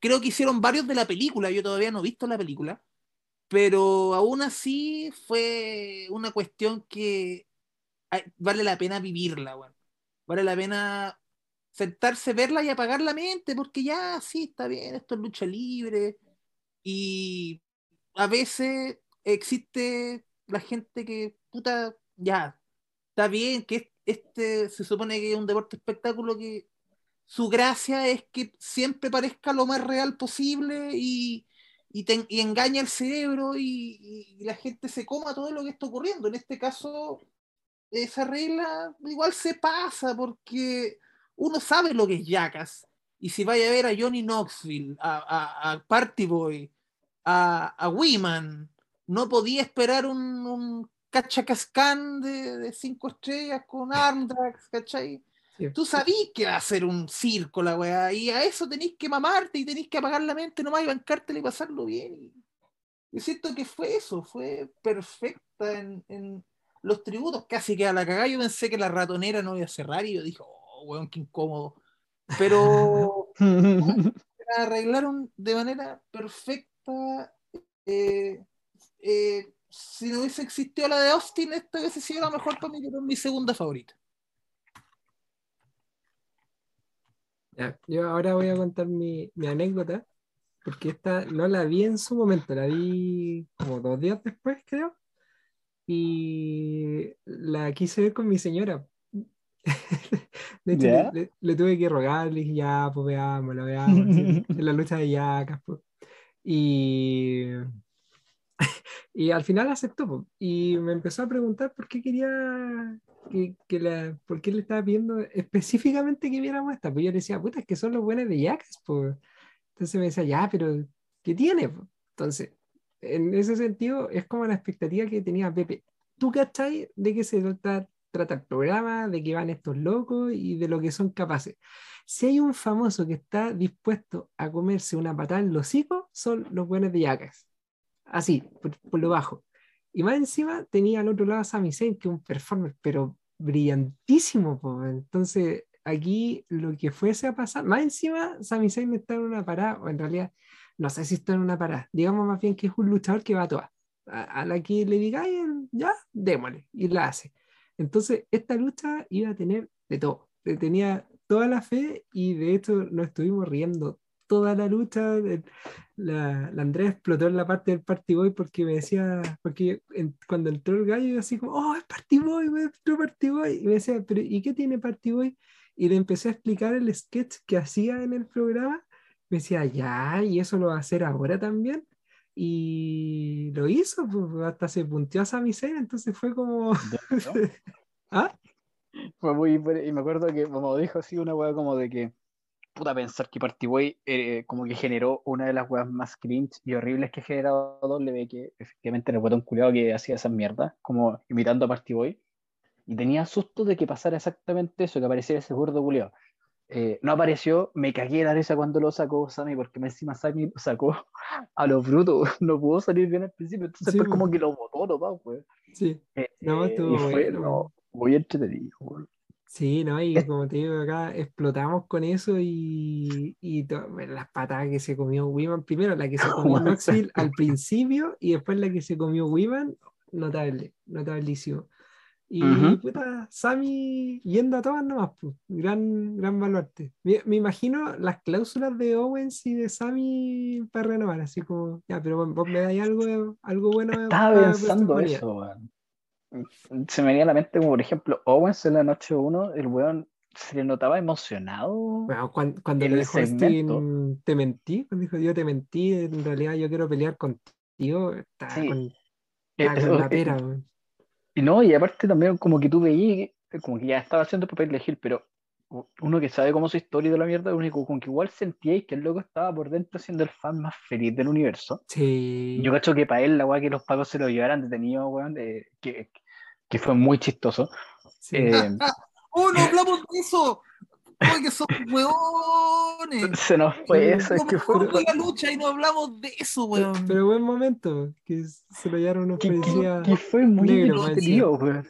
Creo que hicieron varios de la película, yo todavía no he visto la película, pero aún así fue una cuestión que vale la pena vivirla, weón. Vale la pena sentarse, verla y apagar la mente, porque ya sí, está bien, esto es lucha libre. Y a veces existe la gente que, puta, ya, está bien, que este se supone que es un deporte espectáculo que su gracia es que siempre parezca lo más real posible y, y, te, engaña el cerebro y, la gente se coma todo lo que está ocurriendo. En este caso, esa regla igual se pasa porque uno sabe lo que es Jackass. Y si vaya a ver a Johnny Knoxville, a, a, a Party Boy, a, a Wiman, no podía esperar un, un cachacascán de, de cinco estrellas con Armdrax, ¿cachai? Sí. Tú sabís que va a ser un circo la weá, y a eso tenéis que mamarte y tenéis que apagar la mente nomás y bancártela y pasarlo bien. Y yo siento que fue eso, fue perfecta en, en los tributos, casi que a la cagada yo pensé que la ratonera no iba a cerrar y yo dije, oh, weón, qué incómodo. Pero <laughs> la arreglaron de manera perfecta. eh, eh, si no hubiese existido la de Austin, esta hubiese sido la mejor para mí, pero es mi segunda favorita. ya, yo ahora voy a contar mi, mi anécdota, porque esta no la vi en su momento, la vi como dos días después, creo, y la quise ver con mi señora. <laughs> De hecho, ¿Ya? le, le- le tuve que rogar, le dije, ya, pues veámosla, veámosla, sí, en la lucha de yacas, pues. Y, <laughs> y al final aceptó, y me empezó a preguntar por qué quería que, que la, por qué le estaba pidiendo específicamente que viéramos esta. Pues yo le decía, puta, es que son los buenos de Jackass. Entonces me decía, ya, pero ¿qué tiene? po?". Entonces, en ese sentido, es como la expectativa que tenía Pepe. ¿Tú cachai de qué se trata, trata el programa, de qué van estos locos y de lo que son capaces? Si hay un famoso que está dispuesto a comerse una patada en los hocico, son los buenos de Jackass. Así, por, por lo bajo. Y más encima tenía al otro lado a Sami Zayn, que es un performer, pero brillantísimo. po. Entonces, aquí lo que fuese a pasar, más encima Sami Zayn está en una parada, o en realidad, no sé si está en una parada, digamos más bien que es un luchador que va a todas. A, a la que le diga, "Ay, ya, démosle, y la hace. Entonces, esta lucha iba a tener de todo. Tenía toda la fe y de hecho nos estuvimos riendo toda la lucha. La, la Andrea explotó en la parte del Party Boy porque me decía, porque cuando entró el gallo, yo así como, oh, es Party Boy, me entró Party Boy. Y me decía, pero ¿y qué tiene Party Boy? Y le empecé a explicar el sketch que hacía en el programa. Me decía, ya, y eso lo va a hacer ahora también. Y lo hizo, pues, hasta se punteó a Sami Zayn, entonces fue como. <laughs> ¿Ah? Fue muy. Y me acuerdo que, como dijo así, una weá como de que puta pensar que Party Boy eh, como que generó una de las weas más cringe y horribles que ha generado W, que efectivamente era el botón culiado que hacía esas mierdas, como imitando a Party Boy. Y tenía susto de que pasara exactamente eso, que apareciera ese gordo culiado. Eh, no apareció, me cagué la risa cuando lo sacó Sammy, porque encima Sammy lo sacó a lo bruto, <laughs> no pudo salir bien al principio, entonces fue como que lo botó nomás, pues. Sí, eh, no, estuvo y fue bueno. no, muy entretenido, weón. Sí, ¿no? Y como te digo, acá explotamos con eso y, y to- bueno, las patadas que se comió Wiman, primero la que se <laughs> comió Knoxville al principio y después la que se comió Wiman, notable, notabilísimo. Y Ujú. puta, Sammy yendo a todas nomás, pues, gran, gran baluarte. Me, me imagino las cláusulas de Owens y de Sammy para renovar, así como, ya, pero vos me dais algo, algo bueno Estaba pensando WrestleMania". eso, weón. Se me venía a la mente como, por ejemplo, Owens en la noche 1, el weón se le notaba emocionado. Bueno, cuando, cuando le dijo. Sting, te mentí, cuando dijo yo te mentí, en realidad yo quiero pelear contigo, está Sí. con, Eh, con eso, la eh, pera, weón. Y no, y aparte también como que tú veías, como que ya estaba haciendo el papel de Gil, pero uno que sabe cómo su historia y de la mierda, único con que igual sentíais que el loco estaba por dentro siendo el fan más feliz del universo. Sí, Yo cacho que para él la weá que los pagos se lo llevaran detenido, weón, eh, que, que fue muy chistoso. sí. Eh, <laughs> ¡Oh, no <laughs> hablamos de eso! ¡Oh, que son hueones! se nos fue eso, es que fue... la lucha y no hablamos de eso, Pero, weón. pero buen momento, que se lo llevaron unos que- policías. que fue muy negro, entretenido, weón.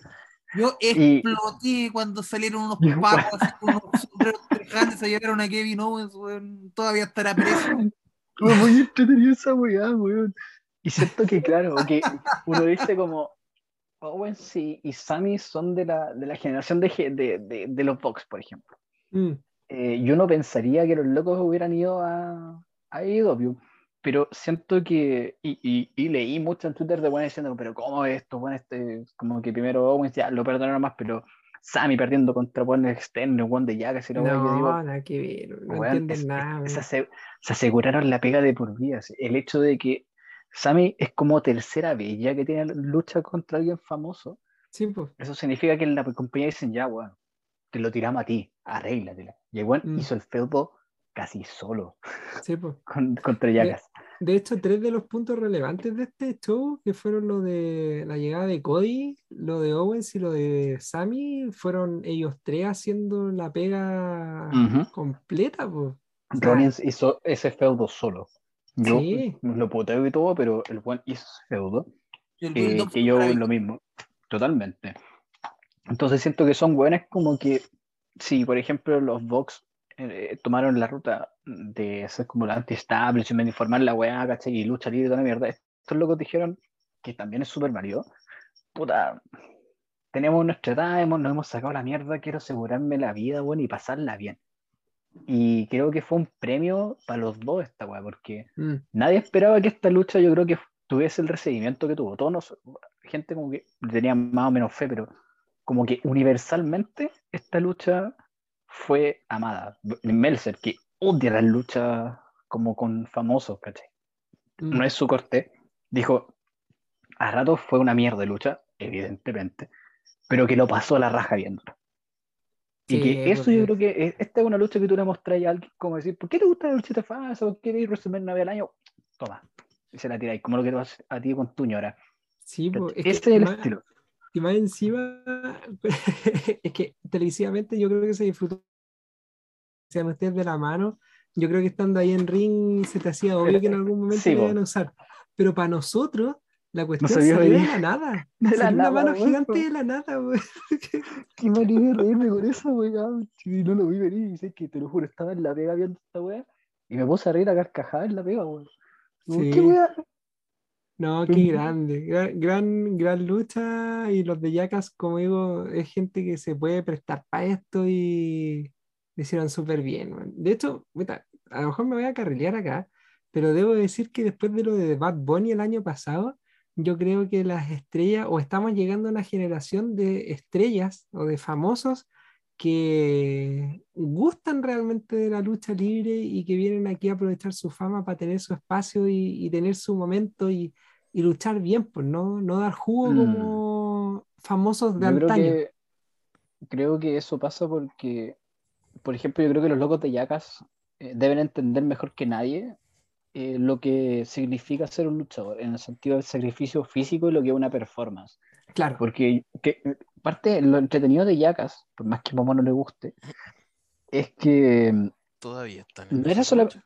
Yo y- exploté cuando salieron unos <laughs> con unos sombreros a llevaron a Kevin Owens, weón. Todavía estará preso. <laughs> Muy entretenido esa weá, weón. Y siento que, claro, que uno dice como Owens y, y Sammy son de la, de la generación de, ge- de, de, de los Vox, por ejemplo. Mm, Eh, yo no pensaría que los locos hubieran ido a, a AEW, pero siento que, y, y, y leí mucho en Twitter de buenas diciendo, pero ¿cómo es esto? Bueno, este, como que primero Owens ya lo perdonaron más, pero Sammy perdiendo contra Juan externo, Juan de Yagas y la weá, yo digo, no, nada que ver, no Weón, entienden es- nada. es- se, ase- se aseguraron la pega de por vida. El hecho de que Sammy es como tercera vez ya que tiene lucha contra alguien famoso, Sí, pues. eso significa que en la compañía dicen ya, weón, te lo tiramos a ti, arréglatela. Y weón Mm. hizo el feudo casi solo Sí, pues. <laughs> con- contra Yagas. De hecho, tres de los puntos relevantes de este show, que fueron lo de la llegada de Cody, lo de Owens y lo de Sammy, fueron ellos tres haciendo la pega completa, sea, Rollins hizo ese feudo solo. Yo Sí. lo puteo y todo, pero el weón hizo ese feudo. Y el que, build-up que fue yo lo mismo, totalmente. Entonces siento que son buenos como que si, por ejemplo, los Vox eh, tomaron la ruta de hacer como la anti-establishment, informar la weá, ¿cachai? Y lucha libre y toda la mierda, estos locos dijeron que también es súper válido. Puta, tenemos nuestra edad, hemos, nos hemos sacado la mierda, quiero asegurarme la vida, bueno, y pasarla bien. Y creo que fue un premio para los dos esta weá, porque mm, nadie esperaba que esta lucha yo creo que tuviese el recibimiento que tuvo. Todos nos- gente como que tenía más o menos fe, pero como que universalmente esta lucha fue amada. Melzer, que odia las luchas como con famosos, ¿cachai? mm. No es su corte, dijo, a ratos fue una mierda de lucha, evidentemente, pero que lo pasó a la raja viéndolo. Y Sí, que eso porque- yo creo que es- esta es una lucha que tú le mostras a alguien como decir, ¿por qué te gusta la luchita falsa? ¿Por qué querés WrestleMania una vez al año? Toma. Y se la tiráis, como lo que tú haces a ti con tu ñora. Sí, es Ese que es el más- estilo. Y más encima, <laughs> es que televisivamente yo creo que se disfrutó. Sean ustedes de la mano, yo creo que estando ahí en ring se te hacía obvio que en algún momento Sí, iban a usar. Pero para nosotros, la cuestión se vio salió de la nada. <laughs> De la Salió una nada, mano gigante de la nada, weón. <laughs> Qué manera de reírme con weá. Si no lo vi venir, y sé que te lo juro, estaba en la pega viendo esta weá. Y me puse a reír a carcajadas en la pega, Sí. ¿Qué weá? No, qué grande. Gran, gran, gran lucha. Y los de Yacas, como digo, es gente que se puede prestar para esto y lo hicieron súper bien. De hecho, a lo mejor me voy a carrilear acá, pero debo decir que después de lo de Bad Bunny el año pasado, yo creo que las estrellas, o estamos llegando a una generación de estrellas o de famosos que gustan realmente de la lucha libre y que vienen aquí a aprovechar su fama para tener su espacio y, tener su momento y, luchar bien, pues no, no dar jugo Mm. como famosos de Yo creo antaño. que, creo que eso pasa porque, por ejemplo, yo creo que los locos de Yacas eh, deben entender mejor que nadie eh, lo que significa ser un luchador, en el sentido del sacrificio físico y lo que es una performance. Claro, Porque que, parte, lo entretenido de Yacas, por más que a Momo no le guste, es que mm, Todavía están No en era esa sola- lucha.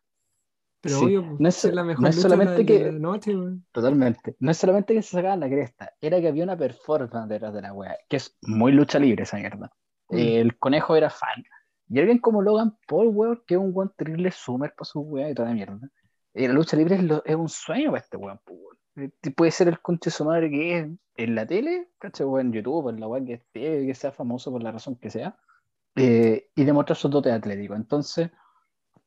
pero sí, obvio, no es- es la mejor no es solamente de, que- de la noche, weón. Totalmente. No es solamente que se sacaban la cresta, era que había una performance detrás de la wea, que es muy lucha libre esa mierda. Mm. El conejo era fan. Y alguien como Logan Paul, weón, que es un weón terrible sumer para su wea y toda la mierda. Y la lucha libre es, lo- es un sueño para este weón, pues, weón. Puede ser el conche de su madre que es en la tele, ¿cachai? O en YouTube, en la wea que esté, que sea famoso por la razón que sea, eh, y demostrar su dote atlético. Entonces,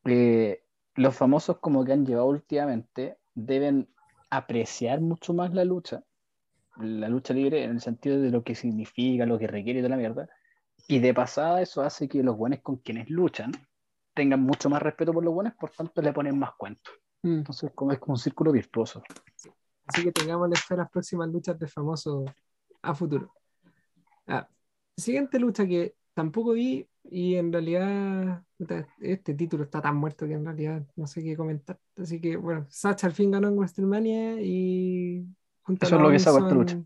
eh, los famosos como que han llevado últimamente deben apreciar mucho más la lucha, la lucha libre en el sentido de lo que significa, lo que requiere y toda la mierda. Y de pasada eso hace que los buenos con quienes luchan tengan mucho más respeto por los buenos, por tanto le ponen más cuento. Mm. Entonces como es como un círculo virtuoso. Así que tengamos la fe a las próximas luchas de famosos a futuro. Ah, siguiente lucha que tampoco vi y en realidad este título está tan muerto que en realidad no sé qué comentar. Así que bueno, Sacha al fin ganó en WrestleMania y junto a Eso es lo que saco esta lucha.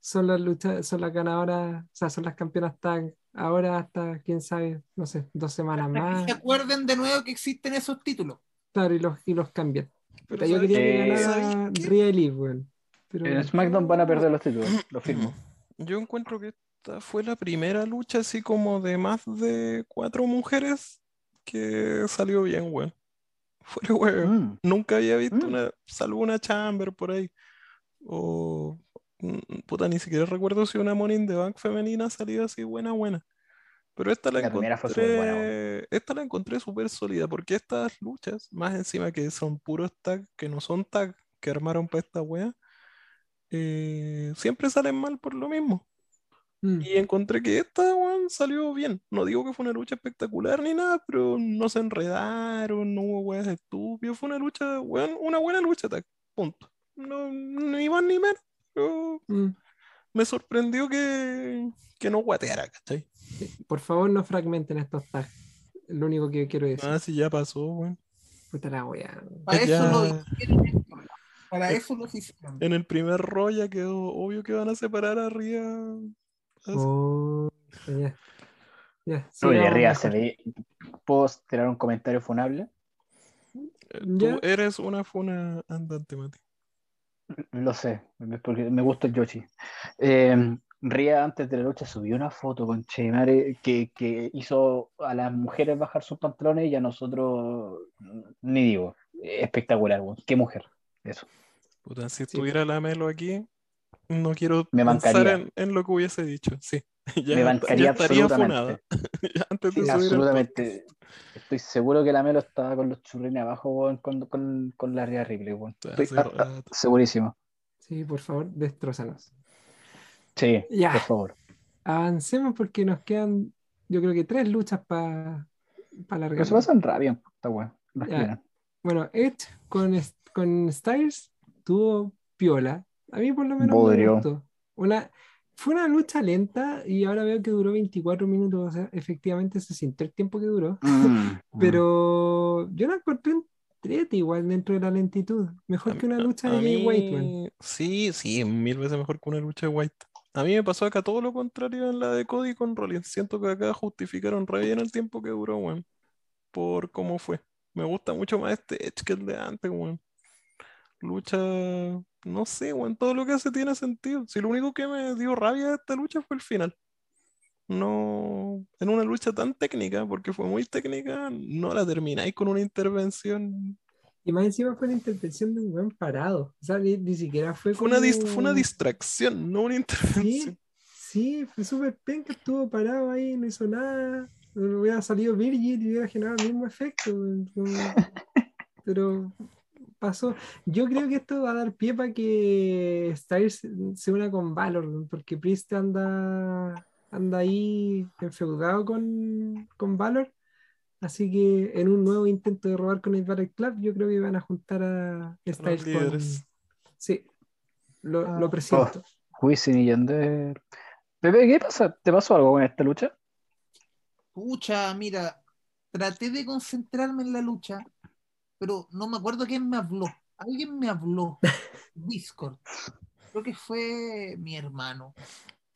Son las luchas, son las ganadoras, o sea, son las campeonas tag ahora hasta, quién sabe, no sé, dos semanas Para más. que se acuerden de nuevo que existen esos títulos. Claro, y los, y los cambian. Pero Puta, yo ¿sabes quería que ganara Elite, weón. Pero En SmackDown van a perder los títulos, lo firmo. Yo encuentro que esta fue la primera lucha así como de más de cuatro mujeres que salió bien, weón. <laughs> Fuera, weón. Mm. Nunca había visto Mm. una, salvo una Chamber por ahí. O, mm, puta, ni siquiera recuerdo si una Money in the Bank femenina salió así buena, buena. Pero esta la La fue súper buena, encontré, esta la encontré súper sólida, porque estas luchas, más encima que son puros tag, que no son tag, que armaron para esta wea, eh, siempre salen mal por lo mismo. Mm. Y encontré que esta, weón, salió bien. No digo que fue una lucha espectacular ni nada, pero no se enredaron, no hubo weas estúpidas. Fue una lucha, weón, una buena lucha, tag, punto. No, ni más ni menos. pero Mm. me sorprendió que, que no guateara, ¿cachai? Sí, Por favor, no fragmenten estos tags. Lo único que quiero decir. Ah, sí, ya pasó, weón. Puta la wea. Para Ya. eso lo hicieron. Para eso lo hicieron. En el primer rollo ya quedó obvio que van a separar a Ria. Oh, ya. Ya, Oye, sigamos Ria se ve. ¿Puedo tirar un comentario funable? Eh, Ya. Tú eres una funa andante, Mati. Lo sé, porque me gusta el Yoshi. Eh, Ria antes de la lucha subió una foto con Chemare que, que hizo a las mujeres bajar sus pantalones y a nosotros mm, ni digo. Espectacular, weón. Qué mujer. Eso. Puta, si Sí. estuviera la Melo aquí, no quiero Me pensar en, en lo que hubiese dicho. Sí, <laughs> ya, Me ya bancaría absolutamente. <laughs> Ya antes de Sí, absolutamente. Estoy seguro que la Melo estaba con los churrines abajo, con, con, con la Ria Ripley, podcast. Estoy segurísimo. Sí, por favor, destrózanos. Sí, Ya. por favor. Avancemos porque nos quedan, yo creo que tres luchas para para Pero se largar. pasan rápido, está tiran. Bueno, Edge con, con Styles tuvo piola. A mí por lo menos me Bodrio. gustó. Una, fue una lucha lenta y ahora veo que duró 24 minutos. O sea, efectivamente se sintió el tiempo que duró. Mm, <laughs> Pero yo la encontré entrete igual dentro de la lentitud. Mejor A que una lucha a de mí- White. Sí, sí, mil veces mejor que una lucha de White. A mí me pasó acá todo lo contrario en la de Cody con Rollins. Siento que acá justificaron re bien el tiempo que duró, weón. Por cómo fue. Me gusta mucho más este Edge que el de antes, weón. Lucha, no sé, weón, todo lo que hace tiene sentido. Si lo único que me dio rabia de esta lucha fue el final. No, en una lucha tan técnica, porque fue muy técnica, no la termináis con una intervención Y más encima fue la intervención de un buen parado. O sea, ni, ni siquiera fue Fue una, fue una distracción, no una intervención. Sí, sí, fue súper penca, estuvo parado ahí, no hizo nada. hubiera salido Virgil y hubiera generado el mismo efecto. <laughs> Pero pasó. Yo creo que esto va a dar pie para que Styles se una con Valor, porque Priest anda, anda ahí enfeudado con, con Valor. Así que en un nuevo intento de robar con el Battle Club, yo creo que van a juntar a Styles con. Sí, lo, Ah. lo presiento. Wisin y Yandel. Pepe, ¿qué pasa? ¿Te pasó algo con esta lucha? Pucha, mira, traté de concentrarme en la lucha, pero no me acuerdo quién me habló. Alguien me habló. <laughs> Discord. Creo que fue mi hermano.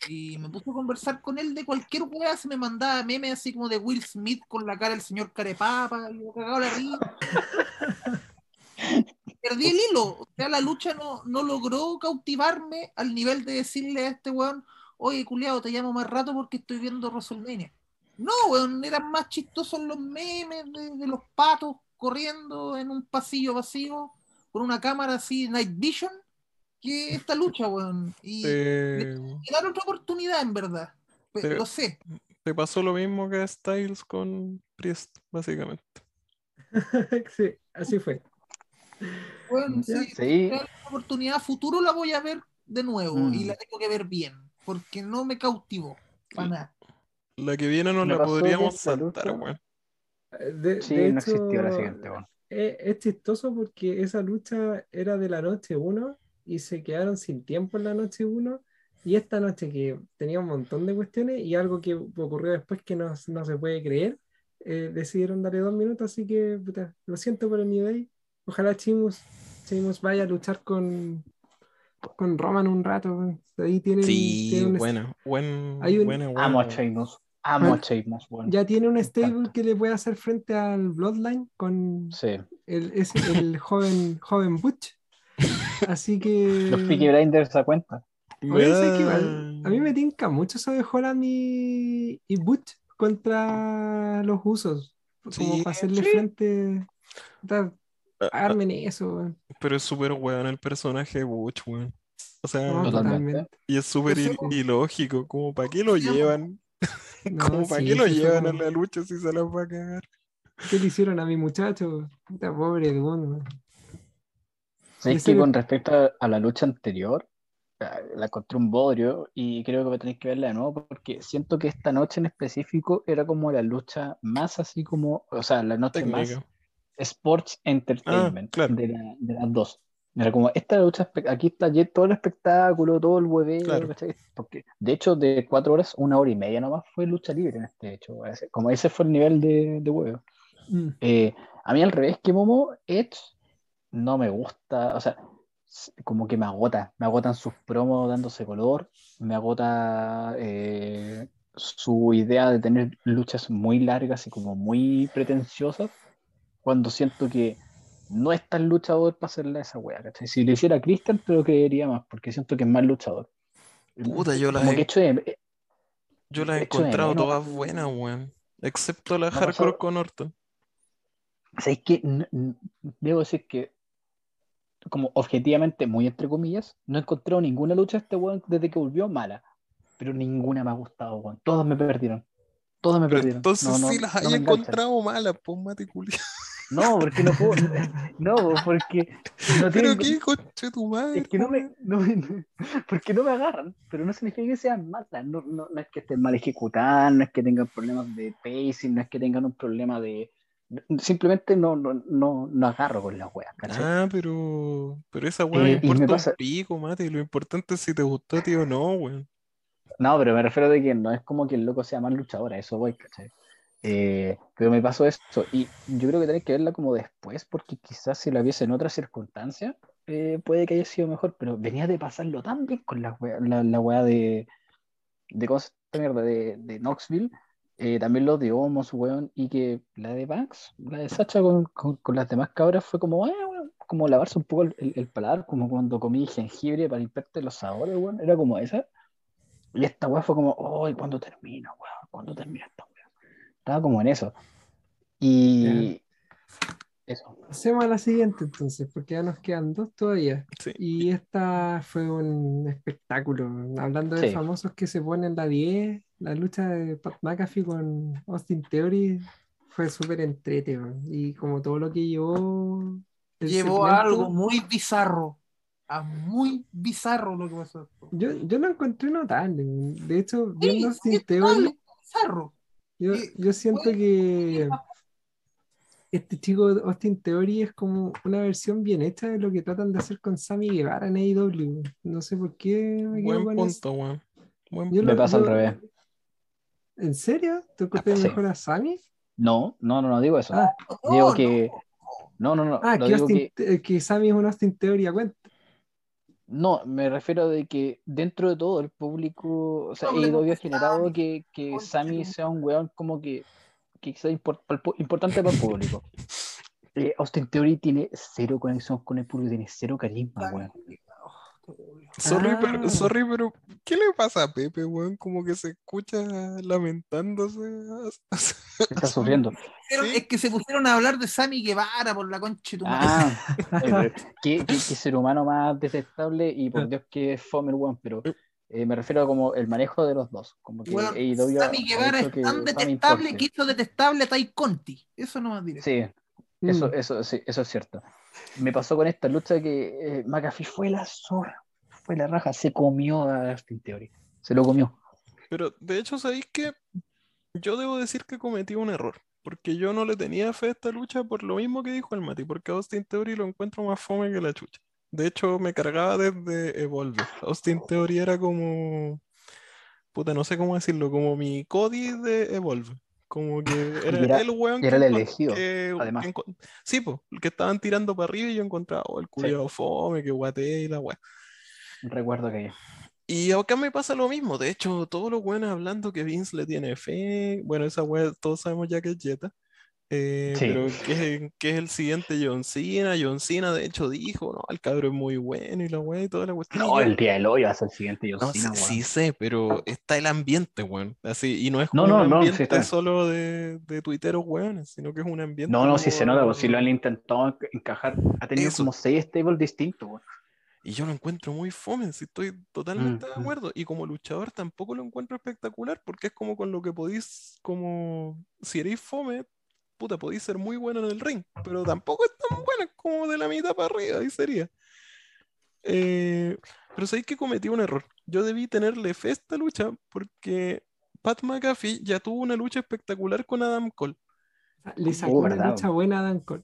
Y me puse a conversar con él de cualquier weá, se me mandaba memes así como de Will Smith con la cara del señor Carepapa, y yo cagaba la risa. <laughs> Perdí el hilo, o sea, la lucha no, no logró cautivarme al nivel de decirle a este weón, oye, culiado, te llamo más rato porque estoy viendo WrestleMania. No, weón, eran más chistosos los memes de, de los patos corriendo en un pasillo vacío con una cámara así, Night Vision, que esta lucha, weón. Y Te, dar otra oportunidad, en verdad. Te- Lo sé. te pasó lo mismo que a Styles con Priest, básicamente. <laughs> sí, así fue. Ya. sí, Sí. una oportunidad a futuro la voy a ver de nuevo y Mm. la tengo que ver bien, porque no me cautivó. Para nada. La que viene no Me la podríamos saltar, weón. De, Sí, de no hecho, existió la siguiente, weón. Es, es chistoso porque esa lucha era de la noche 1 y se quedaron sin tiempo en la noche 1 y esta noche que tenía un montón de cuestiones y algo que ocurrió después que no, no se puede creer, eh, decidieron darle dos minutos, así que puta, lo siento por el New Day. Ojalá Chimus, Chimus vaya a luchar con, con Roman un rato. Ahí tienen, Sí, un- buena, buen, hay un- buena, buena, Amo a. Sheamus. Amo a Ah, Sheamus, weón. ya tiene un stable que le puede hacer frente al Bloodline con, Sí. el, es el <laughs> joven, joven Butch. Así que. Los Peaky Blinders a cuenta. A mí me tinca mucho eso de Holland y, y Butch contra los usos. Como Sí, para hacerle sí. frente. Ah, ah, Armen eso, weón. Pero es súper weón el personaje de Butch, weón. O sea, No, Totalmente. y es súper il- ilógico, como para qué lo llevan, No, <laughs> como para sí, qué lo llevan a la lucha si se las va a cagar. ¿Qué le hicieron a mi muchacho? Puta pobre Dune, weón. ¿Sabes Ese que con respecto a, a la lucha anterior, ah, la encontré un bodrio y creo que tenéis que verla de nuevo porque siento que esta noche en específico era como la lucha más así como, o sea, la noche más. Sports Entertainment claro. de, la- de las dos. Era como, esta lucha, aquí está todo el espectáculo, todo el hueveo, Claro. Porque de hecho de cuatro horas, una hora y media nomás fue lucha libre en este hecho. Como ese fue el nivel de, de huevo. Mm. Eh, a mí al revés que Momo, Edge no me gusta, o sea, como que me agota, me agotan sus promos dándose color, me agota eh, su idea de tener luchas muy largas y como muy pretenciosas, cuando siento que no es tan luchador para hacerle esa wea, ¿cachai? Si le hiciera Christian, te lo creería más, porque siento que es más luchador. Puta, yo las Como he- que hecho de- Yo las he encontrado menos. todas buenas, weón. Excepto la ha hardcore con Orton. ¿Sabéis que n- n- debo decir que, como objetivamente, muy entre comillas, no he encontrado ninguna lucha de este weón desde que volvió mala. Pero ninguna me ha gustado, weón. Todas me perdieron. Todas me Pero perdieron. entonces No, no, sí las no hay encontrado malas, pues culia. <laughs> No, porque no puedo. No, porque no Pero qué coche tu madre. Es que no me, no me- <laughs> porque no me agarran, pero no significa que sean malas, no, no, no es que estén mal ejecutadas, no es que tengan problemas de pacing, no es que tengan un problema de... Simplemente no, no, no, no agarro con las weas, ¿cachai? Ah, pero, pero esa weá Eh, me importa pasa- un pico, mate. Lo importante es si te gustó a ti o no, weón. No, pero me refiero de que no es como que el loco sea más luchador, a eso voy, ¿cachai? Eh, pero me pasó eso, y yo creo que tenés que verla como después, porque quizás si la viese en otras circunstancias, eh, puede que haya sido mejor, pero venía de pasarlo tan bien con la wea, la, la wea de, de, de, de Knoxville, eh, también los de Homos, weón, y que la de Banks, la de Sacha con, con, con las demás cabras fue como, ah, weón, como lavarse un poco el, el- paladar, como cuando comí jengibre para limpiarte los sabores, weón, era como esa. Y esta weá fue como, oh, ¿y cuándo termina, weón? ¿Cuándo termina esta weá? Estaba como en eso. Y Eso. Pasemos a la siguiente entonces, porque ya nos quedan dos todavía. Sí. Y esta fue un espectáculo. Hablando de Sí. famosos que se ponen la 10, la lucha de Pat McAfee con Austin Theory fue súper entrete. Y como todo lo que llevó. Llevó a algo muy bizarro. A muy bizarro lo que pasó. Yo, yo lo encontré notable. De hecho, Sí, viendo Austin Theory, bizarro. yo, Sí, yo siento fue- que este chico Austin Theory es como una versión bien hecha de lo que tratan de hacer con Sammy Guevara en AEW. No sé por qué me quedo Buen eso. punto, weón. Buen Yo Me lo- pasa al revés. ¿En serio? ¿Tú encuentras Sí. mejor a Sammy? No, no, no, no digo eso. Ah, digo No, que. No, no, no. ah lo que, digo Austin- que. que Sammy es un Austin Theory a cuenta. No, me refiero de que dentro de todo el público, o sea, AEW ha generado que, que Sammy sea un weón como que, que sea impor- pal- pu- importante para el público. <laughs> Eh, Austin Theory tiene cero conexión con el público, tiene cero carisma, weón. Sorry, Ah. pero, sorry, pero ¿qué le pasa a Pepe, weón? Como que se escucha lamentándose. <laughs> Está sufriendo. Pero Sí. Es que se pusieron a hablar de Sammy Guevara por la concha de tu madre. Ah, <laughs> eh, qué, qué- qué ser humano más detestable y por Dios que es fome el weón, pero eh, me refiero a como el manejo de los dos. Como que AEW ha- Sammy ha Guevara hecho es que tan detestable que hizo detestable a Tai Conti. Eso no más diré. Sí, Eso, Mm. eso, sí, eso es cierto. Me pasó con esta lucha que eh, McAfee fue la zorra, fue la raja, se comió a Austin Theory, se lo comió. Pero de hecho, ¿sabéis que Yo debo decir que cometí un error. Porque yo no le tenía fe a esta lucha por lo mismo que dijo el Mati. Porque Austin Theory lo encuentro más fome que la chucha. De hecho, me cargaba desde Evolve. Austin Theory era como. Puta, no sé cómo decirlo. Como mi Cody de Evolve. Como que era, era- el weón era el elegido, que- además. que sí, pues, el que estaban tirando para arriba y yo encontraba, oh, el culiado fome, que guate y la weá. Recuerdo que Y acá me pasa lo mismo. De hecho, todos los buenos hablando que Vince le tiene fe. Bueno, esa weá todos sabemos ya que es Jetta. Eh, Sí. Pero que es, el siguiente John Cena. John Cena, de hecho, dijo, no, el cabro es muy bueno y la weá y toda la cuestión. no, el día del hoyo va a ser el siguiente John no, Cena, sí, weón. sí sé, pero está el ambiente, weón. Así, y no es como no, un no, sí ambiente está. solo de, de tuiteros weones, sino que es un ambiente. No, no, si como- se nota, pues, si lo han intentado encajar, ha tenido Eso. como seis stables distintos, weón. Y yo lo encuentro muy fome, si estoy totalmente de Mm, mm. acuerdo. Y como luchador tampoco lo encuentro espectacular, porque es como con lo que podéis, como, si eres fome, puta, podéis ser muy bueno en el ring, pero tampoco es tan bueno, es como de la mitad para arriba, ahí sería. Eh, pero sabéis que cometí un error. Yo debí tenerle fe a esta lucha, porque Pat McAfee ya tuvo una lucha espectacular con Adam Cole. Le sacó Oh, una verdad. lucha buena a Dan Cole.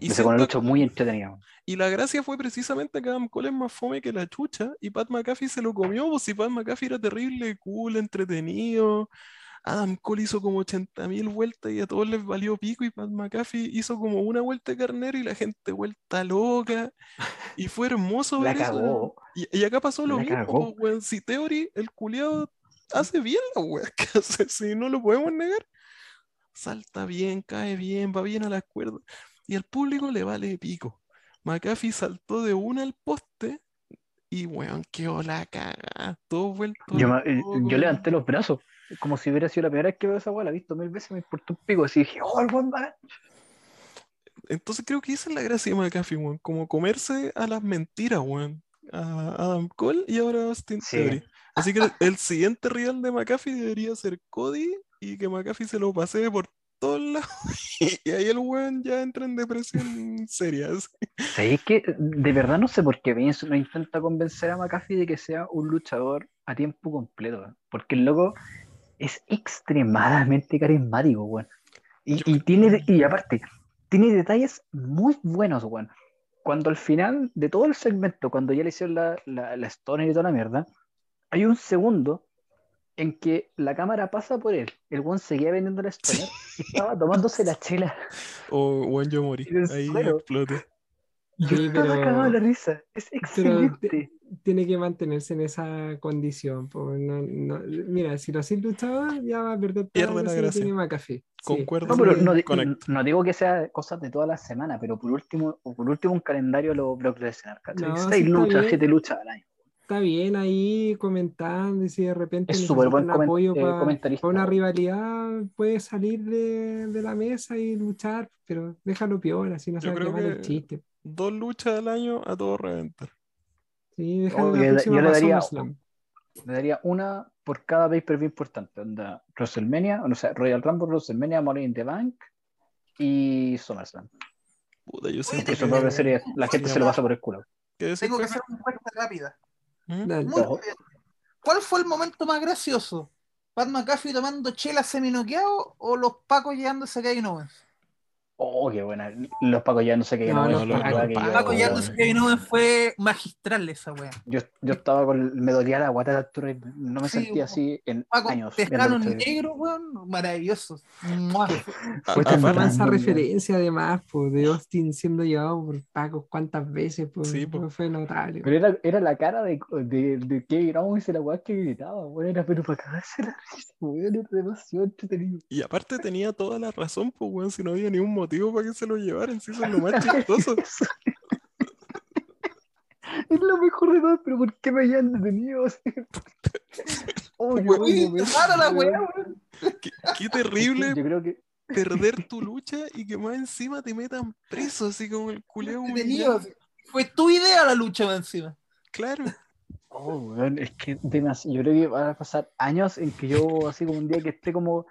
Y Me sacó una lucha muy entretenida. Y la gracia fue precisamente que Adam Cole es más fome que la chucha y Pat McAfee se lo comió, pues si Pat McAfee era terrible, cool, entretenido. Adam Cole hizo como 80.000 vueltas y a todos les valió pico y Pat McAfee hizo como una vuelta de carnero y la gente vuelta loca. Y fue hermoso La ver eso. cagó. Y, y acá pasó lo La mismo, pues, weón. Si Theory, el culiado, hace bien la weá que hace, si no lo podemos negar. Salta bien, cae bien, va bien a las cuerdas. Y al público le vale pico. McAfee saltó de una al poste y weón, quedó la caga. Todo vuelto. Yo, yo levanté los brazos, como si hubiera sido la primera vez que veo esa weá, la he visto mil veces, me importó un pico. Así dije, oh, el buen. Entonces creo que esa es la gracia de McAfee, weón. Como comerse a las mentiras, weón. A Adam Cole y ahora a Austin Sí. Theory. Así que el, siguiente rival de McAfee debería ser Cody y que McAfee se lo pasee por todos lados. <laughs> Y, ahí el weón ya entra en depresión seria. ¿Sabéis que de verdad no sé por qué Vince no intenta convencer a McAfee de que sea un luchador a tiempo completo? Porque el loco es extremadamente carismático, weón. Y, y tiene, y aparte, tiene detalles muy buenos, weón. Cuando al final de todo el segmento, cuando ya le hicieron la, la, la stoner y toda la mierda, hay un segundo en que la cámara pasa por él. El weón seguía vendiendo la stoner y estaba tomándose la chela. <laughs> O weón, yo morí. Ahí exploté. Yo <laughs> Sí, estaba pero- cagado de la risa. Es excelente. Tiene que mantenerse en esa condición. no- no- mira, si lo haces luchador, ya va a perder toda Pierde la gracia tiene McAfee. Sí. Concuerdo. No, pero Sí, no, di- conecto. no digo que sea cosas de toda la semana, pero por último, o por último un calendario lo Brock Lesnar, ¿cachai? No, Seis sí está luchas, bien. siete luchas al año. está bien ahí comentando y si de repente Es súper buen necesitan apoyo eh, para comentarista. una rivalidad, puede salir de, de la mesa y luchar, pero déjalo peor, así no se va a el chiste. Dos luchas al año a todo reventar. Sí, Oh, la yo le- yo daría- SummerSlam. Le daría una por cada pay-per-view importante. Onda, WrestleMania, o sea, Royal Rumble, WrestleMania, Money in the Bank y SummerSlam. Puta, yo Eso que- sería, la gente se lo pasa por el culo. ¿Qué decís, Tengo que hacer una encuesta rápida. ¿Mm? Muy bien. ¿Cuál fue el momento más gracioso? ¿Pat McAfee tomando chela seminoqueado o los pacos llevándose a Kevin Owens? Oh, qué buena. Los Pacos ya no sé qué. No, no, los no, Paco llevándose a Kevin Owens fue magistral esa wea. Yo, yo estaba con. Me dolía la guata de altura y no me Sí, sentía así en Paco años. pescano negro, weón, maravilloso. Fue Esta tan fue aparte- mansa random, referencia además, pues, de Austin siendo llevado por Paco cuántas veces, pues, Sí, po. fue notable. Pero era, era la cara de, de, de Kevin Owens y la weá que gritaba, weón. Era pero para cagarse la risa, weón. Era demasiado entretenido. Y aparte tenía toda la razón, pues, weón, si no había ningún motivo para que se lo llevaran, si eso es lo más chistoso. <laughs> Es lo mejor de todo, pero ¿por qué me hayan detenido? <laughs> Oh, Uy, rara la weón. Qué, qué terrible Yo creo que perder tu lucha y que más encima te metan preso, así como el culeo humillado. Fue tu idea la lucha más encima. Claro. Oh, weón, es que demas- yo creo que van a pasar años en que yo, así como un día que esté como,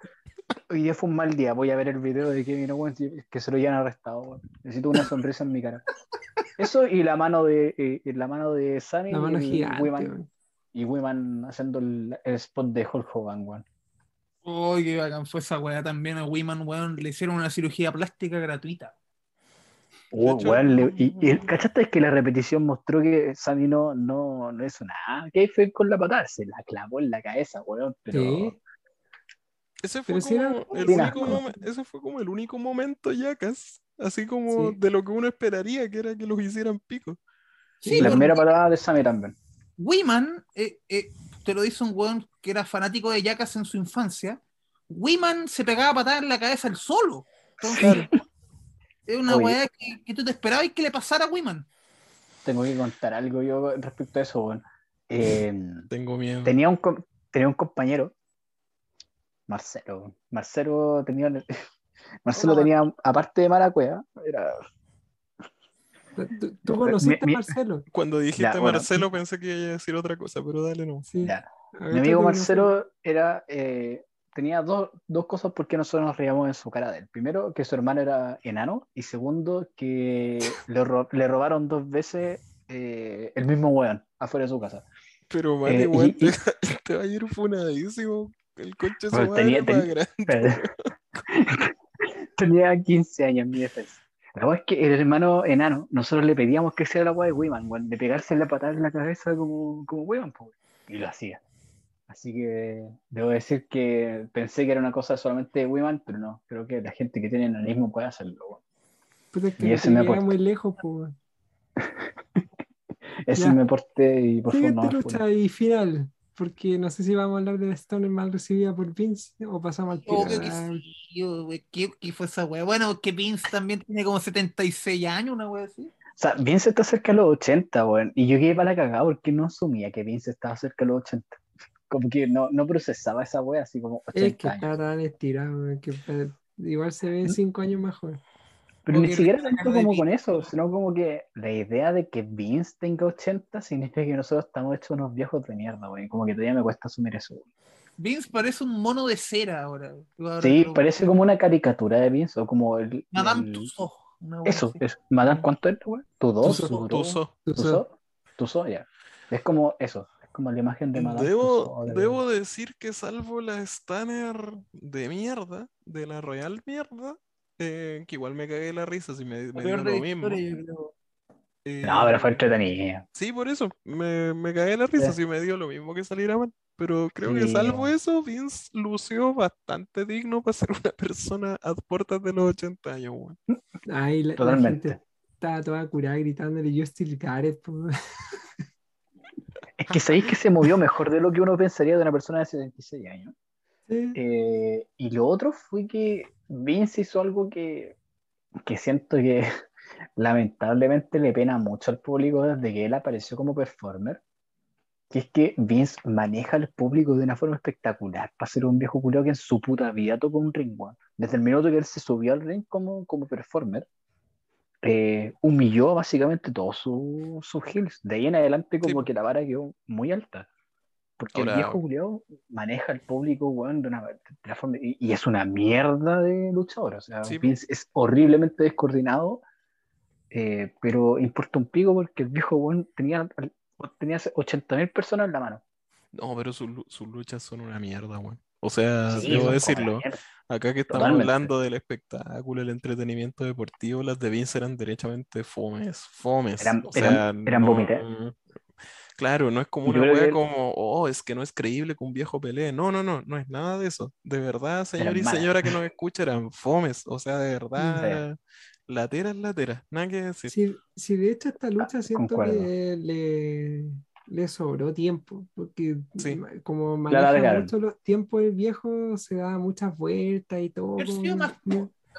hoy día fue un mal día, voy a ver el video de Kevin Owens que se lo hayan arrestado, weón. Necesito una sonrisa en mi cara. Eso y la mano de, eh, la mano de Sunny La mano y, gigante, weón. y Wiman haciendo el, el spot de Hulk Hogan, weón. Uy, qué bacán fue esa weá también a Wiman, weón. Le hicieron una cirugía plástica gratuita. Oh, weón, le- y, y ¿cachaste que la repetición mostró que Sammy no, no, no hizo nada? ¿Qué fue con la patada? Se la clavó en la cabeza, weón. Pero Sí. Ese fue Pero si era- como el único momen- ese fue como el único momento yacas, así como Sí. de lo que uno esperaría, que era que los hicieran pico. Sí, la primera patada de Sammy también. Wiman, eh, eh, te lo dice un weón que era fanático de Jackass en su infancia. Wiman se pegaba patadas en la cabeza el solo. Entonces, es una Oye. weá que, que tú te esperabas que le pasara a Wiman. Tengo que contar algo yo respecto a eso, weón. <laughs> Eh, Tengo miedo. tenía, un, tenía un compañero, Marcelo. Marcelo tenía, <laughs> Marcelo Hola, tenía, aparte de mala cueva, era, ¿Tú, tú conociste Mi- mi- a Marcelo? Cuando dijiste Ya, bueno. Marcelo pensé que iba a decir otra cosa, pero dale no. Sí. ya. Mi amigo Marcelo era, eh, tenía dos, dos cosas por qué nosotros nos reíamos en su cara de él. Primero, que su hermano era enano. Y segundo, que le, ro- le robaron dos veces eh, el mismo weón afuera de su casa. Pero vale, Eh, weón, y- te, <laughs> y- te va a ir funadísimo. El coche madre tenía- ten- grande. <laughs> <laughs> Tenía 15 años en mi defensa. La verdad es que el hermano enano, nosotros le pedíamos que hiciera la weá de Wiman, weón, de pegarse la patada en la cabeza como, como Wiman, po, y lo hacía. Así que debo decir que pensé que era una cosa solamente de Wiman, pero no, creo que la gente que tiene enanismo puede hacerlo. weón. Puta, es que Y no ese me aporta. muy lejos, pues. <laughs> Ese Ya. es mi aporte y por favor no y final. Porque no sé si vamos a hablar de la Stoner mal recibida por Vince o pasamos al tiro. Obvio que sí, yo, ¿qué, qué fue esa weá? Bueno, que Vince también tiene como 76 años, una weá así. O sea, Vince está cerca de los 80, weón, y yo quedé para la cagada porque no asumía que Vince estaba cerca de los 80. <laughs> Como que no, no procesaba esa wea así como 80 Es que años. está tan estirado, es que eh, igual se ve cinco años más joven. Pero ni siquiera tanto como con eso, sino como que la idea de que Vince tenga 80 significa que nosotros estamos hechos unos viejos de mierda, güey. Como que todavía me cuesta asumir eso, güey. Vince parece un mono de cera ahora. Ahora Sí, lo- parece como una caricatura de Vince, o como el. Madame el- Tussauds. Eso, así. eso. Madame, ¿cuánto es, güey? ¿Tu dos? Tussauds. ¿Tu dos? Tuso. Tú sabes. ¿Tuso? ¿Tuso? Ya. Es como eso, es como la imagen de Madame Debo, Tussauds de- debo decir que salvo la Stanner de mierda, de la Royal mierda, eh, que igual me cagué la risa si me, me de lo mismo. creo. Eh, No, pero fue entretenida. Sí, por eso, me, me cagué la risa si me dio lo mismo que saliera mal. Pero creo que salvo eso, Vince lució bastante digno para ser <laughs> una persona a puertas de los 80 años, weón. Ay, la, la Totalmente. gente estaba toda curada gritándole yo still got it, po". Es que sabéis que se movió mejor de lo que uno pensaría de una persona de 76 años. Sí. Eh, y lo otro fue que Vince hizo algo que, que siento que <laughs> lamentablemente le pena mucho al público desde que él apareció como performer. que es que Vince maneja al público de una forma espectacular para ser un viejo culiao que en su puta vida tocó un ring, weón. Desde el minuto que él se subió al ring como, como performer, eh, humilló básicamente todos sus heels. De ahí en adelante como Sí. que la vara quedó muy alta. Porque Ahora- el viejo culiao maneja al público, weón, de una de forma... Y, y es una mierda de luchador. O sea, Sí, Vince es horriblemente descoordinado, eh, pero importa un pico porque el viejo weón tenía, tenía 80.000 personas en la mano. No, pero sus sus luchas son una mierda, weón. O sea, Sí, debo decirlo. Acá que estamos Totalmente. hablando del espectáculo, el entretenimiento deportivo, las de Vince eran derechamente fomes, fomes. Eran- O eran- sea, eran no- vómites. Claro, no es como una wea como, oh, es que no es creíble que un viejo pelee. No, no, no, no es nada de eso. De verdad, señor y señora que nos escucha, eran fomes. O sea, de <laughs> verdad, lateras, lateras, nada que decir. Sí, sí, de hecho esta lucha siento concuerdo. que le, le sobró tiempo, porque Sí. como maneja mucho los tiempos el viejo, se da muchas vueltas y todo. Como más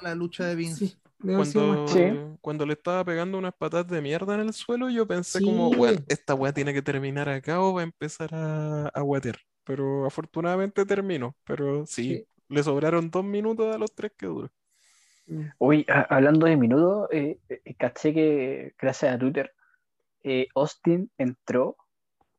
la lucha de Vince. Sí, Cuando, Sí. cuando le estaba pegando unas patas de mierda en el suelo, yo pensé como, bueno, esta weá tiene que terminar acá o va a empezar a, a guatear. Pero afortunadamente terminó. Pero sí, Sí. le sobraron dos minutos a los tres que duró. Mm. Hoy, a- hablando de minutos, eh, eh, caché que gracias a Twitter, eh, Austin entró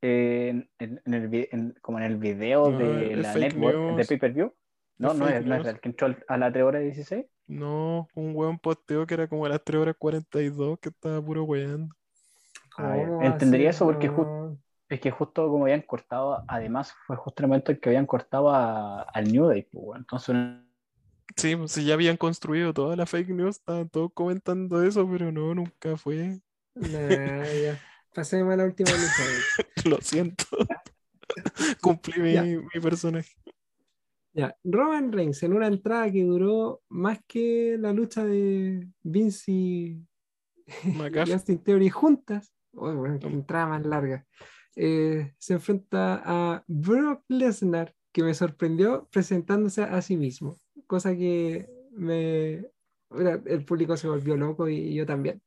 en, en- en el, en- como en el video No, de la network de pay-per-view. No, no es, no es el que entró al- a la 3 horas 16. No, un weón posteó que era como a las 3 horas 42 que estaba puro weando. Ah, ya. ¿Cómo va a Entendería eso porque. Es que justo como habían cortado, además fue justo el momento en que habían cortado a- al New Day, pues, bueno. entonces Sí, pues si ya habían construido toda la fake news, estaban todos comentando eso, pero no, nunca fue. Nah, <laughs> ya. Pasemos a la última lucha. Lo siento. <laughs> Cumplí mi, mi personaje. Ya, Roman Reigns en una entrada que duró más que la lucha de Vince y, <laughs> y. Austin Theory juntas. Uy, bueno, qué entrada más larga. Eh, se enfrenta a Brock Lesnar, que me sorprendió presentándose a sí mismo, cosa que me, mira, el público se volvió loco y yo también.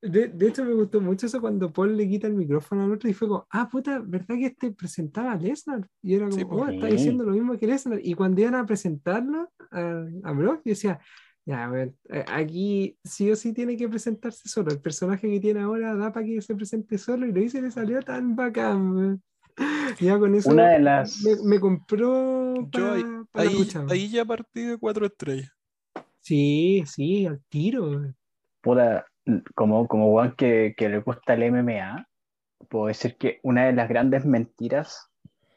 De, de hecho, me gustó mucho eso cuando Paul le quita el micrófono al otro y fue como, ah, puta, ¿verdad que este presentaba a Lesnar? Y era como, Sí, pues. oh, está diciendo lo mismo que Lesnar. Y cuando iban a presentarlo a, a Brock, yo decía, ya, a ver, eh, aquí sí o sí tiene que presentarse solo. El personaje que tiene ahora da para que se presente solo y lo hice y le salió tan bacán. weón. <laughs> Ya con eso Una de las- me, me compró Yo para, ahí, para la ahí, ahí ya partí de cuatro estrellas. Sí, sí, al tiro. puta, como, como Juan que, que le gusta el MMA, puedo decir que una de las grandes mentiras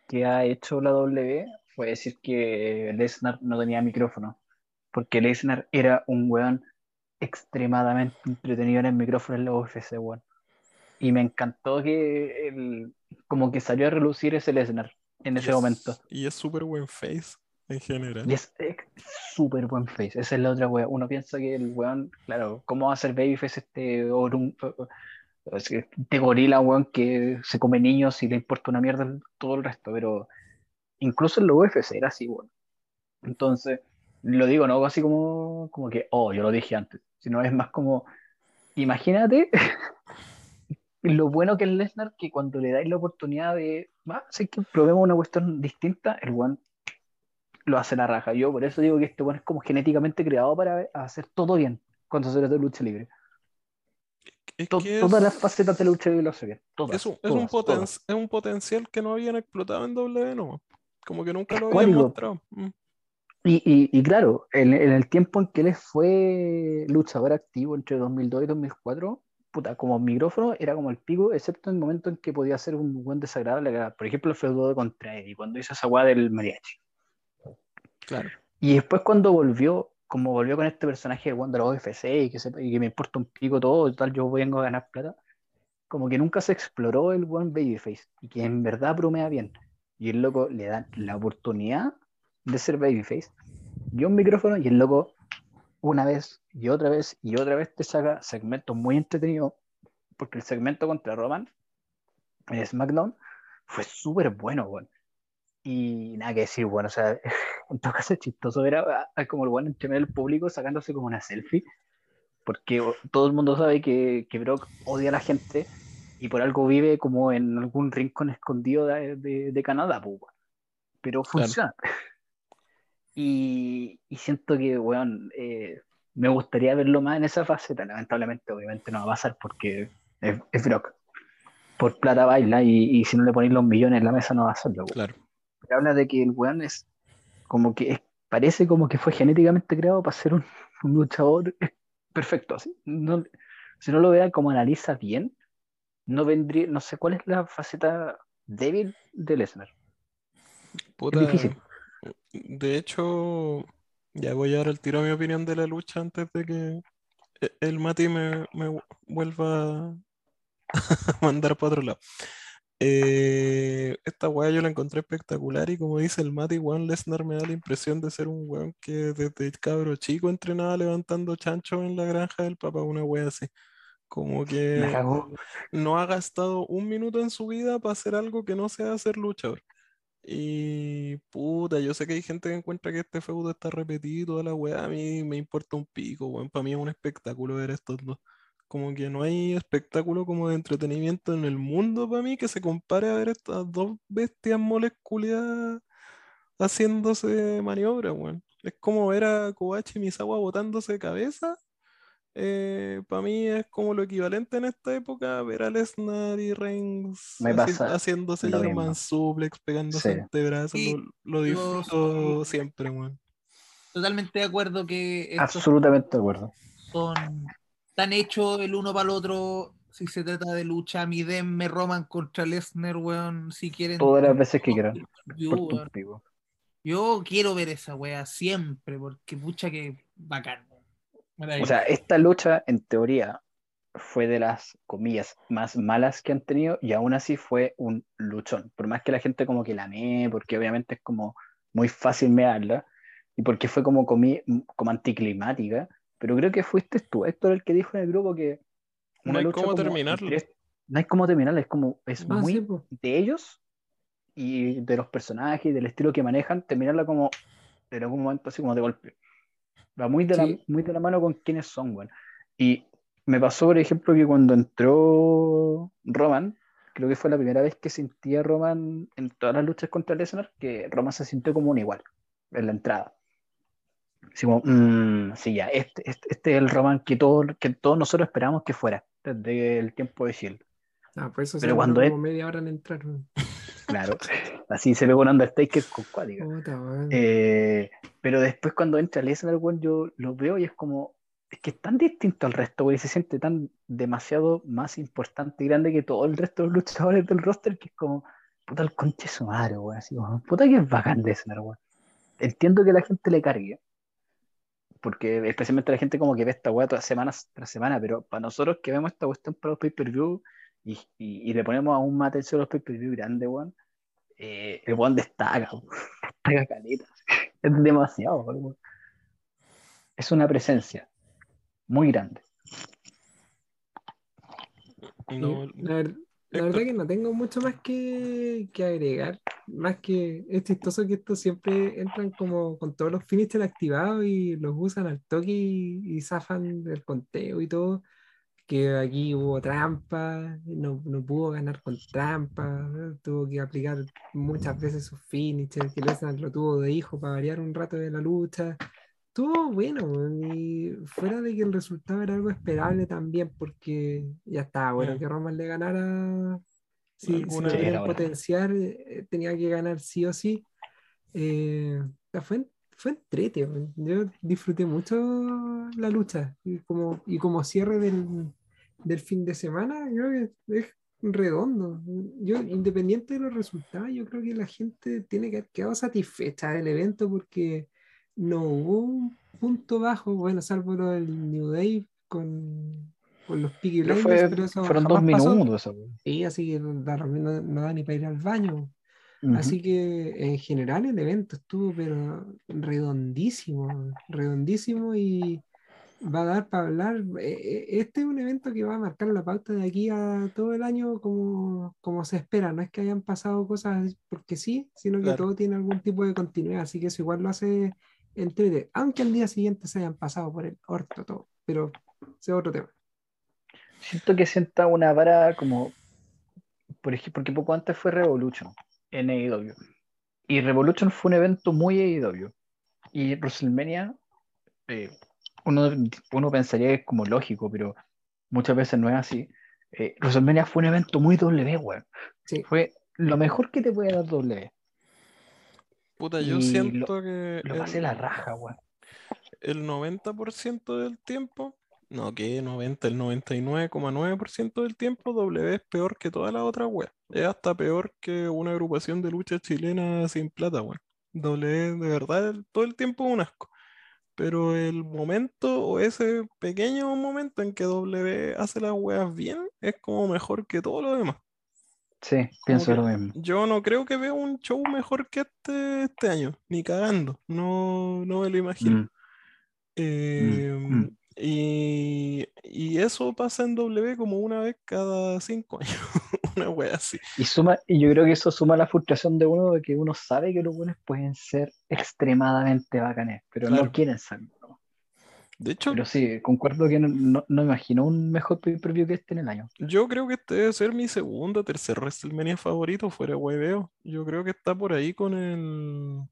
que ha hecho la W fue decir que Lesnar no tenía micrófono, porque Lesnar era un weón extremadamente entretenido en el micrófono en la UFC, weón. Y me encantó que el, como que salió a relucir ese Lesnar en Y ese es- momento. Y es súper buen face en general. Y es súper buen face. Esa es la otra wea. Uno piensa que el weón, claro, ¿cómo va a ser babyface este orum- que este gorila, weón, que se come niños y le importa una mierda todo el resto? Pero incluso en la UFC era así, weón. Entonces, lo digo, no así como, como que, oh, yo lo dije antes, sino es más como, imagínate <laughs> lo bueno que es Lesnar, que cuando le dais la oportunidad de, ah, sí que probemos una cuestión distinta, el weón lo hace la raja. Yo por eso digo que este weón es como genéticamente creado para hacer todo bien cuando se trata de lucha libre. Es To- todas las facetas de lucha libre lo hace bien. Todas, Es un, todas, poten- es un potencial que no habían explotado en W nomás. Como que nunca lo habían mostrado. Mm. Y, y, y claro, en, en el tiempo en que él fue luchador activo entre 2002 y 2004, puta, como micrófono era como el pico, excepto en el momento en que podía ser un buen desagradable. Por ejemplo, el feudo contra Eddie, cuando hizo esa weá del mariachi. Y después cuando volvió, como volvió con este personaje de Wonder OFC y que, se- y que me importa un pico todo, tal, yo vengo a ganar plata, como que nunca se exploró el buen Babyface y que en verdad bromea bien. Y el loco le dan la oportunidad de ser Babyface y un micrófono y el loco una vez y otra vez y otra vez te saca segmentos muy entretenidos porque el segmento contra Roman en SmackDown fue súper bueno, weón. Y nada que decir, bueno, o sea, <laughs> en todo caso es chistoso ver a, a- como el bueno entre medio del público sacándose como una selfie, porque todo el mundo sabe que, que Brock odia a la gente y por algo vive como en algún rincón escondido de, de, Canadá, pues, pero funciona. <laughs> Y, y, siento que, weón, eh, me gustaría verlo más en esa faceta. Lamentablemente, obviamente no va a pasar porque es, es Brock. Por plata baila y, y, si no le ponéis los millones en la mesa no va a hacerlo. Claro. Pero habla de que el weón es como que parece como que fue genéticamente creado para ser un, <laughs> un luchador perfecto. Así. No, si no lo vean como analiza bien, no vendría, no sé cuál es la faceta débil de Lesnar. es difícil. De hecho, ya voy a dar el tiro a mi opinión de la lucha antes de que e, el Mati me, vuelva <laughs> a mandar para otro lado. Eh, esta weá yo la encontré espectacular y como dice el Mati, Juan Lesnar me da la impresión de ser un weón que desde cabro chico entrenaba levantando chancho en la granja del papá, una weá así. Como que no ha gastado un minuto en su vida para hacer algo que no sea ser luchador. Y puta, yo sé que hay gente que encuentra que este feudo está repetido, toda la weá, a mí me importa un pico, weón. Para mí es un espectáculo ver estos dos. Como que no hay espectáculo como de entretenimiento en el mundo para mí que se compare a ver estas dos bestias moleculares haciéndose maniobras, weón. Es como ver a Kobachi y Misawa botándose de cabeza eh, para mí es como lo equivalente en esta época ver a Lesnar y Reigns haciéndose German suplex, pegándose sí. antebrazos. Lo, lo disfruto siempre, man. Totalmente de acuerdo que. Absolutamente de acuerdo. Son tan hechos el uno para el otro. Si se trata de lucha, mi me Roman contra Lesnar, weón. Si quieren. Todas las veces que quieran. Yo quiero ver esa wea siempre, porque pucha que bacán. O sea, esta lucha, en teoría, fue de las comillas más malas que han tenido y aún así fue un luchón. Por más que la gente como que la mee, porque obviamente es como muy fácil mearla y porque fue como, como anticlimática, pero creo que fuiste tú, Héctor, el que dijo en el grupo que... No hay cómo terminarlo. No hay cómo terminarla, es como, es ah, muy de ellos y de los personajes y del estilo que manejan, terminarla como en algún momento así como de golpe. Va muy de, la, muy de la mano con quienes son, bueno. Y me pasó, por ejemplo, que cuando entró Roman, creo que fue la primera vez que sentía Roman en todas las luchas contra Lesnar, que Roman se sintió como un igual en la entrada. Así como, mmm, sí, ya, este, este, este, es el Roman que, todo, que todos nosotros esperamos que fuera desde el tiempo de Shield. Ah, pues eso Pero se cuando como media hora en entrar. Claro, así se ve con Undertaker con Qualia. Eh, pero después cuando entra Lesnar, yo lo veo y es como, es que es tan distinto al resto, güey, se siente tan demasiado más importante y grande que todo el resto de los luchadores del roster, que es como, puta el conche su madre, güey, así como, puta que es bacán Lesnar, güey. Entiendo que la gente le cargue, porque especialmente la gente como que ve esta weá todas semanas tras semana, pero para nosotros que vemos esta cuestión para los pay-per-view y, y, le ponemos aún más atención a los pay-per-view grandes, weón, eh, el weón destaca, <laughs> destaca caleta. Es demasiado, weón. Es una presencia muy grande. la, verdad que no tengo mucho más que, que, agregar. Más que es chistoso que estos siempre entran como con todos los finishes activados y los usan al toque y, y zafan del conteo y todo que aquí hubo trampa, no, no, pudo ganar con trampa, tuvo que aplicar muchas veces sus finishes, que Lesnar lo tuvo de hijo para variar un rato de la lucha. Estuvo bueno, y fuera de que el resultado era algo esperable también, porque ya estaba bueno mm. que Roman le ganara. Si, si quería potenciar, eh, tenía que ganar sí o sí. Eh, fue, fue entrete, yo disfruté mucho la lucha y como, y como cierre del, del fin de semana, creo que es redondo. Yo, independiente de los resultados, yo creo que la gente tiene que haber quedado satisfecha del evento porque no hubo un punto bajo, bueno, salvo lo del New Day con, con los Peaky Blinders, pero eso fueron dos minutos. Sí, así que no, no, da ni para ir al baño. Así que en general el evento estuvo pero redondísimo, redondísimo y, va a dar para hablar. Eh, eh, este es un evento que va a marcar la pauta de aquí a todo el año como, como se espera. No es que hayan pasado cosas porque sí, sino que todo tiene algún tipo de continuidad. Así que eso igual lo hace entre aunque al día siguiente se hayan pasado por el orto todo. Pero ese es otro tema. Siento que sienta una vara como por ejemplo, porque poco antes fue Revolution en AEW. Y Revolution fue un evento muy AEW. Y WrestleMania, eh, uno, uno pensaría que es como lógico, pero muchas veces no es así. Eh, WrestleMania fue un evento muy W. Sí. Fue lo mejor que te puede dar W. Puta, yo siento que Lo el, pasé la raja, weón. el 90% del tiempo, no, que 90, el 99,9% del tiempo W es peor que todas las otras weas. Es hasta peor que una agrupación de lucha chilena sin plata, weón. W de verdad todo el tiempo es un asco. Pero el momento o ese pequeño momento en que W hace las weas bien es como mejor que todo lo demás. Sí, pienso lo mismo. Yo no creo que vea un show mejor que este este año, ni cagando. No, no me lo imagino. Mm, Eh, mm. y, y eso pasa en W como una vez cada cinco <laughs> años, una wea así. Y suma, y yo creo que eso suma la frustración de uno de que uno sabe que los buenos pueden ser extremadamente bacanes, pero Claro. no quieren serlo. De hecho, Pero sí, concuerdo que no, no, no imagino un mejor pay-per-view que este en el año. yo creo que este debe ser mi segundo o tercer WrestleMania favorito, fuera de hueveo. Yo creo que está por ahí con el,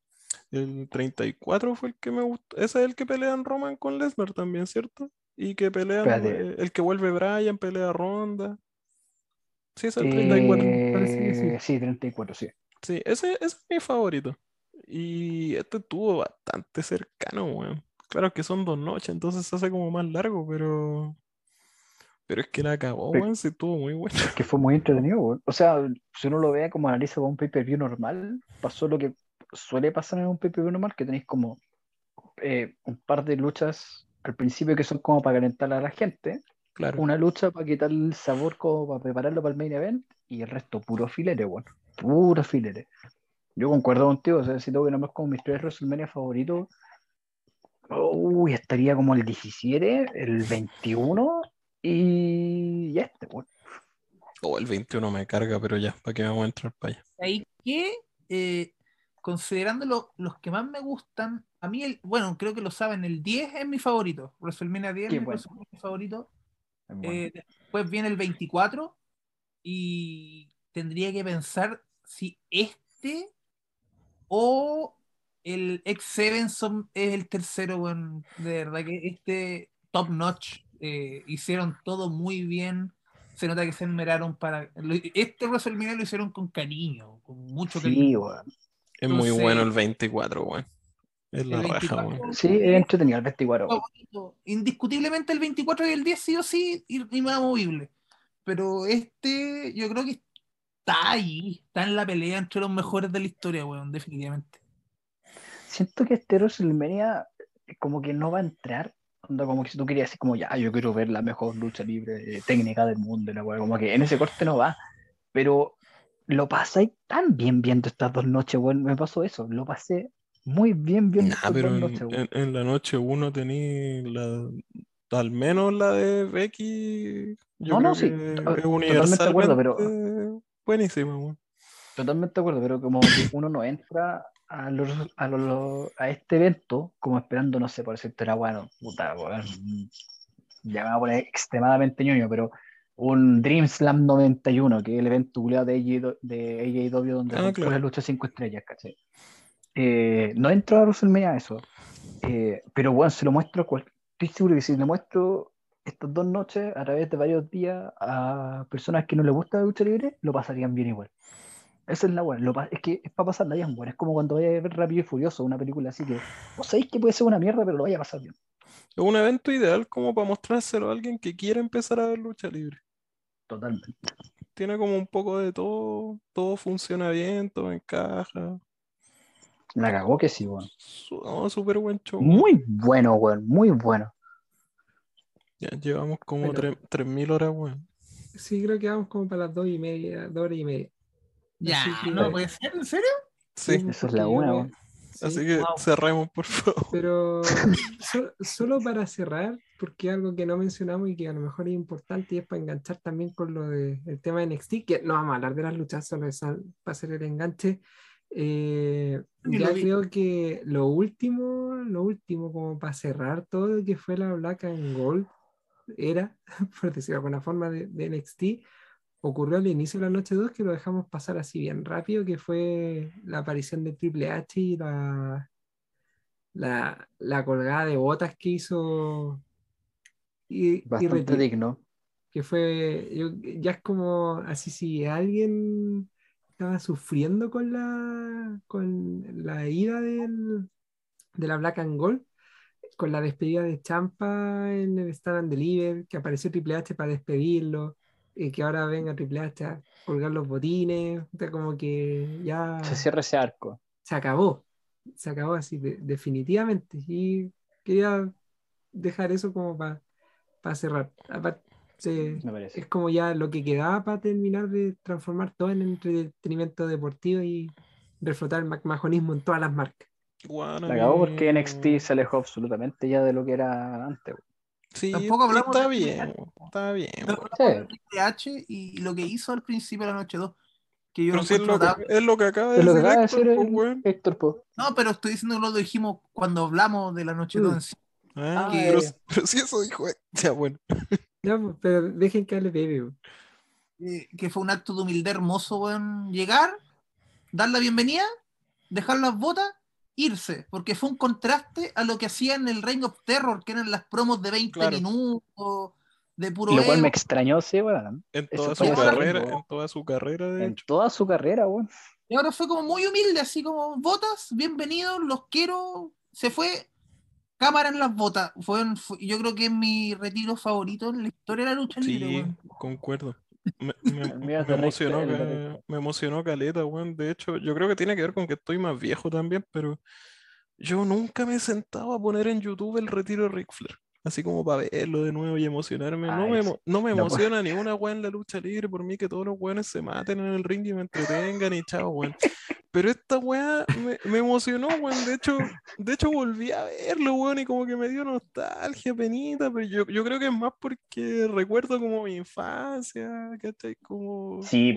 el 34 fue el que me gustó. Ese es el que pelean Roman con Lesnar también, ¿cierto? Y que pelean, Espérate. eh, el que vuelve Bryan, pelea Ronda. Sí, es el 34. parece que sí. Eh, sí, 34, sí. Sí, ese, ese es mi favorito. Y este estuvo bastante cercano, weón. Claro que son dos noches, entonces se hace como más largo, pero. Pero es que la acabó, weón, sí estuvo muy bueno. Que fue muy entretenido, weón. O sea, si uno lo ve como analiza un pay-per-view normal, pasó lo que suele pasar en un pay-per-view normal, que tenéis como eh, un par de luchas al principio que son como para calentar a la gente, Claro. una lucha para quitar el sabor como para prepararlo para el main event y el resto puro filere, weón. Puro filere. Yo concuerdo contigo, o sea, si tengo que nombrar como mis tres WrestleMania favoritos, uy, estaría como el 17, el 21 y y este, weón. Oh, el 21 me carga, pero ya, ¿para qué vamos a entrar para allá? ahí que, eh, considerando lo- los que más me gustan, a mí, el, bueno, creo que lo saben, el 10 es mi favorito. WrestleMania 10 Qué es mi bueno. Favorito. Bueno. Eh, después viene el 24 y tendría que pensar si este o el X7 son, es el tercero, weón. de verdad que este top notch eh, hicieron todo muy bien. Se nota que se enmeraron para. lo- Este WrestleMania lo hicieron con cariño, con mucho Sí, cariño. Es muy Entonces- bueno el 24, weón. Es la raja, 24 weón. Sí, es entretenido el 24. weón. favorito. Indiscutiblemente el 24 y el 10 sí o sí inamovible. Pero este yo creo que está ahí, está en la pelea entre los mejores de la historia, weón, definitivamente. Siento que este WrestleMania eh, como que no va a entrar. Como que si tú querías decir como ya, yo quiero ver la mejor lucha libre eh, técnica del mundo, la weá, como que en ese corte no va. Pero lo pasé tan bien viendo estas dos noches, weón. Me pasó eso, lo pasé muy bien viendo Nah, estas pero dos en, noches, en- en la noche uno tenía la, al menos la de Becky, yo No, no, sí, totalmente de acuerdo, pero- buenísima, weón. Totalmente de acuerdo, pero como que uno no entra a, los, a, los- a este evento como esperando, no sé, por decirte era bueno, puta, weón, ya me voy a poner extremadamente ñoño, pero un Dream Slam 91, que es el evento de AJ de AEW donde Ah, claro. puras luchas 5 estrellas, ¿cachai? Eh, no entro a WrestleMania eso, eh, pero bueno, se lo muestro, cual- estoy seguro que si le muestro estas dos noches a través de varios días a personas que no les gusta la lucha libre, lo pasarían bien igual. Esa es la buena. Lo es que es para pasarla bien, bueno. Es como cuando vayas a ver Rápido y Furioso, una película así que vos sabéis que puede ser una mierda, pero lo vaya a pasar bien. Es un evento ideal como para mostrárselo a alguien que quiere empezar a ver lucha libre. Totalmente. Tiene como un poco de todo, todo funciona bien, todo encaja. La cagó que sí, weón. Su- no, súper buen show. Muy bueno, weón. Muy bueno. Ya llevamos como Bueno. tres- 3.000 horas, weón. Sí, creo que vamos como para las dos y media, dos horas y media. Ya, que- no puede ser, ¿en serio? Sí, Esa es la una, sí, así que wow. cerremos, por favor. Pero <laughs> so- solo para cerrar, porque algo que no mencionamos y que a lo mejor es importante y es para enganchar también con lo del tema de NXT, que no vamos a hablar de las luchas, solo es al- para hacer el enganche. Eh, ya vi. creo que lo último, lo último como para cerrar todo, que fue la Black and Gold, era, <laughs> por decirlo de alguna forma, de, de NXT, ocurrió al inicio de la noche 2 que lo dejamos pasar así bien rápido, que fue la aparición de Triple H y la, la, la colgada de botas que hizo y, Bastante digno. Que fue, yo, ya es como así, si alguien estaba sufriendo con la, con la ida del, de la Black and Gold, con la despedida de Champa en el Stand and Deliver, que apareció Triple H para despedirlo, y que ahora venga Triple H a colgar los botines, como que ya... Se cierra ese arco. Se acabó, se acabó así, definitivamente. Y quería dejar eso como para para cerrar. es como ya lo que quedaba para terminar de transformar todo en entretenimiento deportivo y reflotar el macmajonismo en todas las marcas. Bueno, acabó porque NXT se alejó absolutamente ya de lo que era antes. Sí, Tampoco hablamos está bien, está bien. Sí. y lo que hizo al principio de la noche 2. Que yo pero si es, lo que, es lo que acaba de decir, Héctor, No, pero estoy diciendo que lo dijimos cuando hablamos de la noche 2 mm. Ah, pero, si eso dijo, eh, <laughs> ya bueno. No, pero dejen que hable baby. Eh, que fue un acto de humildad hermoso, weón. Llegar, dar la bienvenida, dejar las botas, irse. Porque fue un contraste a lo que hacían en el Reign of Terror, que eran las promos de 20 minutos, de puro. Lo cual me extrañó, sí, weón. En toda su carrera, en toda su carrera, de En toda su carrera, weón. Y ahora fue como muy humilde, así como botas, bienvenidos, los quiero. Se fue cámara en las botas. Fue, yo creo que es mi retiro favorito en la historia de la lucha libre. Sí, concuerdo. Me, <laughs> emocionó, me emocionó Caleta, weón. De hecho, yo creo que tiene que ver con que estoy más viejo también, pero yo nunca me sentaba a poner en YouTube el retiro de Ric Flair así como para verlo de nuevo y emocionarme. no, me, no me emociona ni una weá en la lucha libre por mí que todos los weones se maten en el ring y me entretengan y chao, weón. <laughs> Pero esta weá me, me, emocionó, weón. De hecho, de hecho volví a verlo, weón, y como que me dio nostalgia, penita, pero yo, yo creo que es más porque recuerdo como mi infancia, ¿cachai? Como... Sí,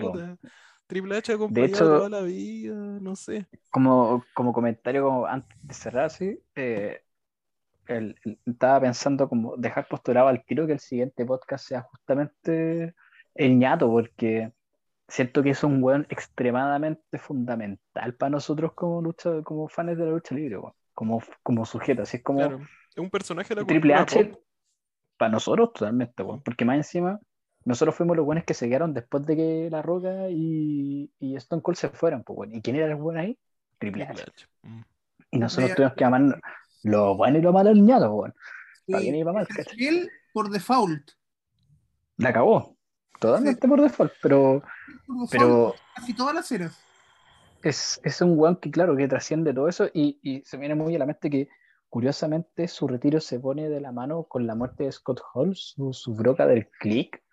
Triple H acompañado toda la vida, no sé. Como, como comentario como antes de cerrar, sí, eh, estaba pensando como dejar posturado al tiro que el siguiente podcast sea justamente el ñato, porque siento que es un weón extremadamente fundamental para nosotros como lucha, como fans de la lucha libre, como, como sujeto. Así es como. un personaje de la Triple H para nosotros totalmente, porque más encima. Nosotros fuimos los buenos que se quedaron después de que La Roca y, y Stone Cold se fueran. Pues, ¿Y quién era el buen ahí? Triple H. Mm. Y nosotros tuvimos que amar lo bueno y lo malo alineado, weón. Para bien y para mal, Él por default. La acabó. Totalmente por default, pero. pero casi todas las eras. Es, es un weón que, claro, que trasciende todo eso y, y, se viene muy a la mente que, curiosamente, su retiro se pone de la mano con la muerte de Scott Hall, su, su broca del click.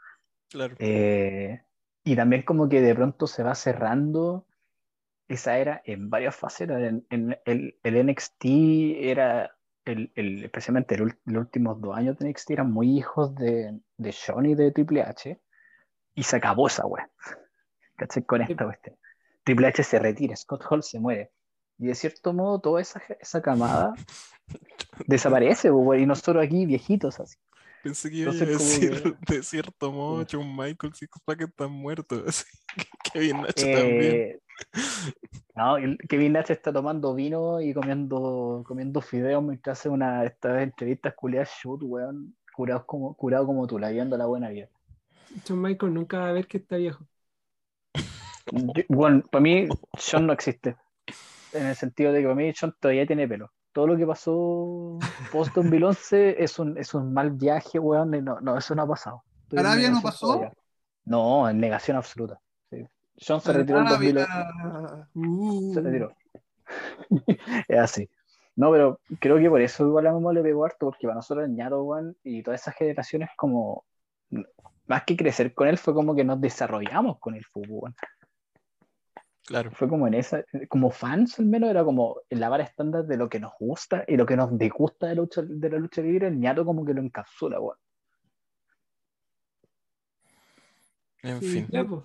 Claro. Eh, y también, como que de pronto se va cerrando esa era en varias facetas. En, en el, el, NXT era, el, el especialmente los últimos dos años de NXT eran muy hijos de, de Sean y de Triple H. Y se acabó esa wea. <laughs> ¿Cachai? Con esta cuestión. Triple H se retira, Scott Hall se muere. Y de cierto modo, toda esa, esa camada <laughs> desaparece, y nosotros aquí viejitos así. Pensé que iba a decir de cierto modo, John Michael que están muertos. <laughs> Kevin Nash también. Eh, no, Kevin Nash está tomando vino y comiendo, comiendo fideos mientras hace una de estas entrevistas culiadas shoot, weón, curado como, curado como tú, la viendo la buena vida. John Michael nunca va a ver que está viejo. bueno, para mí, <laughs> John no existe. En el sentido de que para mí, John todavía tiene pelo. Todo lo que pasó post 2011 <laughs> es un, es un mal viaje, weón. No, no, eso no ha pasado. ¿Arabia no pasó? No, en negación absoluta. John se retiró en 2011. Uh. Se retiró. <laughs> es así. No, pero creo que por eso igual a Momo le pegó harto, porque para nosotros ñato, weón, y todas esas generaciones como más que crecer con él, fue como que nos desarrollamos con el fútbol. Claro. Fue como en esa, como fans al menos, era como en la vara estándar de lo que nos gusta y lo que nos disgusta de la lucha, de la lucha libre, el ñato como que lo encapsula, weón. En fin. Pues.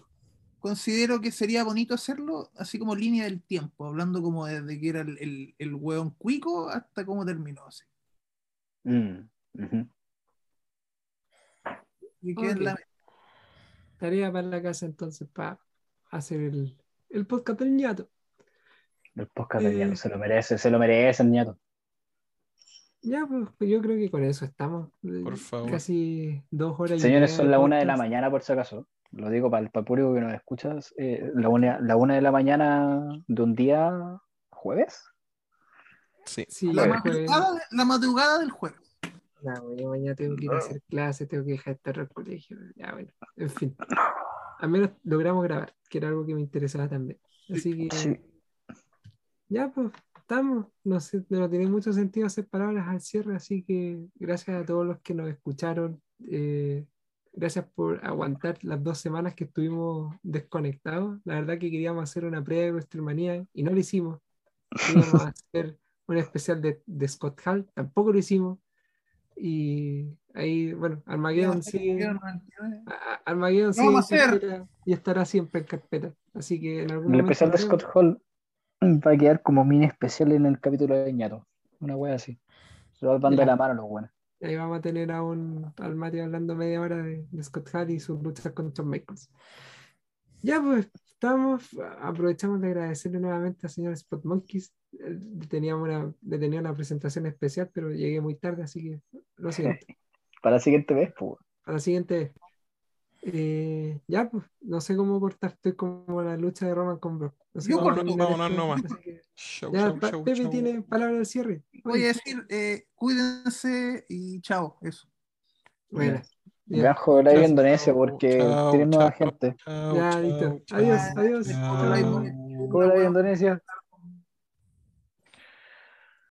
Considero que sería bonito hacerlo así como línea del tiempo, hablando como desde que era el, el, el hueón cuico hasta cómo terminó así. Mm, y que es la... tarea para la casa entonces para hacer el, el podcast del ñato. El podcast del Eh. ñato se lo merece, se lo merece el ñato. Ya, pues pues yo creo que con eso estamos. Eh, Por favor. Casi dos horas y Señores, son la una de la mañana por si acaso. Lo digo para el, para el público que nos escucha. eh, la, una, la una de la mañana de un día jueves. Sí. Sí, La jueves. madrugada, la madrugada del jueves. No, mañana tengo que ir a hacer clases, tengo que dejar de estar al colegio. Ya, bueno, en fin. <laughs> Al menos logramos grabar, que era algo que me interesaba también. Así que, Sí. ya, pues, estamos. No, sé, no tiene mucho sentido hacer palabras al cierre, así que gracias a todos los que nos escucharon. eh, gracias por aguantar las dos semanas que estuvimos desconectados. La verdad que queríamos hacer una prueba de WrestleMania y no lo hicimos. Queríamos <laughs> hacer un especial de, de Scott Hall, tampoco lo hicimos. Y ahí, bueno, Armageddon a- Armageddon carpeta y estará siempre en carpeta. Así que en algún El momento especial de Scott Hall <clears throat> va a quedar como mini especial en el capítulo de ñato. Una wea así. Se de Ya. la mano los buenos. Ahí vamos a tener a un, al Mati hablando media hora de, de Scott Hall y sus luchas con Shawn Michaels. Ya pues, estamos, aprovechamos de agradecerle nuevamente al señor Spot Monkeys. Eh, Teníamos una, le tenía una presentación especial, pero llegué muy tarde, así que lo siento. <laughs> Para la siguiente vez, pues. Para la siguiente vez. Eh, ya pues, no sé cómo cortar, estoy como la lucha de Roman con Brock. No sé Yo cómo corto, <laughs> Show, Ya, show, pa- show, Pepe show. tiene palabra de cierre. Voy a decir, eh, cuídense y chao. Eso. Bueno. Vean jugar ahí en porque chao, tienen nueva gente. Chao, Ya, listo. Adiós, adiós. en Indonesia.